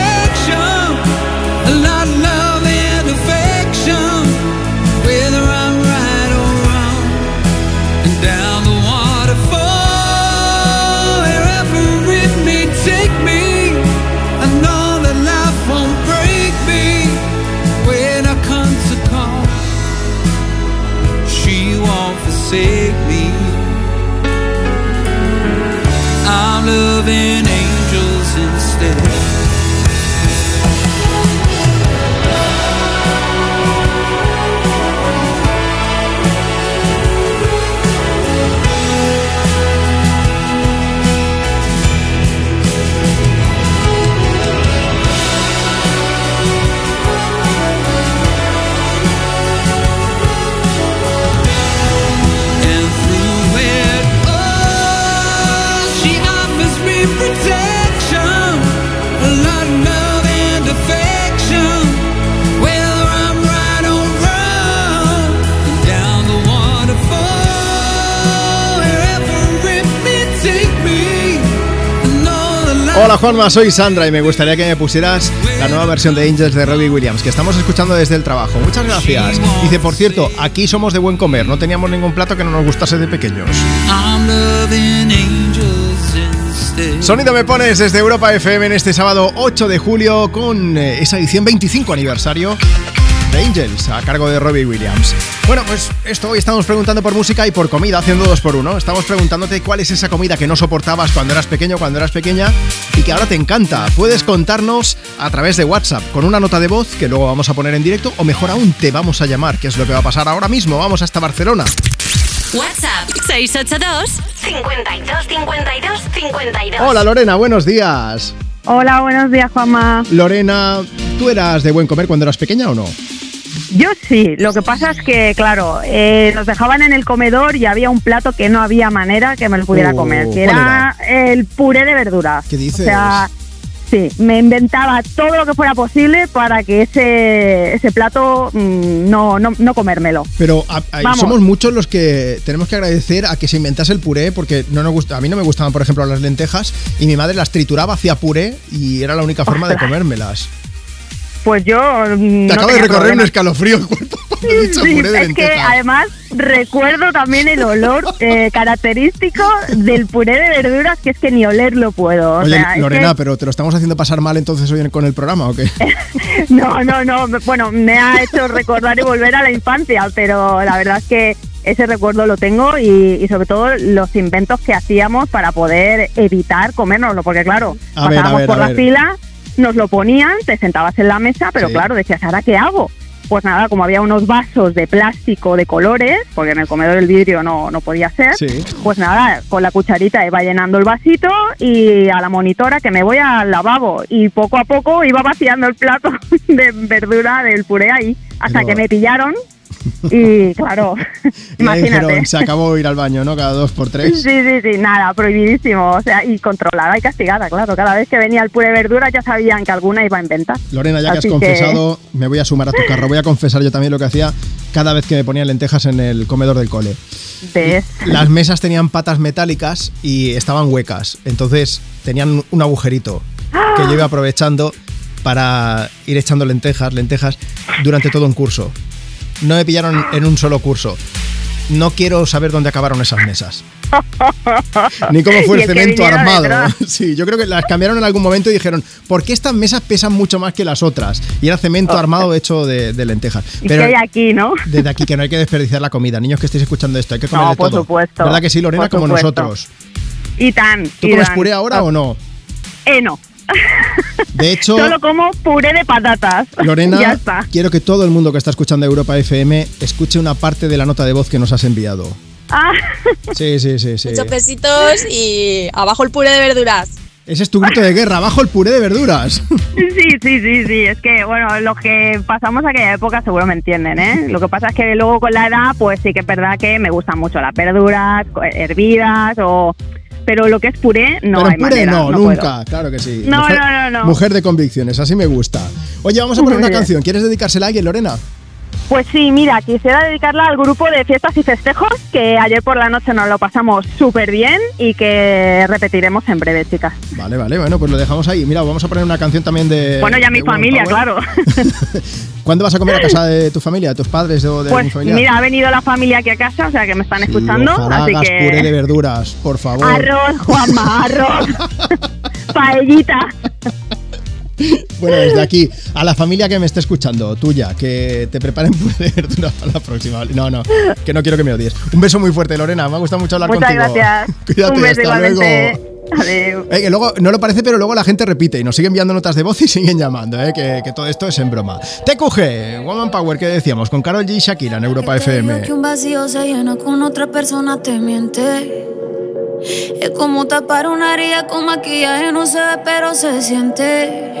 loving Hola Juanma, soy Sandra y me gustaría que me pusieras la nueva versión de Angels de Robbie Williams que estamos escuchando desde el trabajo. Muchas gracias. Dice, por cierto, aquí somos de buen comer, no teníamos ningún plato que no nos gustase de pequeños. Sonido me pones desde Europa FM en este sábado 8 de julio con eh, esa edición 25 aniversario de Angels a cargo de Robbie Williams. Bueno, pues esto hoy estamos preguntando por música y por comida, haciendo dos por uno. Estamos preguntándote cuál es esa comida que no soportabas cuando eras pequeño, cuando eras pequeña y que ahora te encanta. Puedes contarnos a través de WhatsApp con una nota de voz que luego vamos a poner en directo o mejor aún te vamos a llamar, que es lo que va a pasar ahora mismo. Vamos hasta Barcelona. WhatsApp 682 52 52 52. Hola Lorena, buenos días. Hola, buenos días, Juanma. Lorena, ¿tú eras de buen comer cuando eras pequeña o no? Yo sí, lo que pasa es que, claro, eh, nos dejaban en el comedor y había un plato que no había manera que me lo pudiera Oh, comer, que ¿cuál era, el puré de verduras. ¿Qué dices? O sea, sí, me inventaba todo lo que fuera posible para que ese, ese plato mm, no, no, no comérmelo. Pero a- somos muchos los que tenemos que agradecer a que se inventase el puré porque no nos gusta, a mí no me gustaban, por ejemplo, las lentejas y mi madre las trituraba, hacía puré y era la única forma de comérmelas. Pues yo... mm, Te no acabo de recorrer un escalofrío el cuerpo [LAUGHS] Sí, es que además recuerdo también el olor [LAUGHS] eh, característico del puré de verduras, que es que ni olerlo puedo. O Oye, sea, Lorena, que- pero ¿te lo estamos haciendo pasar mal entonces hoy con el programa o qué? [LAUGHS] No, no, no. Bueno, me ha hecho recordar y volver a la infancia, pero la verdad es que ese recuerdo lo tengo y, y sobre todo los inventos que hacíamos para poder evitar comérnoslo, porque claro, A ver, a pasábamos ver, por a la ver. fila, nos lo ponían, te sentabas en la mesa, pero Sí. claro, decías, ¿ahora qué hago? Pues nada, como había unos vasos de plástico de colores, porque en el comedor el vidrio no, no podía ser, Sí. pues nada, con la cucharita iba llenando el vasito y a la monitora que me voy al lavabo y poco a poco iba vaciando el plato [LAUGHS] de verdura del puré ahí hasta que me pillaron Y claro, [LAUGHS] [LAUGHS] dijeron, imagínate. se acabó ir al baño, ¿no? Cada dos por Sí, tres. sí, sí, nada, prohibidísimo. O sea, y controlada y castigada, claro. Cada vez que venía el puré de verduras ya sabían que alguna iba en venta. Lorena, ya que has confesado, me voy a sumar a tu carro. Voy a confesar yo también lo que hacía cada vez que me ponía lentejas en el comedor del cole. ¿Ves? Las mesas tenían patas metálicas y estaban huecas. Entonces tenían un agujerito que yo iba aprovechando para ir echando lentejas, lentejas, durante todo un curso. No me pillaron en un solo curso. No quiero saber dónde acabaron esas mesas. [LAUGHS] Ni cómo fue Y el cemento armado. detrás. [LAUGHS] Sí, yo creo que las cambiaron en algún momento y dijeron, ¿por qué estas mesas pesan mucho más que las otras? Y era cemento armado [LAUGHS] hecho de, de lentejas. ¿Y qué hay aquí, no? Desde aquí que no hay que desperdiciar la comida. Niños que estéis escuchando esto, hay que comer No, de por todo. supuesto. ¿Verdad que sí, Lorena? Por Como supuesto. nosotros. Y tan. ¿Tú y comes tan. puré ahora o no? Eh, no. De [LAUGHS] hecho, Solo como puré de patatas. [LAUGHS] ya Lorena, está. quiero que todo el mundo que está escuchando Europa FM escuche una parte de la nota de voz que nos has enviado. Ah, [LAUGHS] Sí, sí, sí, sí. Muchos besitos y abajo el puré de verduras. Ese es tu grito de guerra, abajo el puré de verduras. Sí, sí, sí, sí. Es que, bueno, los que pasamos aquella época seguro me entienden, ¿eh? Lo que pasa es que luego con la edad, pues sí que es verdad que me gustan mucho las verduras hervidas o... Pero lo que es puré, no Pero hay puré manera, no, no nunca, puedo. claro que sí. No, mujer, no, no, no. Mujer de convicciones, así me gusta. Oye, vamos a poner una canción. ¿Quieres dedicársela a alguien, Lorena? Pues sí, mira, quisiera dedicarla al grupo de fiestas y festejos, que ayer por la noche nos lo pasamos súper bien y que repetiremos en breve, chicas. Vale, vale, bueno, pues lo dejamos ahí. Mira, vamos a poner una canción también de. bueno, ya mi familia, claro. [LAUGHS] ¿Cuándo vas a comer a casa de tu familia, de tus padres o de Pues mi familia? mira, ha venido la familia aquí a casa, o sea que me están escuchando, Ojalá así hagas que... puré de verduras, por favor. Arroz, Juanma, arroz. [LAUGHS] Paellita. [LAUGHS] Bueno, desde aquí, a la familia que me esté escuchando, tuya, que te preparen [LAUGHS] para la próxima. No, no, que no quiero que me odies. Un beso muy fuerte, Lorena. Me ha gustado mucho hablar Muchas contigo. gracias. [LAUGHS] Cuídate, Un beso hasta igualmente. luego. Adiós. Eh, que luego, no lo parece, pero luego la gente repite y nos sigue enviando notas de voz y siguen llamando, eh, que, que todo esto es en broma. TQG, Woman Power, que decíamos, con Carol G y Shakira en Europa FM. Que un vacío se llena con otra persona te miente. Es como tapar una herida con maquillaje, no se ve, pero se siente.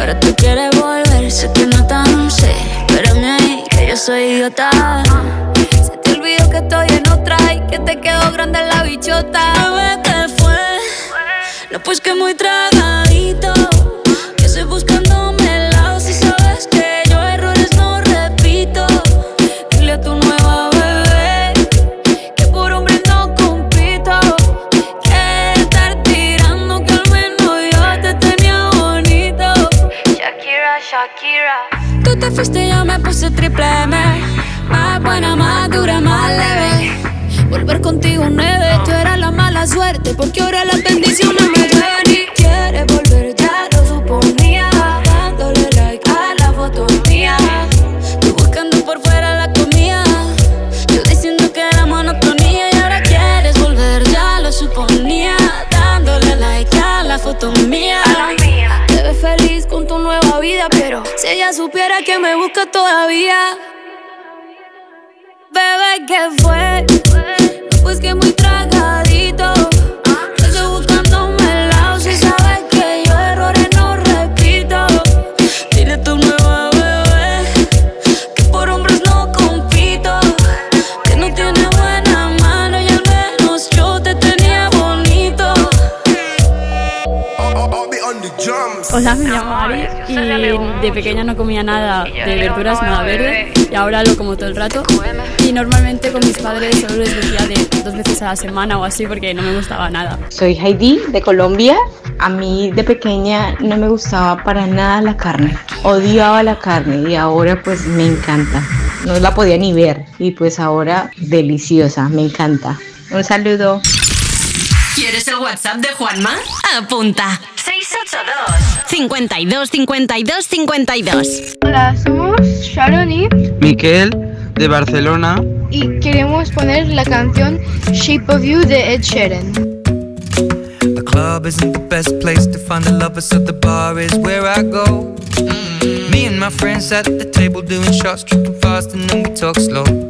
Ahora tú quieres volver, sé que no tan sé. Espérame ahí, que yo soy idiota. Se te olvidó que estoy en otra y que te quedó grande la bichota. Bebé, ¿qué fue? No, pues que muy tragadito. Suerte Porque ahora las bendiciones me llueven y quieres volver, ya lo suponía. Dándole like a la foto mía. Tú buscando por fuera la comida. Yo diciendo que era monotonía Y ahora quieres volver, ya lo suponía. Dándole like a la foto mía. Te ves feliz con tu nueva vida Pero si ella supiera que me busca todavía. Bebé, ¿qué fue? Pues que muy tragadito. Hola, me llamo Ari y de pequeña no comía nada de verduras, nada verde y ahora lo como todo el rato. Y normalmente con mis padres solo les decía de dos veces a la semana o así porque no me gustaba nada. Soy Heidi de Colombia. A mí de pequeña no me gustaba para nada la carne. Odiaba la carne y ahora pues me encanta. No la podía ni ver y pues ahora deliciosa, me encanta. Un saludo. ¿Quieres el WhatsApp de Juanma? Apunta. 682 52 52 52. Hola, somos Sharon y, Miquel, de Barcelona. y queremos poner la canción Shape of You de Ed Sheeran. The club isn't the best place to find a lover, so the bar is where I go. Me and my friends at the table doing shots, tripping fast, and then we talk slow.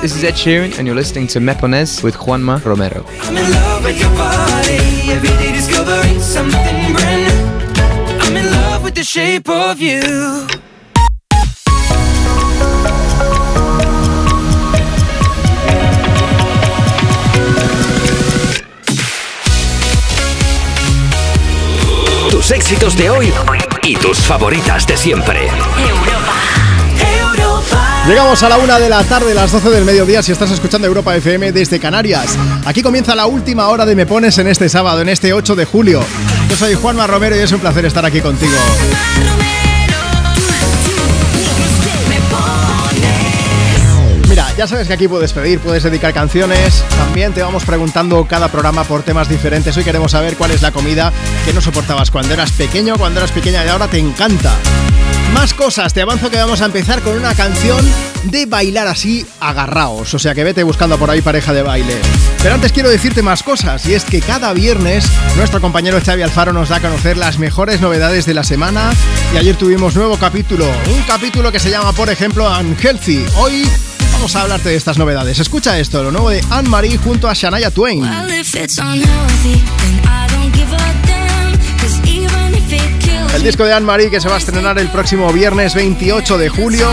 this is Ed Sheeran and you're listening to Mepones with Juanma Romero. I'm in love with your body, every day discovering something brand new. I'm in love with the shape of you. Tus éxitos de hoy y tus favoritas de siempre. Europa. Llegamos a la una de la tarde, las 12 del mediodía, si estás escuchando Europa FM desde Canarias. Aquí comienza la última hora de Me Pones en este sábado, en este 8 de julio. Yo soy Juanma Romero y es un placer estar aquí contigo. Ya sabes que aquí puedes pedir, puedes dedicar canciones. También te vamos preguntando cada programa por temas diferentes. Hoy queremos saber cuál es la comida que no soportabas cuando eras pequeño, cuando eras pequeña y ahora te encanta. Más cosas, te avanzo que vamos a empezar con una canción de bailar así agarraos, o sea que vete buscando por ahí pareja de baile. Pero antes quiero decirte más cosas, y es que cada viernes nuestro compañero Xavi Alfaro nos da a conocer las mejores novedades de la semana, y ayer tuvimos nuevo capítulo, un capítulo que se llama por ejemplo Unhealthy. Hoy vamos a hablarte de estas novedades. Escucha esto, lo nuevo de Anne-Marie junto a Shania Twain. El disco de Anne-Marie que se va a estrenar el próximo viernes 28 de julio.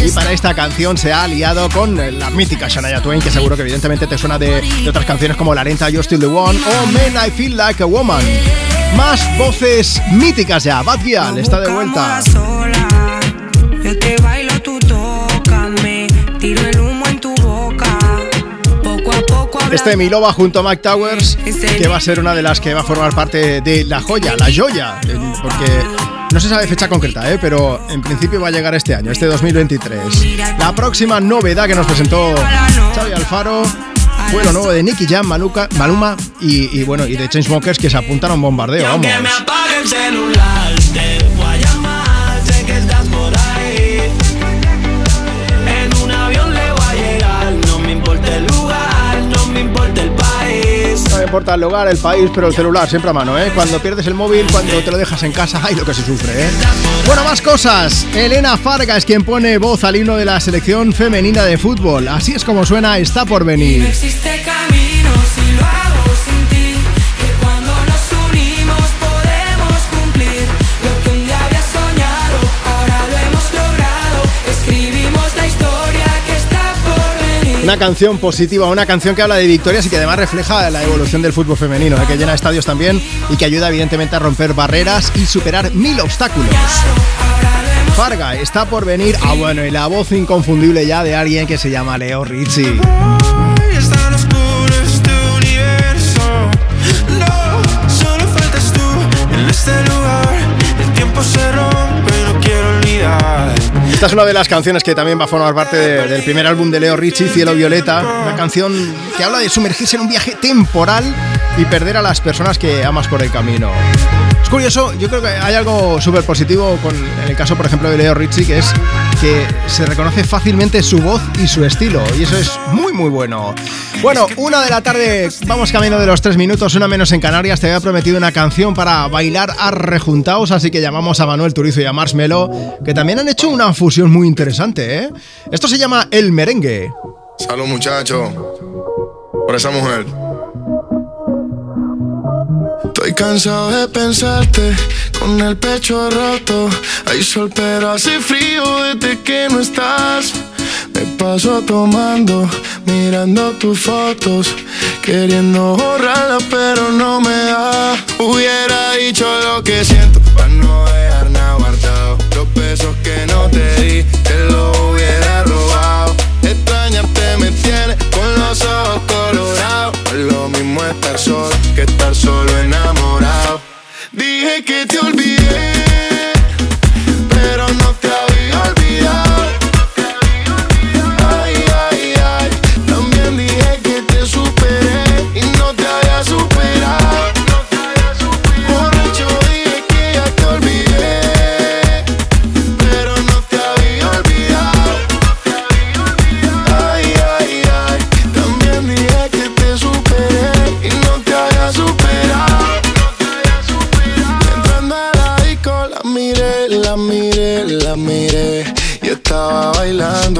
Y para esta canción se ha aliado con la mítica Shania Twain, que seguro que evidentemente te suena de, de otras canciones como La lenta You're Still the One o Man I Feel Like a Woman. Más voces míticas ya. Bad Gyal está de vuelta. sola. Yo te Este Milova junto a Mike Towers, que va a ser una de las que va a formar parte de La Joya, La Joya, porque no se sabe fecha concreta, ¿eh? pero en principio va a llegar este año, este 2023. La próxima novedad que nos presentó Xavi Alfaro fue lo nuevo de Nicky Jam, Maluca- Maluma y, y bueno, y de Chainsmokers que se apuntaron a un bombardeo, vamos. Importa el lugar, el país, pero el celular siempre a mano, ¿eh? Cuando pierdes el móvil, cuando te lo dejas en casa, [LAUGHS] ay, lo que se sufre, ¿eh? Bueno, más cosas. Elena Farga es quien pone voz al himno de la selección femenina de fútbol. Así es como suena, está por No venir. existe camino Una canción positiva, una canción que habla de victorias y que además refleja la evolución del fútbol femenino, ¿eh? que llena estadios también y que ayuda evidentemente a romper barreras y superar mil obstáculos. Farga está por venir. Ah, bueno, y la voz inconfundible ya de alguien que se llama Leo olvidar. Esta es una de las canciones que también va a formar parte de- del primer álbum de Leo Richie, Cielo Violeta. Una canción que habla de sumergirse en un viaje temporal y perder a las personas que amas por el camino. Curioso, yo creo que hay algo súper positivo con el caso, por ejemplo, de Leo Richie, que es que se reconoce fácilmente su voz y su estilo, y eso es muy, muy bueno. Bueno, una de la tarde, vamos camino de los tres minutos, una menos en Canarias. Te había prometido una canción para bailar a rejuntaos, así que llamamos a Manuel Turizo y a Marshmello, que también han hecho una fusión muy interesante, ¿eh? Esto se llama El Merengue. Salud, muchacho. Por esa mujer. Cansado de pensarte con el pecho roto. Hay sol, pero hace frío desde que no estás. Me paso tomando, mirando tus fotos, queriendo borrarlas, pero no me da. Hubiera dicho lo que siento para no dejar nada guardado. Los besos que no te di, te los hubiera robado. Extrañarte me tiene con los ojos colorados. Es lo mismo estar solo que estar solo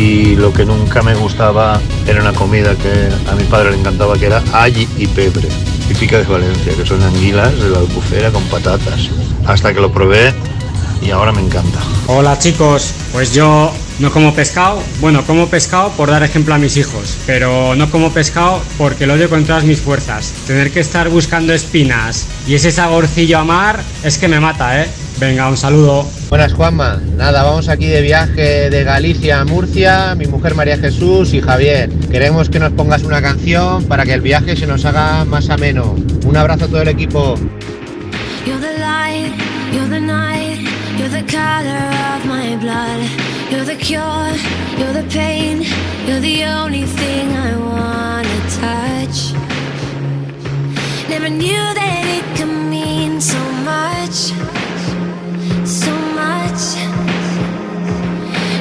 y lo que nunca me gustaba era una comida que a mi padre le encantaba que era alli y pebre, típica de Valencia, que son anguilas de la albufera con patatas. Hasta que lo probé y ahora me encanta. Hola chicos, pues yo no como pescado, bueno, como pescado por dar ejemplo a mis hijos, pero no como pescado porque lo odio con todas mis fuerzas. Tener que estar buscando espinas y ese saborcillo a mar es que me mata, ¿eh? Venga, un saludo. Buenas Juanma, nada, vamos aquí de viaje de Galicia a Murcia, mi mujer María Jesús y Javier. Queremos que nos pongas una canción para que el viaje se nos haga más ameno. Un abrazo a todo el equipo. Never knew that it could mean so much,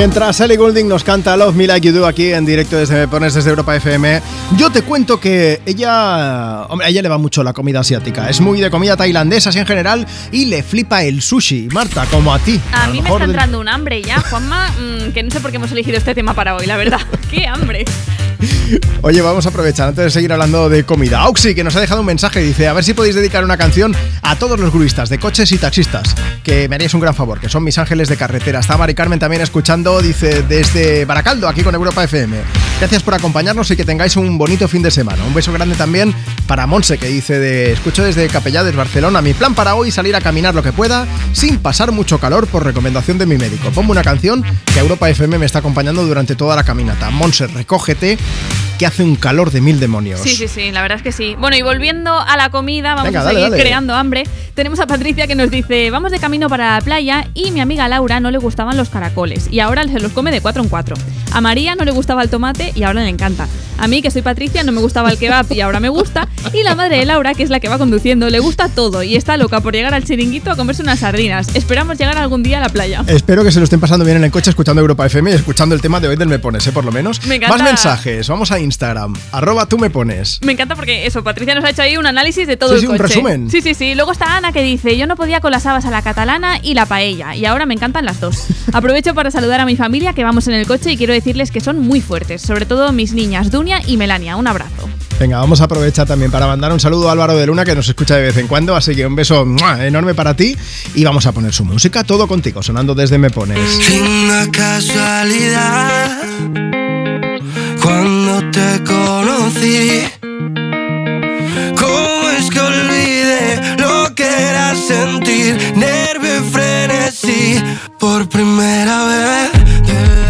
Mientras Ellie Goulding nos canta Love Me Like You Do aquí en directo desde Pones desde Europa FM, yo te cuento que ella, hombre, a ella le va mucho la comida asiática. Es muy de comida tailandesa así en general y le flipa el sushi. Marta, como a ti. A mí me está de- entrando un hambre ya, Juanma, mm, que no sé por qué hemos elegido este tema para hoy, la verdad. [LAUGHS] ¡Qué hambre! Oye, vamos a aprovechar antes de seguir hablando de comida. Auxi, que nos ha dejado un mensaje, dice, a ver si podéis dedicar una canción a todos los gruistas de coches y taxistas, que me haríais un gran favor, que son mis ángeles de carretera. Está Mari Carmen también escuchando, dice, desde Baracaldo, aquí con Europa FM. Gracias por acompañarnos y que tengáis un bonito fin de semana. Un beso grande también para Monse, que dice, de, escucho desde Capellades, Barcelona. Mi plan para hoy salir a caminar lo que pueda, sin pasar mucho calor por recomendación de mi médico. Pongo una canción que Europa FM me está acompañando durante toda la caminata. Monse, recógete que hace un calor de mil demonios. Sí, sí, sí, la verdad es que sí. Bueno, y volviendo a la comida, vamos Venga, a seguir dale. creando hambre. Tenemos a Patricia que nos dice, vamos de camino para la playa y mi amiga Laura no le gustaban los caracoles y ahora se los come de cuatro en cuatro. A María no le gustaba el tomate y ahora le encanta. A mí, que soy Patricia, no me gustaba el kebab y ahora me gusta. Y la madre de Laura, que es la que va conduciendo, le gusta todo y está loca por llegar al chiringuito a comerse unas sardinas. Esperamos llegar algún día a la playa. Espero que se lo estén pasando bien en el coche escuchando Europa FM y escuchando el tema de hoy del Me Pones, ¿eh? por lo menos. Me encanta. Más mensajes, vamos a Instagram, arroba tú me pones. Me encanta porque eso, Patricia nos ha hecho ahí un análisis de todo Sí, el sí, un coche. resumen. Sí, sí, sí. Luego está Ana que dice, yo no podía con las habas a la catalana y la paella y ahora me encantan las dos. [LAUGHS] Aprovecho para saludar a mi familia que vamos en el coche y quiero decirles que son muy fuertes, sobre todo mis niñas Dunia y Melania. Un abrazo. Venga, vamos a aprovechar también para mandar un saludo a Álvaro de Luna que nos escucha de vez en cuando, así que un beso ¡mua! enorme para ti y vamos a poner su música, todo contigo, sonando desde Me Pones. Una casualidad te conocí. ¿Cómo es que olvidé lo que era sentir nervio y frenesí por primera vez?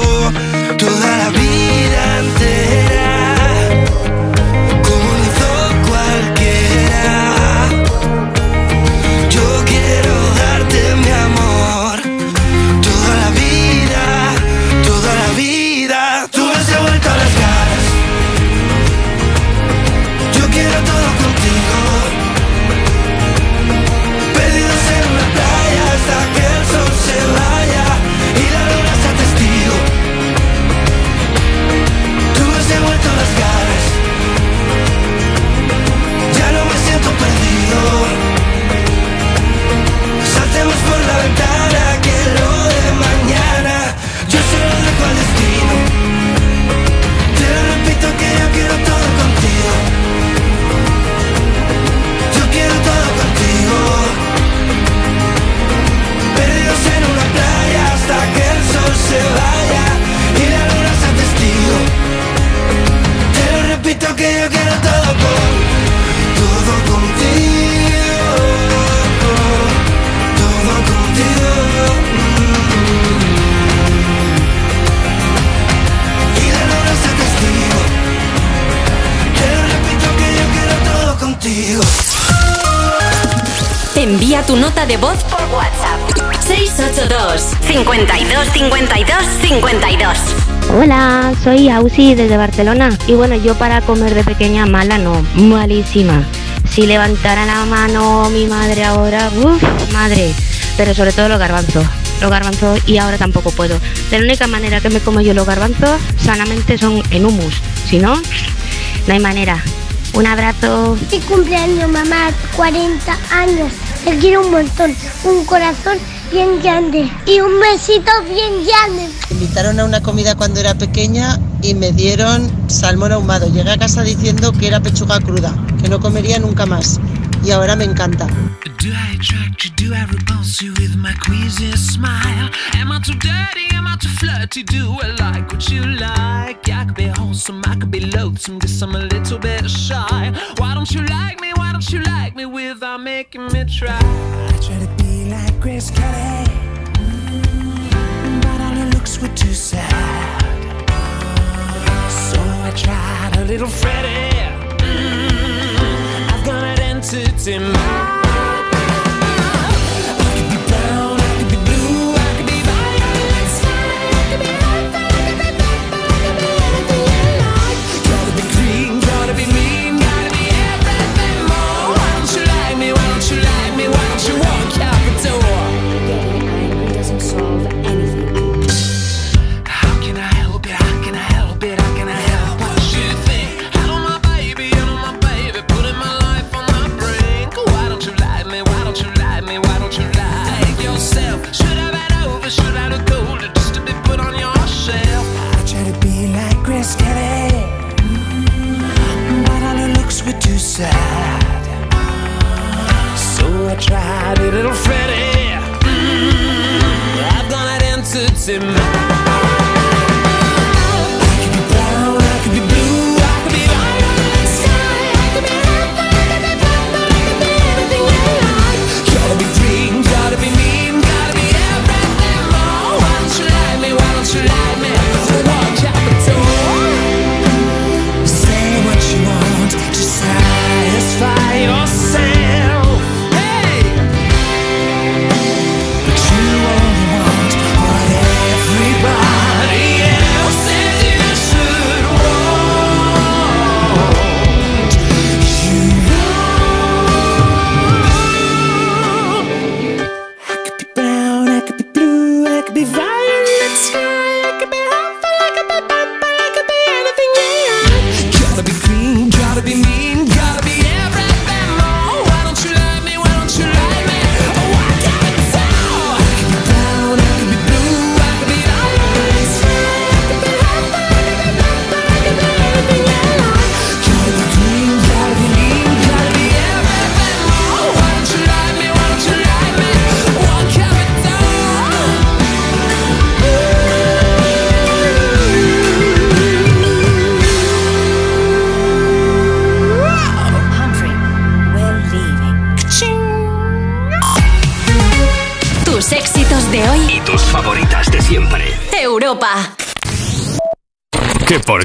Envía tu nota de voz por WhatsApp. 682 52 52 52 Hola, soy Ausi desde Barcelona y bueno, yo para comer de pequeña mala no, malísima. Si levantara la mano mi madre ahora, uff, madre, pero sobre todo los garbanzos. Los garbanzos y ahora tampoco puedo. De la única manera que me como yo los garbanzos sanamente son en humus. Si no, no hay manera. Un abrazo. Mi cumpleaños, mamá, 40 años. Te quiero un montón. Un corazón bien grande. Y un besito bien grande. Me invitaron a una comida cuando era pequeña y me dieron salmón ahumado. Llegué a casa diciendo que era pechuga cruda, que no comería nunca más. Y ahora me encanta. My queasy smile? Am I too dirty? Am I too flirty? Do I like what you like? I could be wholesome, I could be loathsome, guess I'm a little bit shy. Why don't you like me? Why don't you like me without making me try? I try to be like Grace Kelly, mm, but all her looks were too sad. So I tried a little Freddie. Mm, I've got an entity.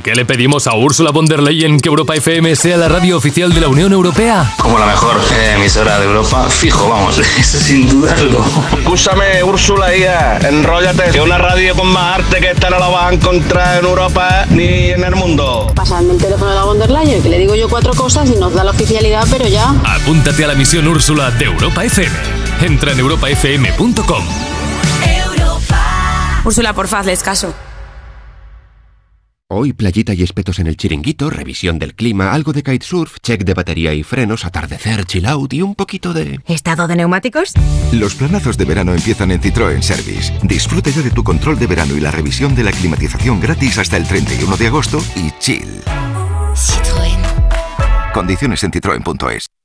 Qué le pedimos a Ursula von der Leyen que Europa FM sea la radio oficial de la Unión Europea? Como la mejor emisora de Europa, fijo, vamos, [LAUGHS] eso sin dudarlo. Escúchame, Úrsula, hija, enróllate. Que una radio con más arte que esta no la vas a encontrar en Europa ni en el mundo. Pasarme el teléfono de la von der Leyen, que le digo yo cuatro cosas y nos da la oficialidad, pero ya. Apúntate a la misión Úrsula de Europa FM. Entra en europafm.com. Úrsula, porfa, hazles caso. Hoy playita y espetos en el chiringuito, revisión del clima, algo de kitesurf, check de batería y frenos, atardecer, chill out y un poquito de... ¿Estado de neumáticos? Los planazos de verano empiezan en Citroën Service. Disfruta ya de tu control de verano y la revisión de la climatización gratis hasta el 31 de agosto y chill. Citroën. Condiciones en citroen.es.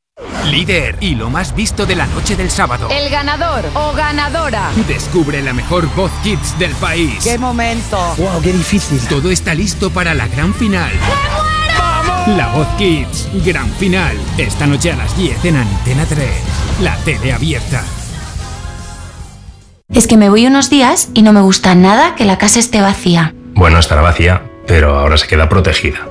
Líder y lo más visto de la noche del sábado. El ganador o ganadora. Descubre la mejor voz kids del país. ¡Qué momento! ¡Wow, qué difícil! Todo está listo para la gran final. La voz kids, gran final. Esta noche a las 10 en Antena 3. La tele abierta. Es que me voy unos días y no me gusta nada que la casa esté vacía. Bueno, estará vacía, pero ahora se queda protegida.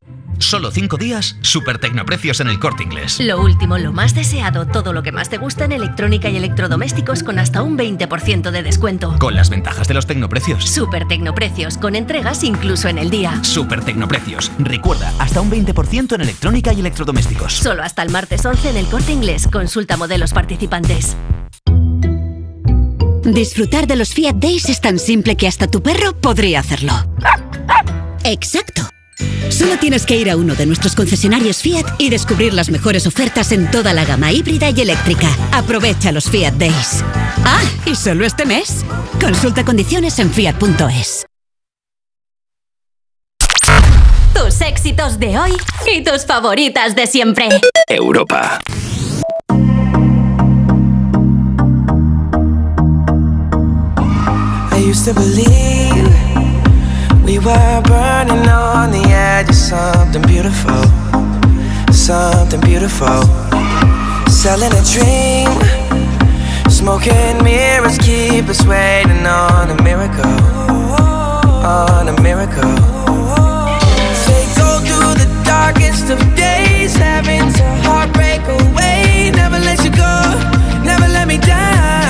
Solo cinco días, super tecnoprecios en el corte inglés. Lo último, lo más deseado, todo lo que más te gusta en electrónica y electrodomésticos con hasta un 20% de descuento. Con las ventajas de los tecnoprecios. Super Tecnoprecios, con entregas incluso en el día. Super tecnoprecios. Recuerda, hasta un 20% en electrónica y electrodomésticos. Solo hasta el martes 11 en el corte inglés. Consulta modelos participantes. Disfrutar de los Fiat Days es tan simple que hasta tu perro podría hacerlo. Exacto. Solo tienes que ir a uno de nuestros concesionarios Fiat y descubrir las mejores ofertas en toda la gama híbrida y eléctrica. Aprovecha los Fiat Days. Ah, y solo este mes. Consulta condiciones en fiat.es. Tus éxitos de hoy y tus favoritas de siempre. Europa. I used to believe we were burning on the edge of something beautiful, something beautiful. Selling a dream, smoking mirrors keep us waiting on a miracle, on a miracle. Say go through the darkest of days, having to heartbreak away. Never let you go, never let me down.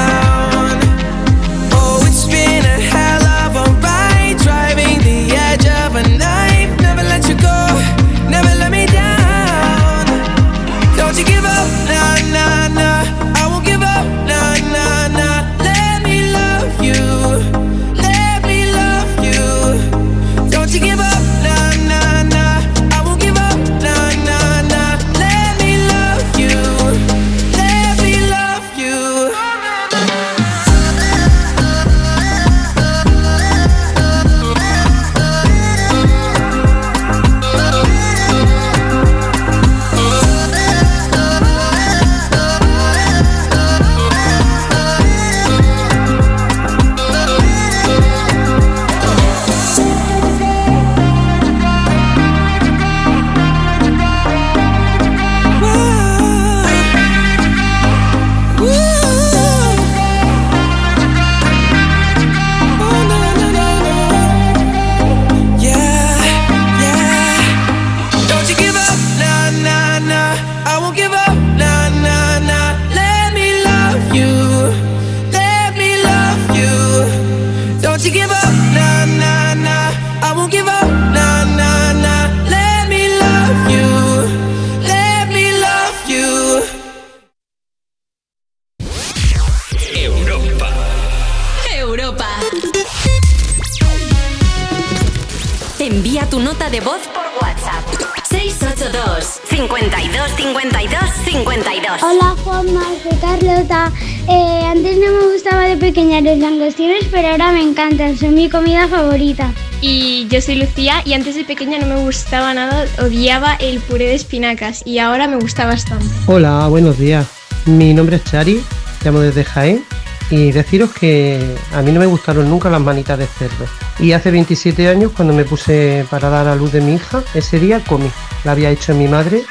De voz por WhatsApp. 682 52 52 52. Hola Juanma, soy Carlota. Eh, antes no me gustaba de pequeña los langostinos, pero ahora me encantan, son mi comida favorita. Y yo soy Lucía y antes de pequeña no me gustaba nada, odiaba el puré de espinacas y ahora me gusta bastante. Hola, buenos días. Mi nombre es Chari, llamo desde Jaén y deciros que a mí no me gustaron nunca las manitas de cerdo. Y hace 27 años cuando me puse para dar a luz de mi hija, ese día comí. La había hecho mi madre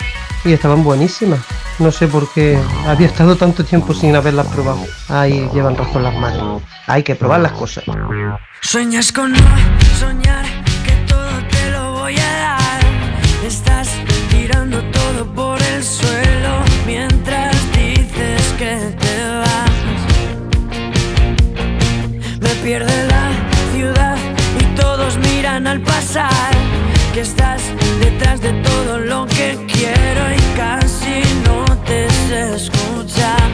y estaban buenísimas. No sé por qué había estado tanto tiempo sin haberlas probado. Ahí llevan razón las madres. Hay que probar las cosas. Sueñas con no soñar al pasar. Que estás detrás de todo lo que quiero y casi no te sé escuchar.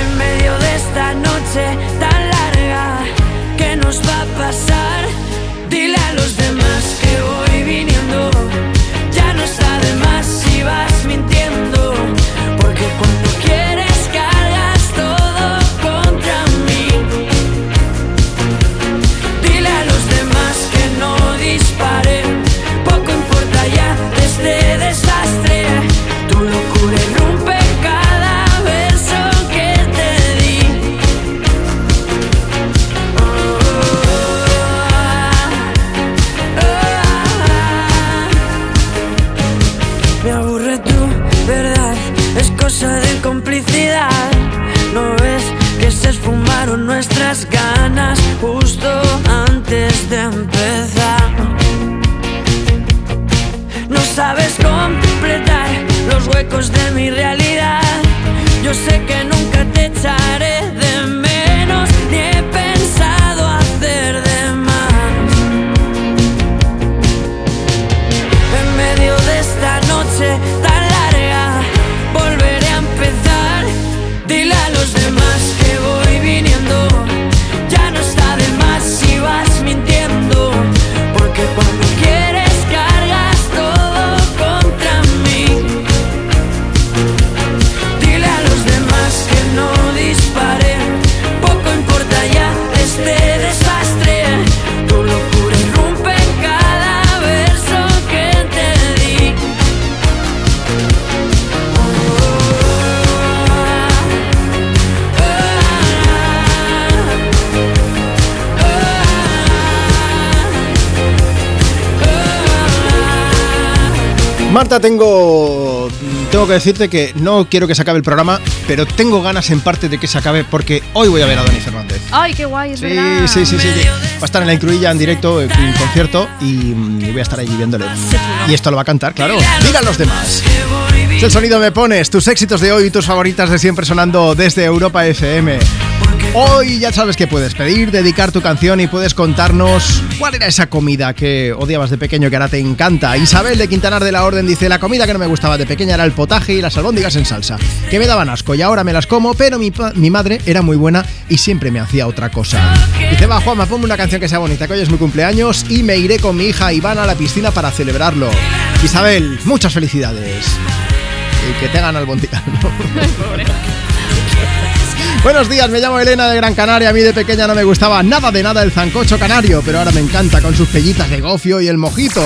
En medio de esta noche tan larga, ¿qué nos va a pasar? Dile a los demás de empezar. No sabes completar los huecos de mi realidad. Yo sé que nunca te echaré de Marta, tengo. Tengo que decirte que no quiero que se acabe el programa, pero tengo ganas en parte de que se acabe porque hoy voy a ver a Dani Fernández. Ay, qué guay, es Sí, verdad. sí, sí, sí. Va a estar en la Incruilla en directo, en un concierto, y voy a estar allí viéndole. Y esto lo va a cantar, claro. Diga a los demás. Es el sonido me pones, tus éxitos de hoy y tus favoritas de siempre sonando desde Europa FM. Hoy ya sabes que puedes pedir, dedicar tu canción y puedes contarnos cuál era esa comida que odiabas de pequeño que ahora te encanta. Isabel de Quintanar de la Orden dice, la comida que no me gustaba de pequeña era el potaje y las albóndigas en salsa, que me daban asco y ahora me las como, pero mi, madre era muy buena y siempre me hacía otra cosa. Dice, va Juanma, ponme una canción que sea bonita, que hoy es mi cumpleaños y me iré con mi hija Ivana a la piscina para celebrarlo. Isabel, muchas felicidades. Y que tengan albóndigas. ¿no? [LAUGHS] Buenos días, me llamo Elena de Gran Canaria. A mí de pequeña no me gustaba nada de nada el zancocho canario, pero ahora me encanta con sus pellitas de gofio y el mojito.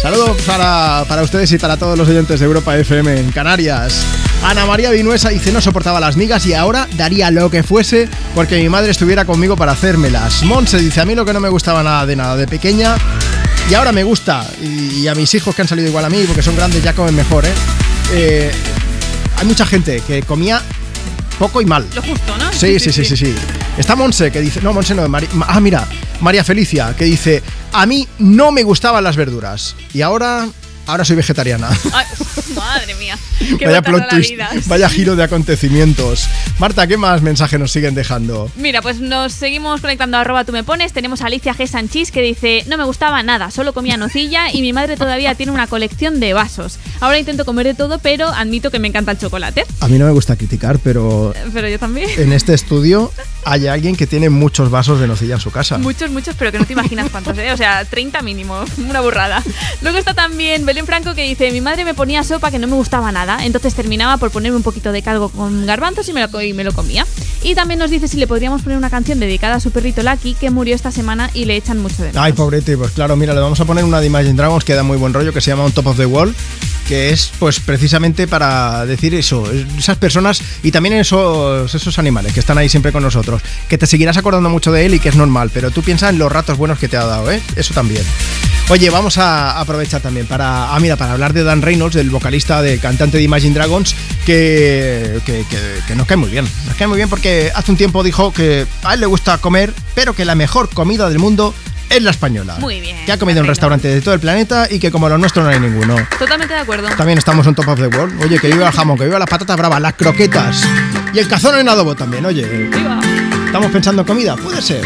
Saludos para, para ustedes y para todos los oyentes de Europa FM en Canarias. Ana María Vinuesa dice no soportaba las migas y ahora daría lo que fuese porque mi madre estuviera conmigo para hacérmelas. Monse dice a mí lo que no me gustaba nada de nada de pequeña y ahora me gusta. Y, a mis hijos que han salido igual a mí porque son grandes ya comen mejor, ¿eh? Eh, hay mucha gente que comía poco y mal. Lo justo, ¿no? Sí, sí, sí, sí, sí. Está Monse que dice, no, Monse no, Mari- ah, mira, María Felicia que dice, a mí no me gustaban las verduras y ahora, ahora soy vegetariana. Ay, [LAUGHS] madre mía. [LAUGHS] Qué vaya plot twist, vida. vaya [LAUGHS] giro de acontecimientos. Marta, ¿qué más mensajes nos siguen dejando? Mira, pues nos seguimos conectando a arroba tú me pones. Tenemos a Alicia G. Sanchís que dice, no me gustaba nada, solo comía nocilla y mi madre todavía tiene una colección de vasos. Ahora intento comer de todo, pero admito que me encanta el chocolate. A mí no me gusta criticar, pero Pero yo también. en este estudio hay alguien que tiene muchos vasos de nocilla en su casa. Muchos, muchos, pero que no te imaginas cuántos, ¿eh? O sea, 30 mínimo, una burrada. Luego está también Belén Franco que dice, mi madre me ponía sopa que no me gustaba nada, entonces terminaba por ponerme un poquito de caldo con garbanzos y me lo, y me lo comía. Y también nos dice si le podríamos poner una canción dedicada a su perrito Lucky, que murió esta semana y le echan mucho de menos. Ay, pobrete, pues claro, mira, le vamos a poner una de Imagine Dragons que da muy buen rollo, que se llama On Top of the Wall, que es pues precisamente para decir eso, esas personas y también esos, esos animales que están ahí siempre con nosotros, que te seguirás acordando mucho de él y que es normal, pero tú piensas en los ratos buenos que te ha dado, ¿eh? Eso también. Oye, vamos a aprovechar también para, ah, mira, para hablar de Dan Reynolds, el vocalista, de cantante de Imagine Dragons, que, que, que- que nos cae muy bien. Nos cae muy bien porque hace un tiempo dijo que a él le gusta comer, pero que la mejor comida del mundo es la española. Muy bien. Que ha comido en restaurantes de todo el planeta y que como los nuestros no hay ninguno. Totalmente de acuerdo. También estamos en Top of the World. Oye, que viva el jamón, que viva las patatas bravas, las croquetas y el cazón en adobo también, oye. ¿Estamos pensando en comida? Puede ser.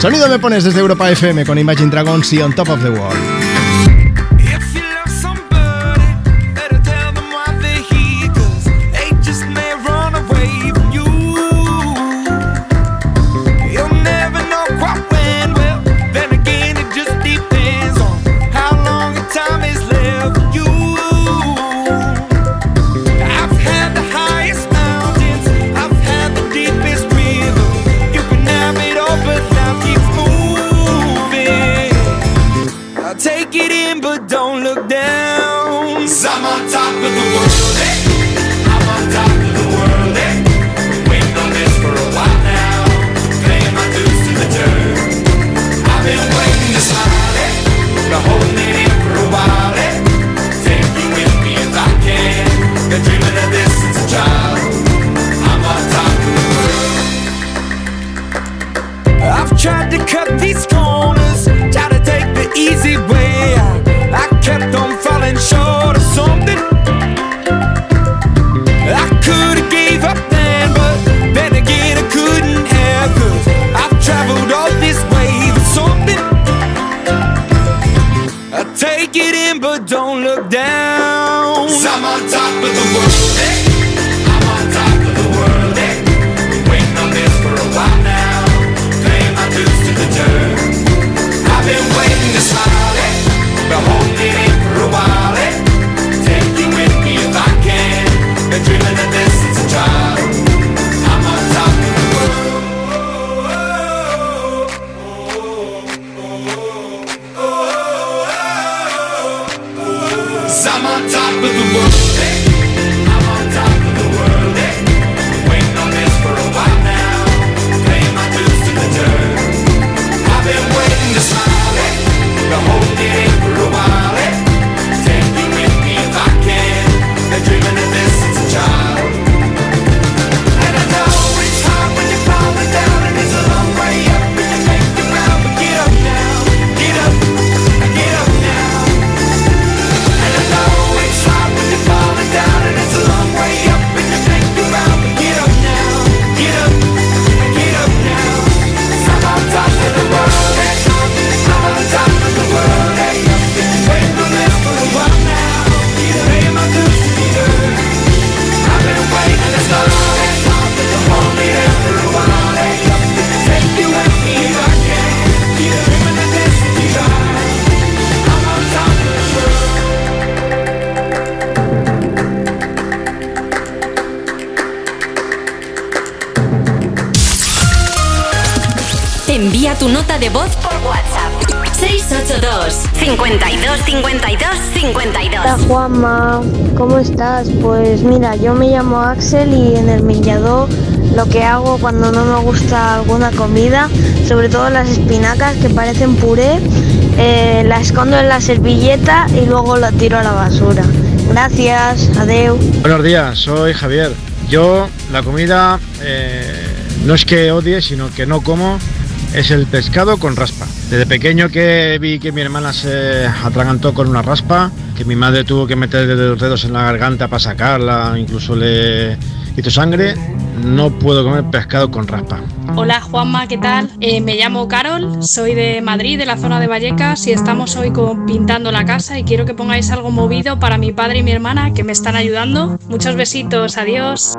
Sonido me pones desde Europa FM con Imagine Dragons y On Top of the World. De voz por WhatsApp. 682 52 52 52 Hola Juanma, ¿cómo estás? Pues mira, yo me llamo Axel y en el millador lo que hago cuando no me gusta alguna comida, sobre todo las espinacas que parecen puré, eh, la escondo en la servilleta y luego la tiro a la basura. Gracias, adeu. Buenos días, soy Javier. Yo la comida eh, no es que odie, sino que no como, es el pescado con raspa. Desde pequeño que vi que mi hermana se atragantó con una raspa, que mi madre tuvo que meter los dedos en la garganta para sacarla, incluso le hizo sangre, no puedo comer pescado con raspa. Hola Juanma, ¿qué tal? Eh, me llamo Carol, soy de Madrid, de la zona de Vallecas y estamos hoy pintando la casa y quiero que pongáis algo movido para mi padre y mi hermana que me están ayudando. Muchos besitos, adiós.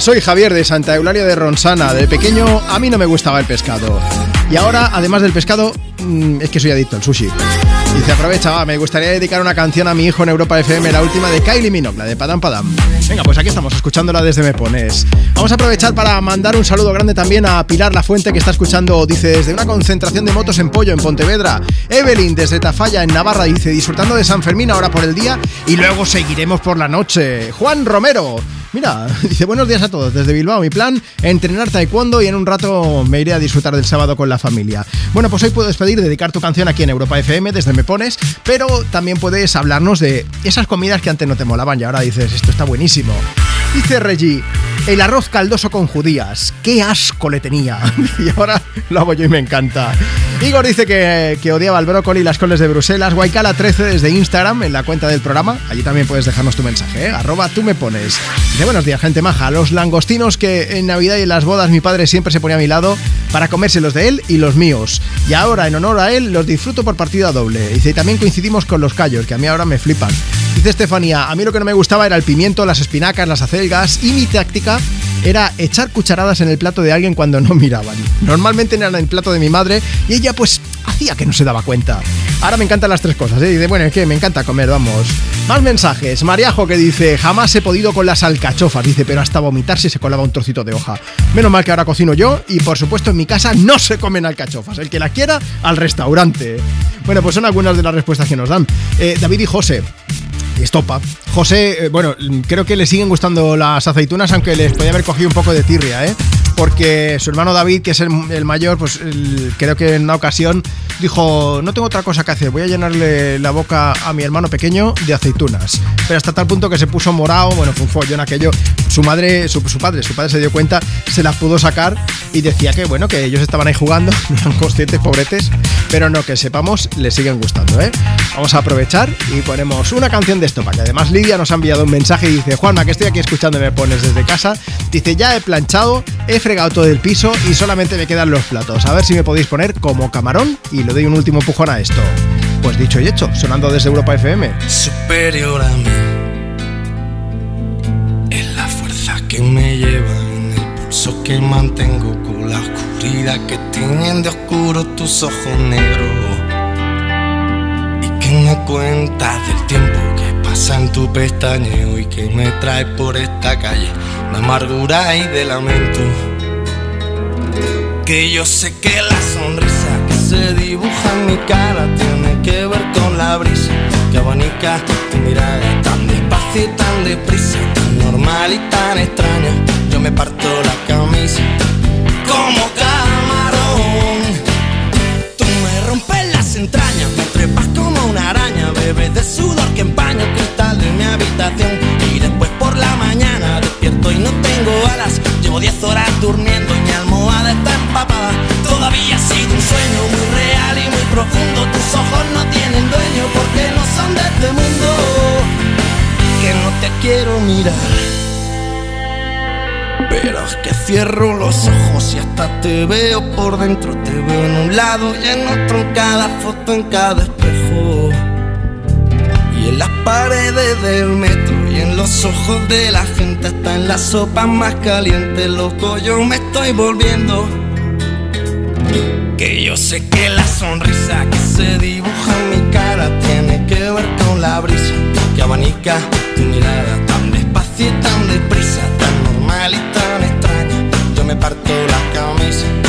Soy Javier de Santa Eulalia de Ronsana. De pequeño a mí no me gustaba el pescado. Y ahora, además del pescado, mm, es que soy adicto al sushi. Dice, aprovecha, me gustaría dedicar una canción a mi hijo en Europa FM, la última de Kylie Minogue, la de Padam Padam. Venga, pues aquí estamos, escuchándola desde Me Pones. Vamos a aprovechar para mandar un saludo grande también a Pilar La Fuente, que está escuchando, dice, desde una concentración de motos en Pollo, en Pontevedra. Evelyn, desde Tafalla, en Navarra, dice, disfrutando de San Fermín ahora por el día y luego seguiremos por la noche. Juan Romero, Mira, [LAUGHS] dice buenos días a todos desde Bilbao. Mi plan, entrenar taekwondo y en un rato me iré a disfrutar del sábado con la familia. Bueno, pues hoy puedes pedir dedicar tu canción aquí en Europa FM desde Me Pones, pero también puedes hablarnos de esas comidas que antes no te molaban y ahora dices, esto está buenísimo. Dice Reggie, el arroz caldoso con judías, qué asco le tenía. [LAUGHS] Y ahora lo hago yo y me encanta. Igor dice que, que odiaba el brócoli y las coles de Bruselas. Guaycala13 desde Instagram, en la cuenta del programa. Allí también puedes dejarnos tu mensaje, ¿eh? arroba tú me pones. De buenos días, gente maja. Los langostinos que en Navidad y en las bodas mi padre siempre se ponía a mi lado para comérselos de él y los míos. Y ahora, en honor a él, los disfruto por partida doble. Dice, y también coincidimos con los callos, que a mí ahora me flipan. Dice Estefanía, a mí lo que no me gustaba era el pimiento, las espinacas, las acelgas y mi táctica era echar cucharadas en el plato de alguien cuando no miraban. Normalmente eran en el plato de mi madre y ella pues hacía que no se daba cuenta. Ahora me encantan las tres cosas, ¿eh? Dice, bueno, es que me encanta comer, vamos. Más mensajes. Mariajo que dice, jamás he podido con las alcachofas. Dice, pero hasta vomitar si se colaba un trocito de hoja. Menos mal que ahora cocino yo y por supuesto en mi casa no se comen alcachofas. El que la quiera, al restaurante. Bueno, pues son algunas de las respuestas que nos dan. Eh, David y José. Estopa. José, eh, bueno, creo que le siguen gustando las aceitunas, aunque les podía haber cogido un poco de tirria, ¿eh? Porque su hermano David, que es el, mayor, pues creo que en una ocasión dijo, no tengo otra cosa que hacer, voy a llenarle la boca a mi hermano pequeño de aceitunas. Pero hasta tal punto que se puso morado, bueno, fue un follón aquello. Su madre, su, padre, su padre se dio cuenta, se las pudo sacar y decía que, bueno, que ellos estaban ahí jugando, [LAUGHS] no conscientes, pobretes, pero no, que sepamos, les siguen gustando, ¿eh? Vamos a aprovechar y ponemos una canción de Estopa, que además Lidia nos ha enviado un mensaje y dice, Juanma, que estoy aquí escuchando, me pones desde casa, dice, ya he planchado, he fregado todo el piso y solamente me quedan los platos, a ver si me podéis poner como camarón y le doy un último empujón a esto. Pues dicho y hecho, sonando desde Europa FM. superior a mí. Es la fuerza que me lleva en el pulso que mantengo con la oscuridad que tienen de oscuro tus ojos negros. Y que me cuentas del tiempo que pasa en tu pestañeo y que me trae por esta calle de amargura y de lamento. Que yo sé que la sonrisa se dibuja en mi cara tiene que ver con la brisa que abanica tu mirada tan despacio y tan deprisa, tan normal y tan extraña. Yo me parto la camisa como camarón. Tú me rompes las entrañas, me trepas como una araña, bebes de sudor que empaña el cristal de mi habitación. Y después por la mañana despierto y no tengo alas. Llevo 10 horas durmiendo y mi almohada está empapada. Todavía ha sido un sueño muy real y muy profundo. Tus ojos no tienen dueño porque no son de este mundo. Que no te quiero mirar. Pero es que cierro los ojos y hasta te veo por dentro. Te veo en un lado y en otro, en cada foto, en cada espejo. Y en las paredes del metro y en los ojos de la gente, hasta en la sopa más caliente, loco, yo me estoy volviendo. Que yo sé que la sonrisa que se dibuja en mi cara tiene que ver con la brisa que abanica tu mirada tan despacio y tan deprisa, tan normal y tan extraña. Yo me parto la camisa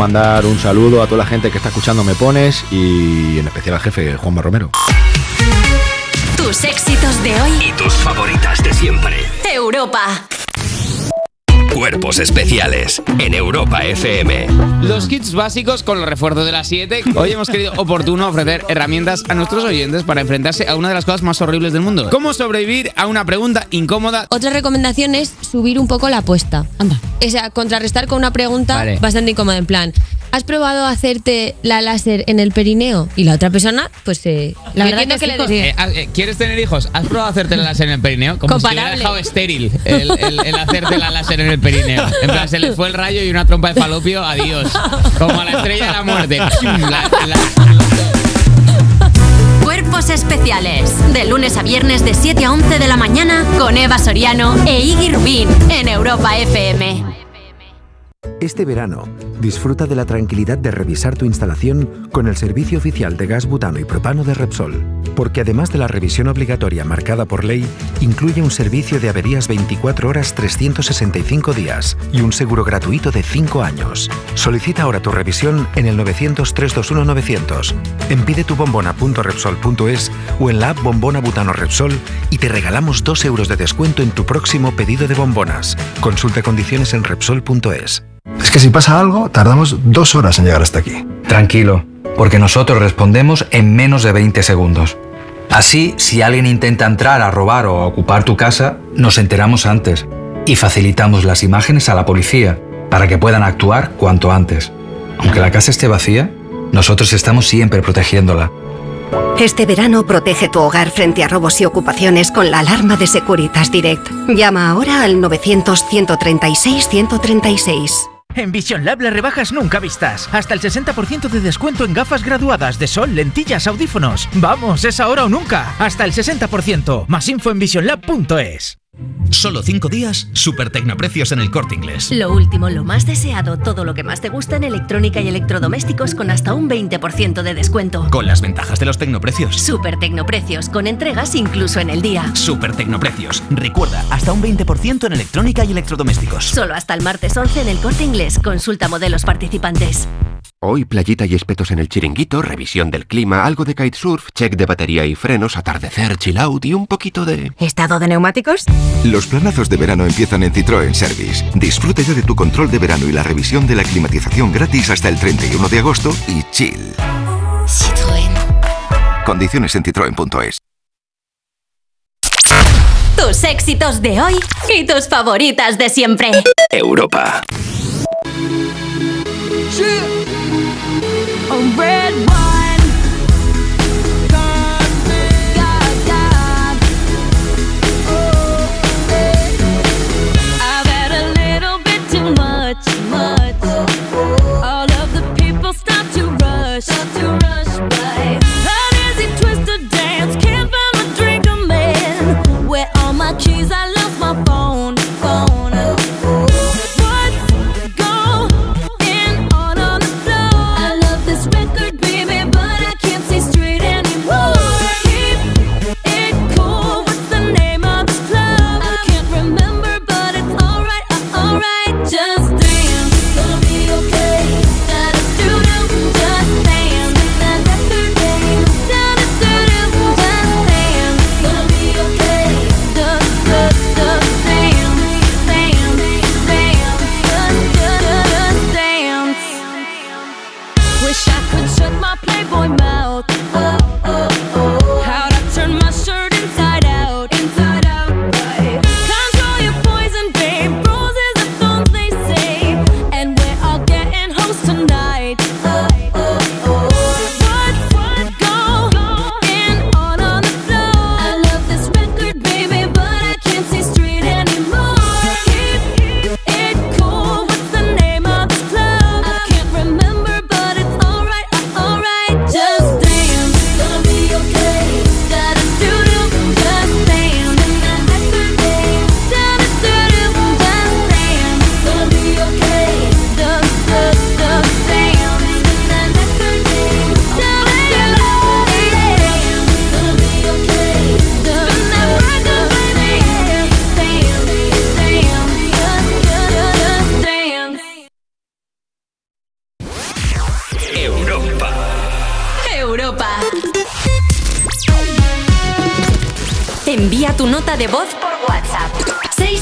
mandar un saludo a toda la gente que está escuchando Me Pones y en especial al jefe Juanma Romero. Tus éxitos de hoy. Y tus favoritas de siempre. Europa. Cuerpos especiales en Europa FM. Los kits básicos con los refuerzos de las 7. Hoy hemos querido oportuno ofrecer herramientas a nuestros oyentes para enfrentarse a una de las cosas más horribles del mundo. ¿Cómo sobrevivir a una pregunta incómoda? Otra recomendación es subir un poco la apuesta. Anda. O sea, contrarrestar con una pregunta Vale. bastante incómoda. En plan, ¿has probado hacerte la láser en el perineo? Y la otra persona, pues eh, la verdad que, que le. Eh, eh, ¿Quieres tener hijos? ¿Has probado hacerte la láser en el perineo? Como si Comparable. hubiera dejado estéril el, el- el hacerte la láser en el perineo. En plan, se le fue el rayo y una trompa de falopio, adiós. Como a la estrella de la muerte. La- la- Cuerpos especiales. De lunes a viernes de 7 a 11 de la mañana con Eva Soriano e Iggy Rubín en Europa FM. Este verano, disfruta de la tranquilidad de revisar tu instalación con el servicio oficial de gas butano y propano de Repsol, porque además de la revisión obligatoria marcada por ley, incluye un servicio de averías 24 horas 365 días y un seguro gratuito de 5 años. Solicita ahora tu revisión en el 900-321-900, en pidetubombona.repsol.es o en la app Bombona Butano Repsol y te regalamos 2 euros de descuento en tu próximo pedido de bombonas. Consulta condiciones en Repsol.es. Es que si pasa algo, tardamos dos horas en llegar hasta aquí. Tranquilo, porque nosotros respondemos en menos de 20 segundos. Así, si alguien intenta entrar a robar o a ocupar tu casa, nos enteramos antes y facilitamos las imágenes a la policía para que puedan actuar cuanto antes. Aunque la casa esté vacía, nosotros estamos siempre protegiéndola. Este verano protege tu hogar frente a robos y ocupaciones con la alarma de Securitas Direct. Llama ahora al 900-136-136. En Vision Lab las rebajas nunca vistas. Hasta el 60% de descuento en gafas graduadas de sol, lentillas, audífonos. Vamos, es ahora o nunca. Hasta el 60%. Más info en visionlab.es. Solo cinco días, super tecnoprecios en el corte inglés. Lo último, lo más deseado, todo lo que más te gusta en electrónica y electrodomésticos con hasta un 20% de descuento. Con las ventajas de los tecnoprecios. Super Tecnoprecios, con entregas incluso en el día. Super tecnoprecios. Recuerda, hasta un 20% en electrónica y electrodomésticos. Solo hasta el martes 11 en el corte inglés. Consulta modelos participantes. Hoy playita y espetos en el chiringuito, revisión del clima, algo de kitesurf, check de batería y frenos, atardecer, chill out y un poquito de... ¿Estado de neumáticos? Los planazos de verano empiezan en Citroën Service. Disfruta ya de tu control de verano y la revisión de la climatización gratis hasta el 31 de agosto y chill. Citroën. Condiciones en citroen.es. Tus éxitos de hoy y tus favoritas de siempre. Europa. A red wine. Envía tu nota de voz por WhatsApp.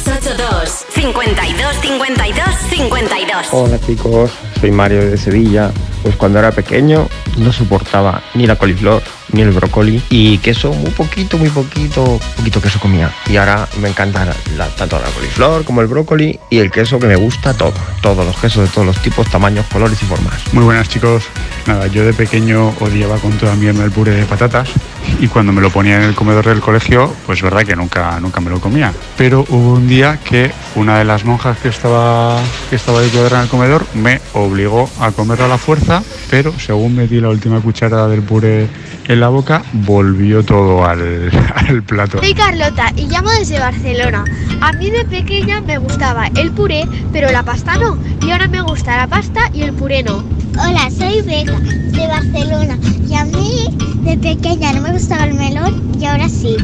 682 52 52 52 Hola chicos, soy Mario de Sevilla. Pues cuando era pequeño no soportaba ni la coliflor ni el brócoli y queso muy poquito, muy poquito, poquito queso comía. Y ahora me encanta la- tanto la coliflor como el brócoli y el queso que me gusta todo, todos los quesos de todos los tipos, tamaños, colores y formas. Muy buenas chicos. Nada, yo de pequeño odiaba con toda mi alma el puré de patatas y cuando me lo ponía en el comedor del colegio, pues verdad que nunca, nunca me lo comía. Pero hubo un día que una de las monjas que estaba, que estaba de cuadra en el comedor me obligó a comerlo a la fuerza, pero según metí la última cucharada del puré en la boca, volvió todo al, [LAUGHS] al plato. Soy Carlota y llamo desde Barcelona. A mí de pequeña me gustaba el puré, pero la pasta no. Y ahora me gusta la pasta y el puré no. Hola, soy Beca, de Barcelona. Y a mí, de pequeña, no me gustaba el melón y ahora sí.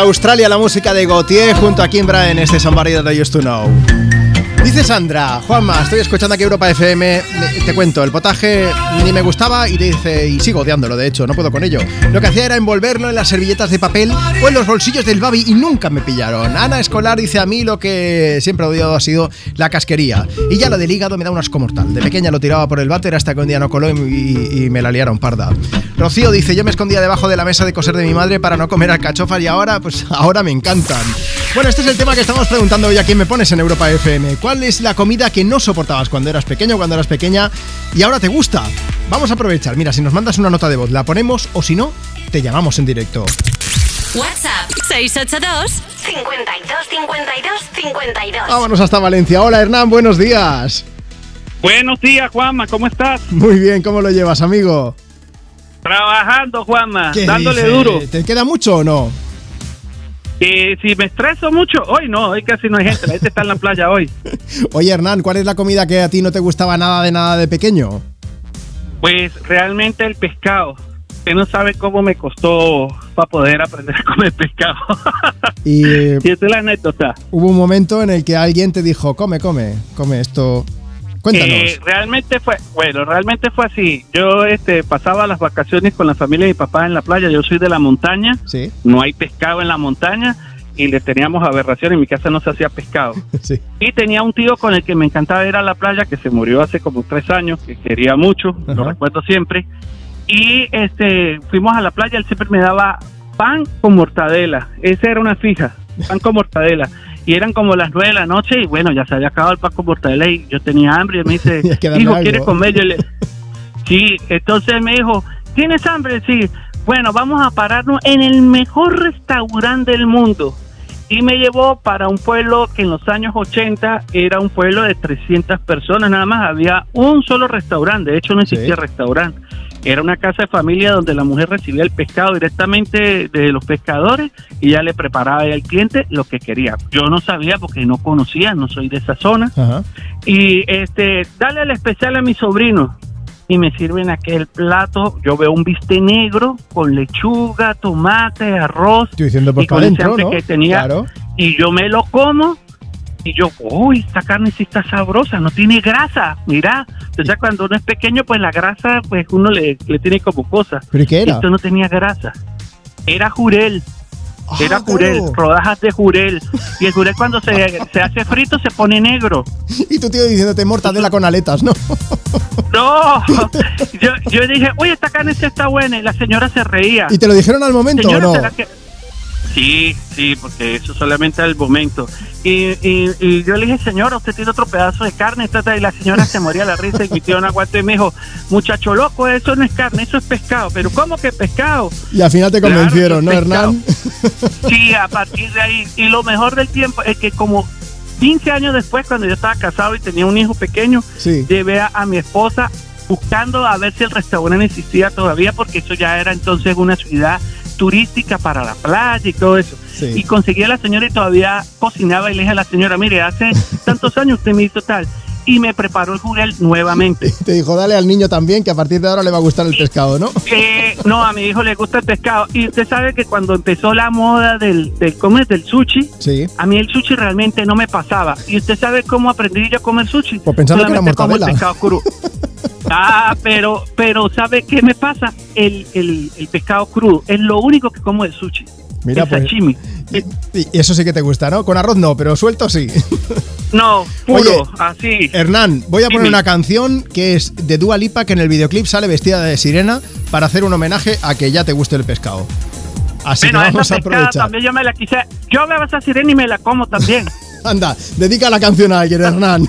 Australia la música de Gautier junto a Kimbra en este Somebody That I Used to Know. Dice Sandra, Juanma, estoy escuchando aquí Europa FM, te cuento, el potaje ni me gustaba y dice, y sigo odiándolo, de hecho, no puedo con ello. Lo que hacía era envolverlo en las servilletas de papel o en los bolsillos del babi y nunca me pillaron. Ana Escolar dice a mí lo que siempre he odiado ha sido la casquería. Y ya lo del hígado me da un asco mortal. De pequeña lo tiraba por el váter hasta que un día no coló y, y- y me la liaron parda. Rocío dice, yo me escondía debajo de la mesa de coser de mi madre para no comer alcachofas y ahora, pues [LAUGHS] ahora me encantan. Bueno, este es el tema que estamos preguntando hoy a quién me pones en Europa FM. ¿Cuál es la comida que no soportabas cuando eras pequeño, cuando eras pequeña y ahora te gusta? Vamos a aprovechar. Mira, si nos mandas una nota de voz, la ponemos o si no, te llamamos en directo. WhatsApp 682 52 52 52 Vámonos hasta Valencia. Hola Hernán, buenos días. Buenos días, Juanma, ¿cómo estás? Muy bien, ¿cómo lo llevas, amigo? Trabajando, Juanma, ¿Qué dándole dice? duro. ¿Te queda mucho o no? Si me estreso mucho, hoy no, hoy casi no hay gente, la gente está en la playa hoy. [LAUGHS] Oye Hernán, ¿cuál es la comida que a ti no te gustaba nada de nada de pequeño? Pues realmente el pescado. Usted no sabe cómo me costó para poder aprender a comer pescado. Y [LAUGHS] y esa es la anécdota. hubo un momento en el que alguien te dijo, come, come, come esto. Cuéntanos. Eh, realmente fue, bueno, realmente fue así. Yo este, pasaba las vacaciones con la familia de mi papá en la playa. Yo soy de la montaña. Sí. No hay pescado en la montaña y le teníamos aberración. En mi casa no se hacía pescado. [LAUGHS] Sí. Y tenía un tío con el que me encantaba ir a la playa que se murió hace como tres años, que quería mucho, lo Ajá. recuerdo siempre. Y este, fuimos a la playa, él siempre me daba pan con mortadela. Esa era una fija, pan con mortadela. Y eran como las nueve de la noche y bueno, ya se había acabado el pan con mortadela y yo tenía hambre y me dice, [LAUGHS] hijo, algo". ¿quieres comer? Yo le, [LAUGHS] sí, entonces me dijo, ¿tienes hambre? Sí. Bueno, vamos a pararnos en el mejor restaurante del mundo. Y me llevó para un pueblo que en los años 80 era un pueblo de 300 personas, nada más había un solo restaurante, de hecho no existía restaurante. Era una casa de familia donde la mujer recibía el pescado directamente de los pescadores y ya le preparaba al cliente lo que quería. Yo no sabía porque no conocía, no soy de esa zona. Ajá. Y este, dale el especial a mi sobrino. Y me sirven aquel plato. Yo veo un bistec negro con lechuga, tomate, arroz. Estoy diciendo pues y con adentro, que tenía. Claro. Y yo me lo como. Y yo, uy, esta carne sí está sabrosa, no tiene grasa. Mira, entonces cuando uno es pequeño, pues la grasa, pues uno le, le tiene como cosas. ¿Pero qué era? Esto no tenía grasa. Era jurel. Era Ah, jurel, claro. rodajas de jurel. Y el jurel cuando se, se hace frito se pone negro. [LAUGHS] Y tu tío diciéndote mortadela con aletas, ¿no? [LAUGHS] No, yo, yo dije, uy, esta carne sí está buena. Y la señora se reía. ¿Y te lo dijeron al momento Señora, o no? ¿Será que- Sí, sí, porque eso solamente al momento. Y, y, y yo le dije, señora, usted tiene otro pedazo de carne. ta, ta, Y la señora se moría la risa y mi tío no aguantó y me dijo, muchacho loco, eso no es carne, eso es pescado. Pero ¿cómo que pescado? Y al final te Claro, convencieron, ¿no. Hernán? Sí, a partir de ahí. Y lo mejor del tiempo es que como 15 años después, cuando yo estaba casado y tenía un hijo pequeño, Sí. llevé a, a mi esposa buscando a ver si el restaurante existía todavía, porque eso ya era entonces una ciudad turística para la playa y todo eso. Sí. Y conseguí a la señora y todavía cocinaba y le dije a la señora, mire, hace [LAUGHS] tantos años usted me hizo tal. Y me preparó el jurel nuevamente. Te dijo, dale al niño también, que a partir de ahora le va a gustar el pescado, ¿no? Eh, no, a mi hijo le gusta el pescado. Y usted sabe que cuando empezó la moda del, del, ¿cómo es? del sushi, Sí. a mí el sushi realmente no me pasaba. ¿Y usted sabe cómo aprendí yo a comer sushi? Pues pensando que era Solamente como el mortadela. pescado crudo. [LAUGHS] Ah, pero, pero ¿sabe qué me pasa? El, el, el pescado crudo. Es lo único que como del sushi. Mira, el pues. sashimi. Y y eso sí que te gusta, ¿no? Con arroz no, pero suelto sí. No, [LAUGHS] puro, Oye, así. Hernán, voy a poner una canción que es de Dua Lipa, que en el videoclip sale vestida de sirena para hacer un homenaje a que ya te guste el pescado. Así Bueno, que vamos a aprovechar. también yo me la quise. Yo veo esa sirena y me la como también. [LAUGHS] Anda, dedica la canción a alguien, [LAUGHS] Hernán.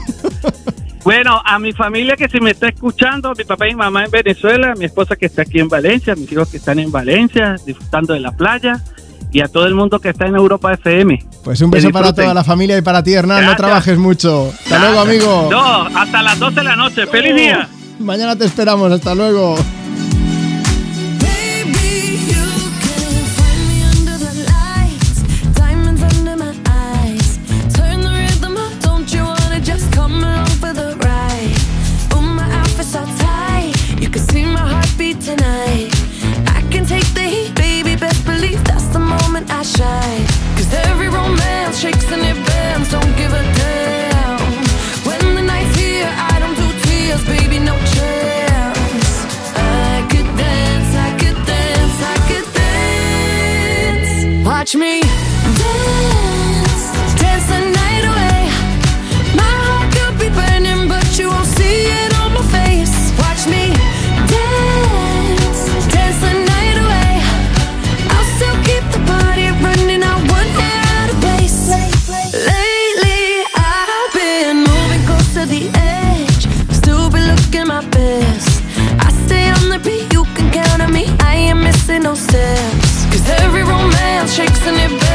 Bueno, a mi familia que si me está escuchando, mi papá y mi mamá en Venezuela, mi esposa que está aquí en Valencia, mis hijos que están en Valencia, disfrutando de la playa, y a todo el mundo que está en Europa FM. Pues un beso para toda la familia y para ti, Hernán. No trabajes mucho. Hasta luego, amigo. No, hasta las 12 de la noche. ¡Feliz día! Mañana te esperamos. Hasta luego. touch me. Romance shakes and it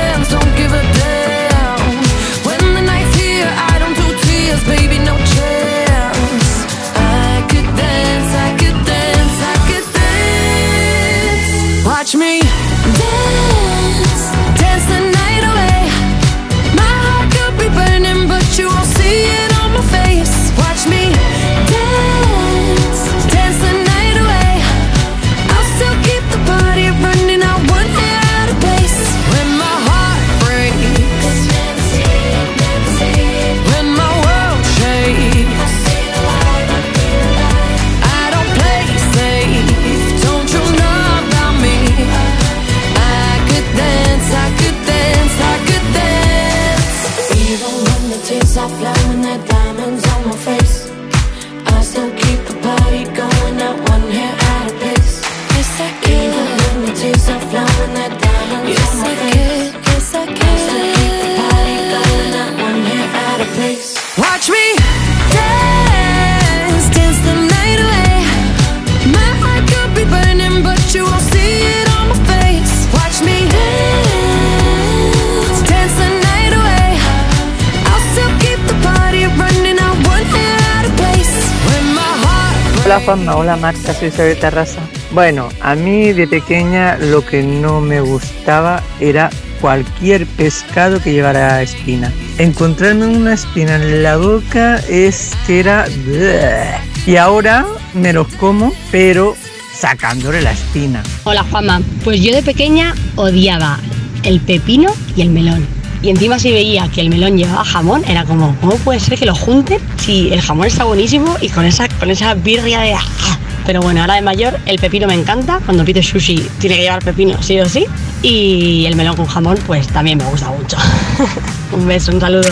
hola Marta, soy Isabel Terrasa. Bueno, a mí de pequeña lo que no me gustaba era cualquier pescado que llevara espina. Encontrarme una espina en la boca es que era... Y ahora me los como, pero sacándole la espina. Hola Juanma, pues yo de pequeña odiaba el pepino y el melón. Y encima si veía que el melón llevaba jamón, era como, ¿cómo puede ser que lo junten si el jamón está buenísimo y con esa, con esa birria de... ¡ah! Pero bueno, ahora de mayor el pepino me encanta. Cuando pido sushi tiene que llevar pepino, sí o sí. Y el melón con jamón, pues también me gusta mucho. [LAUGHS] un beso, un saludo.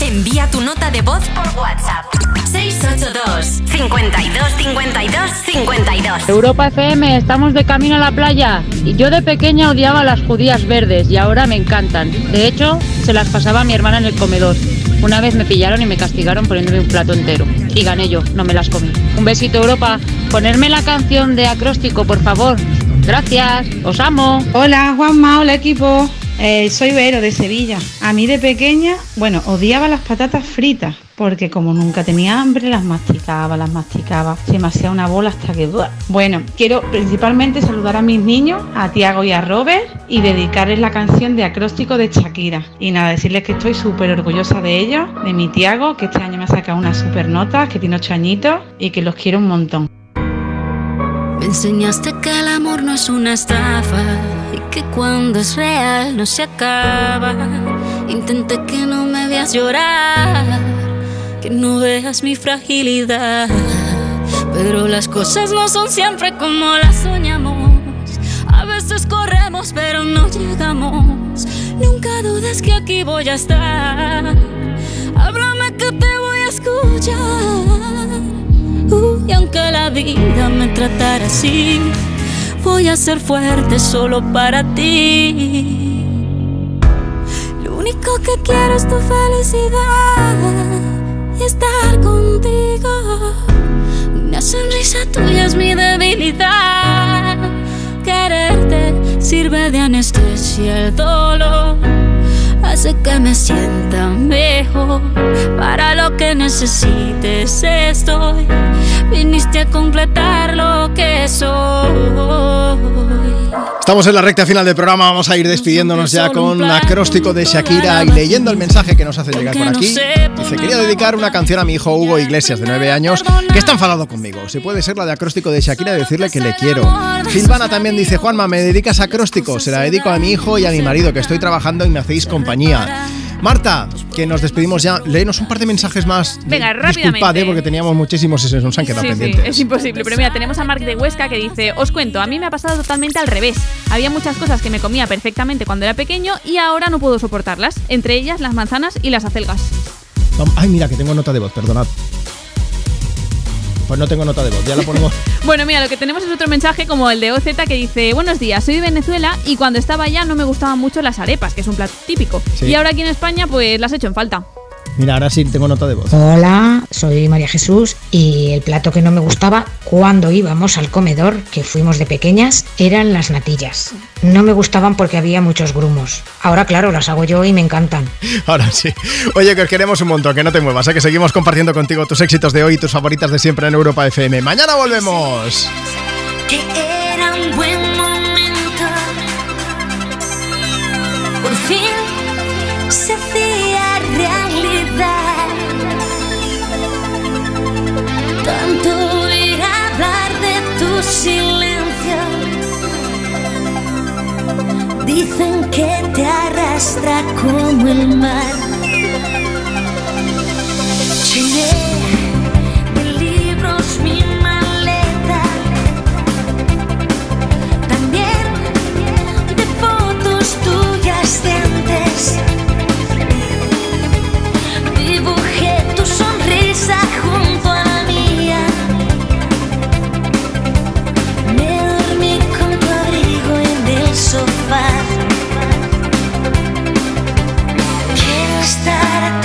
Envía tu nota de voz por WhatsApp. 682 52 52 52 Europa FM, estamos de camino a la playa. Y yo de pequeña odiaba las judías verdes y ahora me encantan. De hecho, se las pasaba a mi hermana en el comedor. Una vez me pillaron y me castigaron poniéndome un plato entero. Y gané yo, no me las comí. Un besito, Europa. Ponerme la canción de acróstico, por favor. Gracias, os amo. Hola Juanma, hola equipo. Eh, soy Vero de Sevilla. A mí de pequeña, bueno, odiaba las patatas fritas porque como nunca tenía hambre las masticaba, las masticaba. Se me hacía una bola hasta que... Bueno, quiero principalmente saludar a mis niños, a Tiago y a Robert y dedicarles la canción de acróstico de Shakira. Y nada, decirles que estoy súper orgullosa de ellos, de mi Tiago, que este año me ha sacado una super nota, que tiene ocho añitos y que los quiero un montón. Me enseñaste que el amor no es una estafa y que cuando es real no se acaba. Intenté que no me veas llorar, que no veas mi fragilidad. Pero las cosas no son siempre como las soñamos. A veces corremos pero no llegamos. Nunca dudes que aquí voy a estar. Háblame que te voy a escuchar. Y aunque la vida me tratara así, voy a ser fuerte solo para ti. Lo único que quiero es tu felicidad estar contigo. Una sonrisa tuya es mi debilidad. Quererte sirve de anestesia el dolor. Hace que me sienta mejor. Para lo que necesites estoy. Viniste a completar lo que soy. Estamos en la recta final del programa, vamos a ir despidiéndonos ya con acróstico de Shakira y leyendo el mensaje que nos hace llegar por aquí. Dice, quería dedicar una canción a mi hijo Hugo Iglesias, de 9 años, que está enfadado conmigo. Si puede ser la de acróstico de Shakira y decirle que le quiero. Silvana también dice, Juanma, ¿me dedicas acróstico? Se la dedico a mi hijo y a mi marido, que estoy trabajando y me hacéis compañía. Marta, que nos despedimos ya, léenos un par de mensajes más. Venga, Disculpad, rápidamente. eh, porque teníamos muchísimos y se nos han quedado Sí, sí, pendientes. es imposible. Pero mira, tenemos a Mark de Huesca que dice: Os cuento, a mí me ha pasado totalmente al revés. Había muchas cosas que me comía perfectamente cuando era pequeño y ahora no puedo soportarlas. Entre ellas las manzanas y las acelgas. Ay, mira, que tengo nota de voz, perdonad. Pues no tengo nota de voz, ya la ponemos. [LAUGHS] Bueno, mira, lo que tenemos es otro mensaje como el de OZ que dice: Buenos días, soy de Venezuela y cuando estaba allá no me gustaban mucho las arepas, que es un plato típico. Sí. Y ahora aquí en España, pues las he hecho en falta. Mira, ahora sí tengo nota de voz. Hola, soy María Jesús y el plato que no me gustaba cuando íbamos al comedor, que fuimos de pequeñas, eran las natillas. No me gustaban porque había muchos grumos. Ahora, claro, las hago yo y me encantan. [LAUGHS] Ahora sí. Oye, que os queremos un montón, que no te muevas, ¿eh? que seguimos compartiendo contigo tus éxitos de hoy y tus favoritas de siempre en Europa FM. Mañana volvemos. que era un buen momento. Por fin Dicen que te arrastra como el mar. Llené de libros mi maleta. También de fotos tuyas de antes. Dibujé tu sonrisa junto that I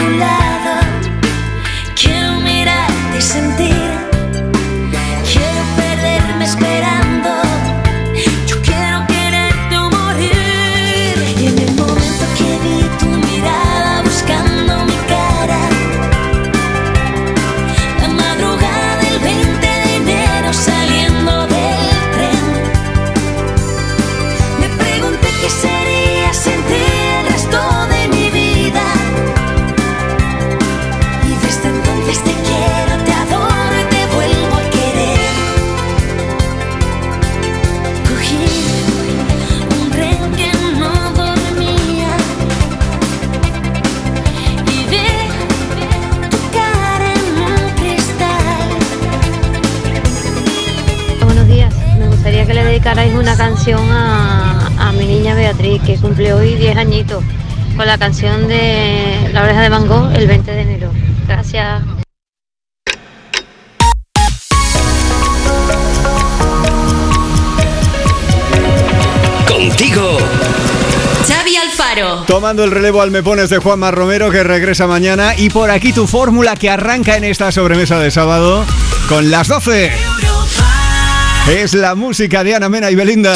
dedicarais una canción a, a mi niña Beatriz, que cumple hoy 10 añitos, con la canción de La oreja de Van Gogh el 20 de enero. Gracias. Contigo. Xavi Alfaro. Tomando el relevo al Me Pones de Juanma Romero, que regresa mañana. Y por aquí tu fórmula que arranca en esta sobremesa de sábado con las 12. Es la música de Ana Mena y Belinda.